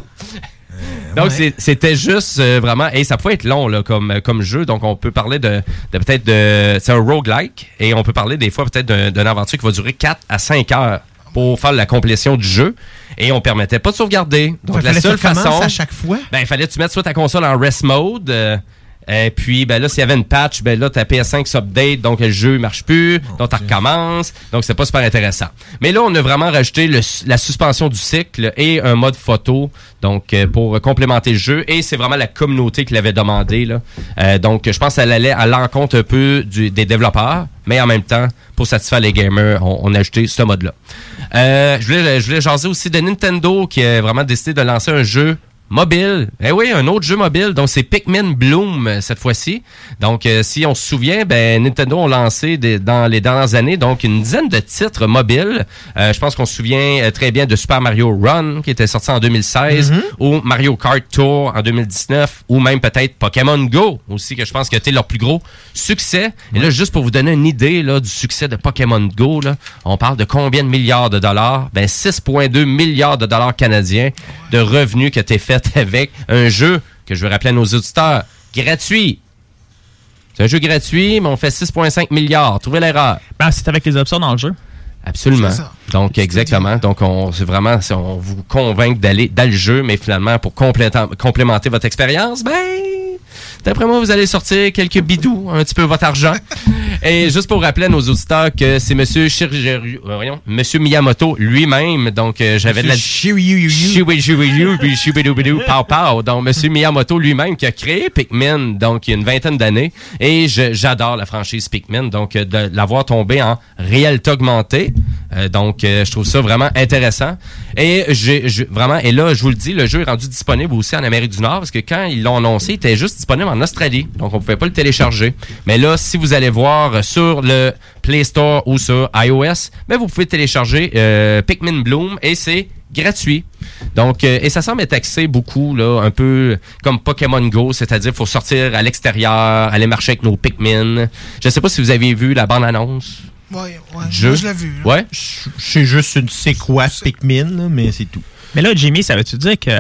Donc, c'était juste euh, vraiment. Et ça pouvait être long là, comme, comme jeu. Donc, on peut parler de, de peut-être de. C'est un roguelike. Et on peut parler des fois peut-être d'un- d'une aventure qui va durer 4 à 5 heures pour faire la complétion du jeu. Et on permettait pas de sauvegarder. Donc, Ouais, la seule façon. à chaque fois? Ben, il fallait que tu mettes soit ta console en rest mode. euh, et puis, ben là, s'il y avait une patch, ben là, ta PS5 s'update, donc le jeu marche plus, donc tu recommences. Donc, c'est pas super intéressant. Mais là, on a vraiment rajouté le- la suspension du cycle et un mode photo, donc euh, pour complémenter le jeu. Et c'est vraiment la communauté qui l'avait demandé. Là. Euh, donc, je pense qu'elle allait à l'encontre un peu du- des développeurs, mais en même temps, pour satisfaire les gamers, on, on a ajouté ce mode-là. Euh, je voulais, je voulais jaser aussi de Nintendo qui a vraiment décidé de lancer un jeu mobile. Eh oui, un autre jeu mobile. Donc, c'est Pikmin Bloom euh, cette fois-ci. Donc, euh, si on se souvient, ben, Nintendo ont lancé des- dans les dernières années donc une dizaine de titres mobiles. Euh, je pense qu'on se souvient très bien de Super Mario Run qui était sorti en 2016 Mhm. ou Mario Kart Tour en 2019 ou même peut-être Pokémon Go aussi que je pense que c'était leur plus gros succès. Et là, juste pour vous donner une idée là, du succès de Pokémon Go, là, on parle de combien de milliards de dollars? Ben 6,2 milliards de dollars canadiens de revenus qui étaient faits avec un jeu que je veux rappeler à nos auditeurs, gratuit. C'est un jeu gratuit, mais on fait 6,5 milliards. Trouvez l'erreur. Ben, c'est avec les options dans le jeu. Absolument. C'est ça. Donc, exactement. Donc, on, c'est vraiment, c'est- on vous convainc d'aller dans le jeu, mais finalement, pour complémenter votre expérience, ben, d'après moi, vous allez sortir quelques bidous, un petit peu votre argent. Et juste pour rappeler à nos auditeurs que c'est Monsieur Shigeru, euh, voyons, Monsieur Miyamoto lui-même. Donc, euh, j'avais de la puis Shibidoubidu, pow pow. Donc, Monsieur Miyamoto lui-même qui a créé Pikmin, donc il y a une vingtaine d'années. Et j'adore la franchise Pikmin. Donc, euh, de l'avoir tombé en réalité augmentée. Euh, donc, euh, je trouve ça vraiment intéressant. Et j'ai vraiment, et là, je vous le dis, le jeu est rendu disponible aussi en Amérique du Nord parce que quand ils l'ont annoncé, il était juste disponible en Australie. Donc, on pouvait pas le télécharger. Mais là, si vous allez voir sur le Play Store ou sur iOS, ben, vous pouvez télécharger euh, Pikmin Bloom et c'est gratuit. Donc, euh, et ça semble être axé beaucoup, là, un peu comme Pokémon Go, c'est-à-dire faut sortir à l'extérieur, aller marcher avec nos Pikmin. Je sais pas si vous avez vu la bande-annonce. Ouais. Moi, je l'ai vu. là. Ouais? Je sais juste une- c'est quoi Pikmin, là, mais c'est tout. Mais là, Jimmy, ça veut-tu dire que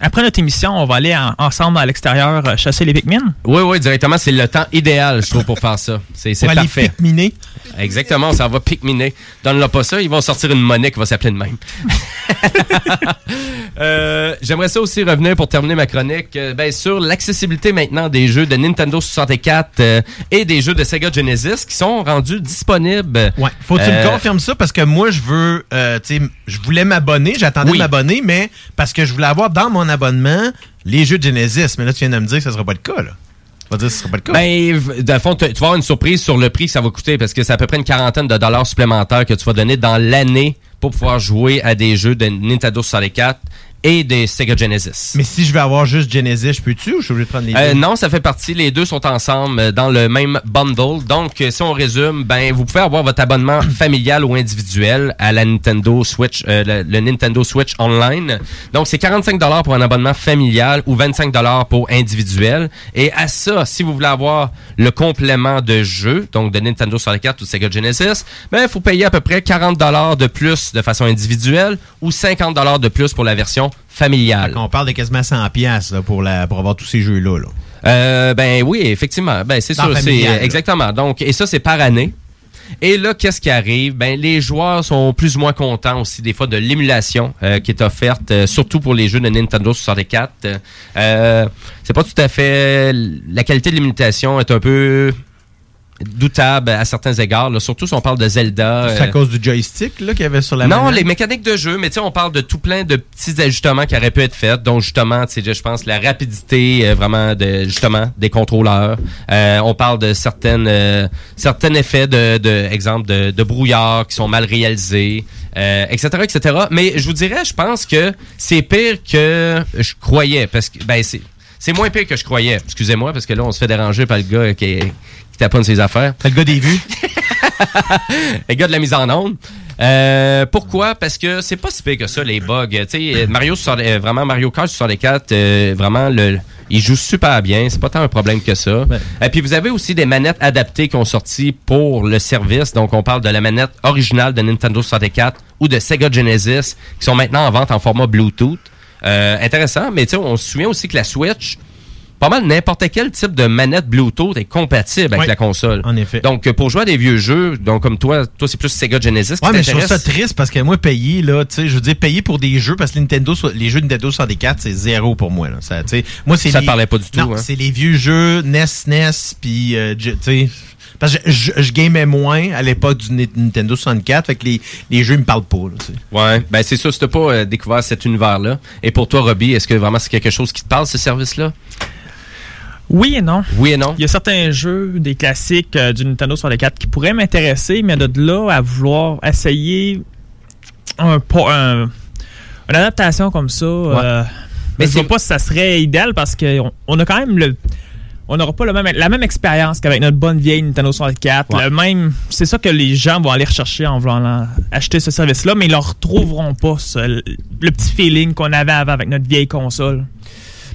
après notre émission, on va aller en- ensemble à l'extérieur euh, chasser les Pikmin? Oui, oui, directement, c'est le temps idéal, je trouve, pour faire ça. C'est Pour aller parfait. Pikminer. Exactement, ça va pikminer. Donne-leur pas ça, ils vont sortir une monnaie qui va s'appeler de même. Euh, J'aimerais ça aussi revenir pour terminer ma chronique euh, ben, sur l'accessibilité maintenant des jeux de Nintendo 64 euh, et des jeux de Sega Genesis qui sont rendus disponibles. Ouais. Faut que tu me confirmes ça parce que moi, je veux, tu sais, je voulais m'abonner, j'attendais Oui. de mais parce que je voulais avoir dans mon abonnement les jeux de Genesis. Mais là, tu viens de me dire que ça sera pas le cas, là. Tu vas dire que ce sera pas le cas. Ben, dans le fond, tu tu vas avoir une surprise sur le prix que ça va coûter parce que c'est à peu près une quarantaine de dollars supplémentaires que tu vas donner dans l'année pour pouvoir jouer à des jeux de Nintendo 64 et des Sega Genesis. mais si je veux avoir juste Genesis, je peux-tu ou je suis obligé de prendre les Euh, deux? non, ça fait partie. Les deux sont ensemble euh, dans le même bundle. Donc, euh, si on résume, ben vous pouvez avoir votre abonnement familial ou individuel à la Nintendo Switch, euh, le, le Nintendo Switch Online. Donc, c'est 45 dollars pour un abonnement familial ou 25 dollars pour individuel. Et à ça, si vous voulez avoir le complément de jeu, donc de Nintendo 64 ou Sega Genesis, ben il faut payer à peu près 40 dollars de plus de façon individuelle ou 50 dollars de plus pour la version familiale. On parle de quasiment 100 pièces pour, la, pour avoir tous ces jeux-là. Là. Euh, ben oui, effectivement. Ben c'est sûr, c'est exactement. Donc et ça c'est par année. Et là, qu'est-ce qui arrive? Ben, les joueurs sont plus ou moins contents aussi des fois de l'émulation euh, qui est offerte, euh, surtout pour les jeux de Nintendo 64. Euh, c'est pas tout à fait... La qualité de l'imitation est un peu doutable à certains égards, là, surtout si on parle de Zelda. C'est à euh, cause du joystick qu'il y avait sur la non, manette? les mécaniques de jeu, mais tu sais, on parle de tout plein de petits ajustements qui auraient pu être faits, dont justement, tu sais, je pense la rapidité euh, vraiment de justement des contrôleurs. Euh, on parle de certaines certains effets de, de exemple de, de brouillard qui sont mal réalisés, etc., etc. Mais je vous dirais, je pense que c'est pire que je croyais, parce que ben c'est c'est moins pire que je croyais. Excusez-moi, parce que là, on se fait déranger par le gars qui, qui taponne ses affaires. C'est le gars des vues. les gars de la mise en onde. Euh, pourquoi? Parce que c'est pas si pire que ça, les bugs. Sais, Mario, 60 euh, vraiment, Mario Kart 64, euh, vraiment, le, il joue super bien. C'est pas tant un problème que ça. Et puis, vous avez aussi des manettes adaptées qui ont sorti pour le service. Donc, on parle de la manette originale de Nintendo 64 ou de Sega Genesis qui sont maintenant en vente en format Bluetooth. Euh, intéressant, mais tu sais, on se souvient aussi que la Switch, pas mal n'importe quel type de manette Bluetooth est compatible avec Oui, la console. en effet. Donc, euh, pour jouer à des vieux jeux, donc comme toi, toi c'est plus Sega Genesis qui Ouais, mais je trouve ça triste parce que moi, payer, là, tu sais, je veux dire, payer pour des jeux, parce que Nintendo, les jeux Nintendo 64, c'est zéro pour moi, là. Ça, moi, c'est Ça les- parlait pas du tout, Non, hein? c'est les vieux jeux NES, NES, puis, euh, tu sais, parce que je, je, je gamais moins à l'époque du Ni- Nintendo 64, fait que les, les jeux, me parlent pas, là, tu sais. Ouais, ben c'est sûr, si t'as pas euh, découvert cet univers-là. Et pour toi, Robbie, est-ce que vraiment c'est quelque chose qui te parle, ce service-là? Oui et non. Oui et non. Il y a certains jeux, des classiques euh, du Nintendo 64 qui pourraient m'intéresser, mais de là à vouloir essayer un, une adaptation comme ça, euh, Mais je vois c'est- pas si ça serait idéal parce qu'on on a quand même le. On n'aura pas le même, la même expérience qu'avec notre bonne vieille Nintendo 64. Le même, c'est ça que les gens vont aller rechercher en voulant la- acheter ce service-là, mais ils ne retrouveront pas ce- le petit feeling qu'on avait avant avec notre vieille console.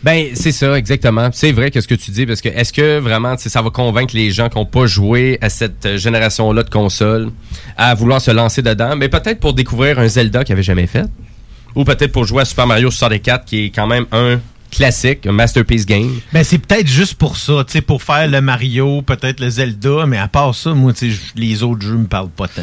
Ben, c'est ça, exactement. C'est vrai que ce que tu dis, parce que est-ce que vraiment, ça va convaincre les gens qui n'ont pas joué à cette euh, génération-là de consoles à vouloir se lancer dedans, mais peut-être pour découvrir un Zelda qu'ils n'avaient jamais fait, ou peut-être pour jouer à Super Mario 64, qui est quand même un classique, un masterpiece game. Ben, c'est peut-être juste pour ça, tu sais, pour faire le Mario, peut-être le Zelda, mais à part ça, moi, tu les autres jeux me parlent pas tant.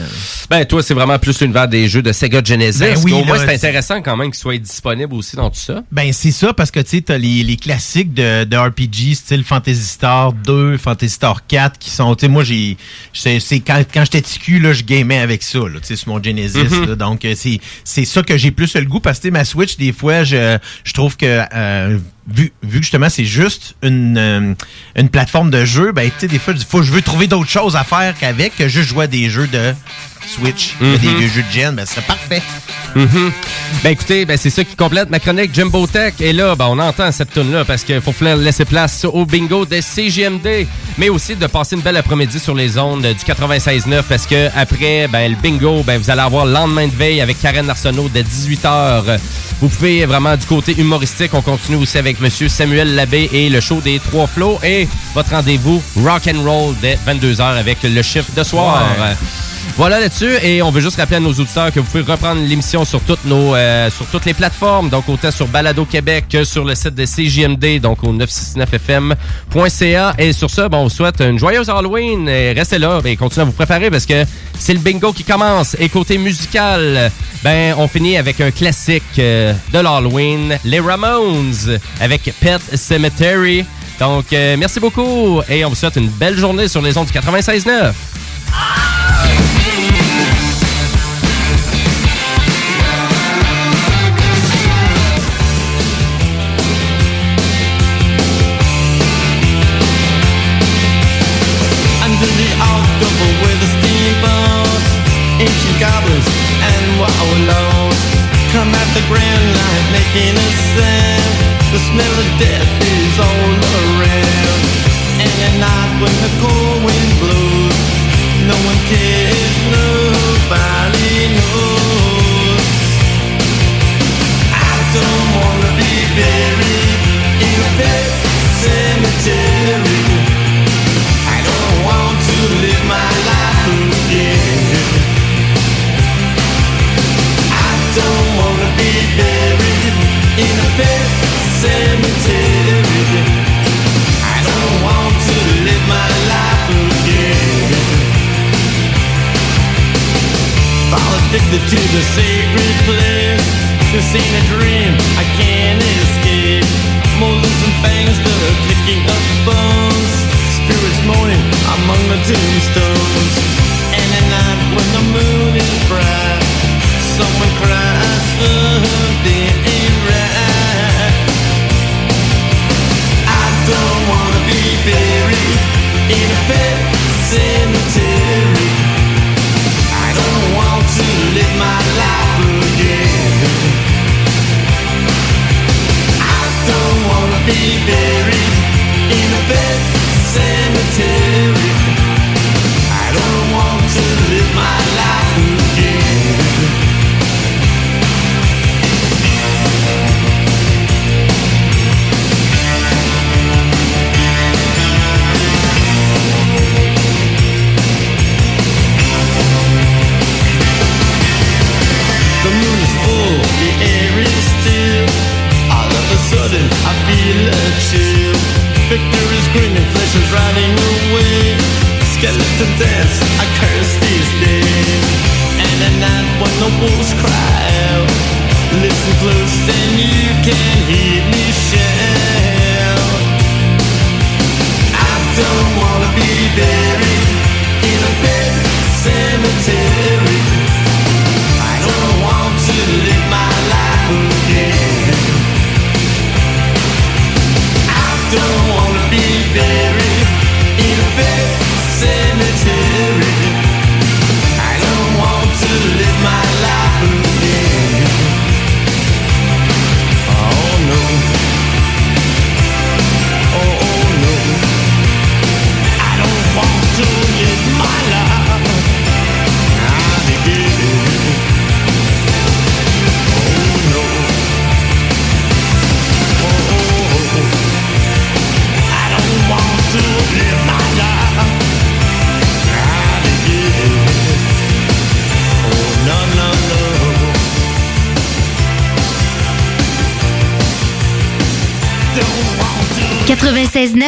Ben, toi, c'est vraiment plus l'univers des jeux de Sega Genesis. Ben oui, Au moins, là, c'est intéressant quand même qu'ils soient disponibles aussi dans tout ça. Ben, c'est ça, parce que, tu sais, t'as les, les classiques de, de RPG, style Fantasy Star 2, Fantasy Star 4, qui sont, tu sais, moi, j'ai, c'est quand, quand j'étais petit cul, là, je gamais avec ça, là, tu sais, sur mon Genesis, Mhm. là. Donc, euh, c'est, c'est ça que j'ai plus le goût, parce que, ma Switch, des fois, je, je trouve que, euh, vu, que justement, c'est juste une, euh, une plateforme de jeu, ben, tu sais, des fois, il faut, je veux trouver d'autres choses à faire qu'avec, que juste jouer à des jeux de Switch, Mhm. des vieux jeux de Gen, ben, ce serait parfait. Mhm. Ben écoutez, ben c'est ça qui complète ma chronique Jimbo Tech. Et là, ben on entend cette tune là parce qu'il faut laisser place au bingo de CGMD, mais aussi de passer une belle après-midi sur les ondes du 96.9 parce que après ben le bingo, ben vous allez avoir le lendemain de veille avec Karen Arsenault dès 18h. Vous pouvez vraiment du côté humoristique, on continue aussi avec monsieur Samuel Labbé et le show des trois flots et votre rendez-vous rock and roll dès 22h avec le chiffre de soir. Ouais. Voilà là-dessus. Et on veut juste rappeler à nos auditeurs que vous pouvez reprendre l'émission sur toutes nos euh, sur toutes les plateformes. Donc autant sur Balado Québec que sur le site de CJMD, donc au 969fm.ca. Et sur ça, bon, on vous souhaite une joyeuse Halloween. Et restez là et continuez à vous préparer parce que c'est le bingo qui commence. Et côté musical, ben on finit avec un classique euh, de l'Halloween, les Ramones, avec Pet Cemetery. Donc, euh, merci beaucoup et on vous souhaite une belle journée sur les ondes du 96.9. Under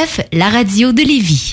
96.9, la radio de Lévis.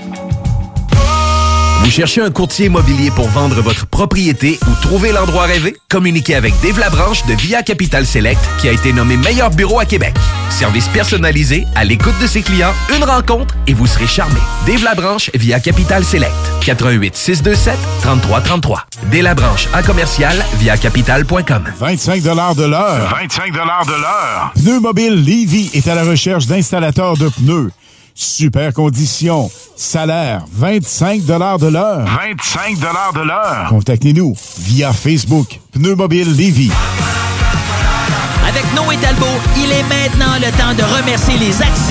Vous cherchez un courtier immobilier pour vendre votre propriété ou trouver l'endroit rêvé? Communiquez avec Dave Labranche de Via Capital Select qui a été nommé meilleur bureau à Québec. Service personnalisé, à l'écoute de ses clients, une rencontre et vous serez charmé. Dave Labranche via Capital Select. 88 627 3333. Dave Labranche à commercial via capital.com. 25 de l'heure. 25 de l'heure. Pneu Mobile Levy est à la recherche d'installateurs de pneus. Super conditions. Salaire 25 de l'heure. 25 de l'heure. Contactez-nous via Facebook. Pneu Mobile Levy. Avec Noé Talbot, il est maintenant le temps de remercier les actions.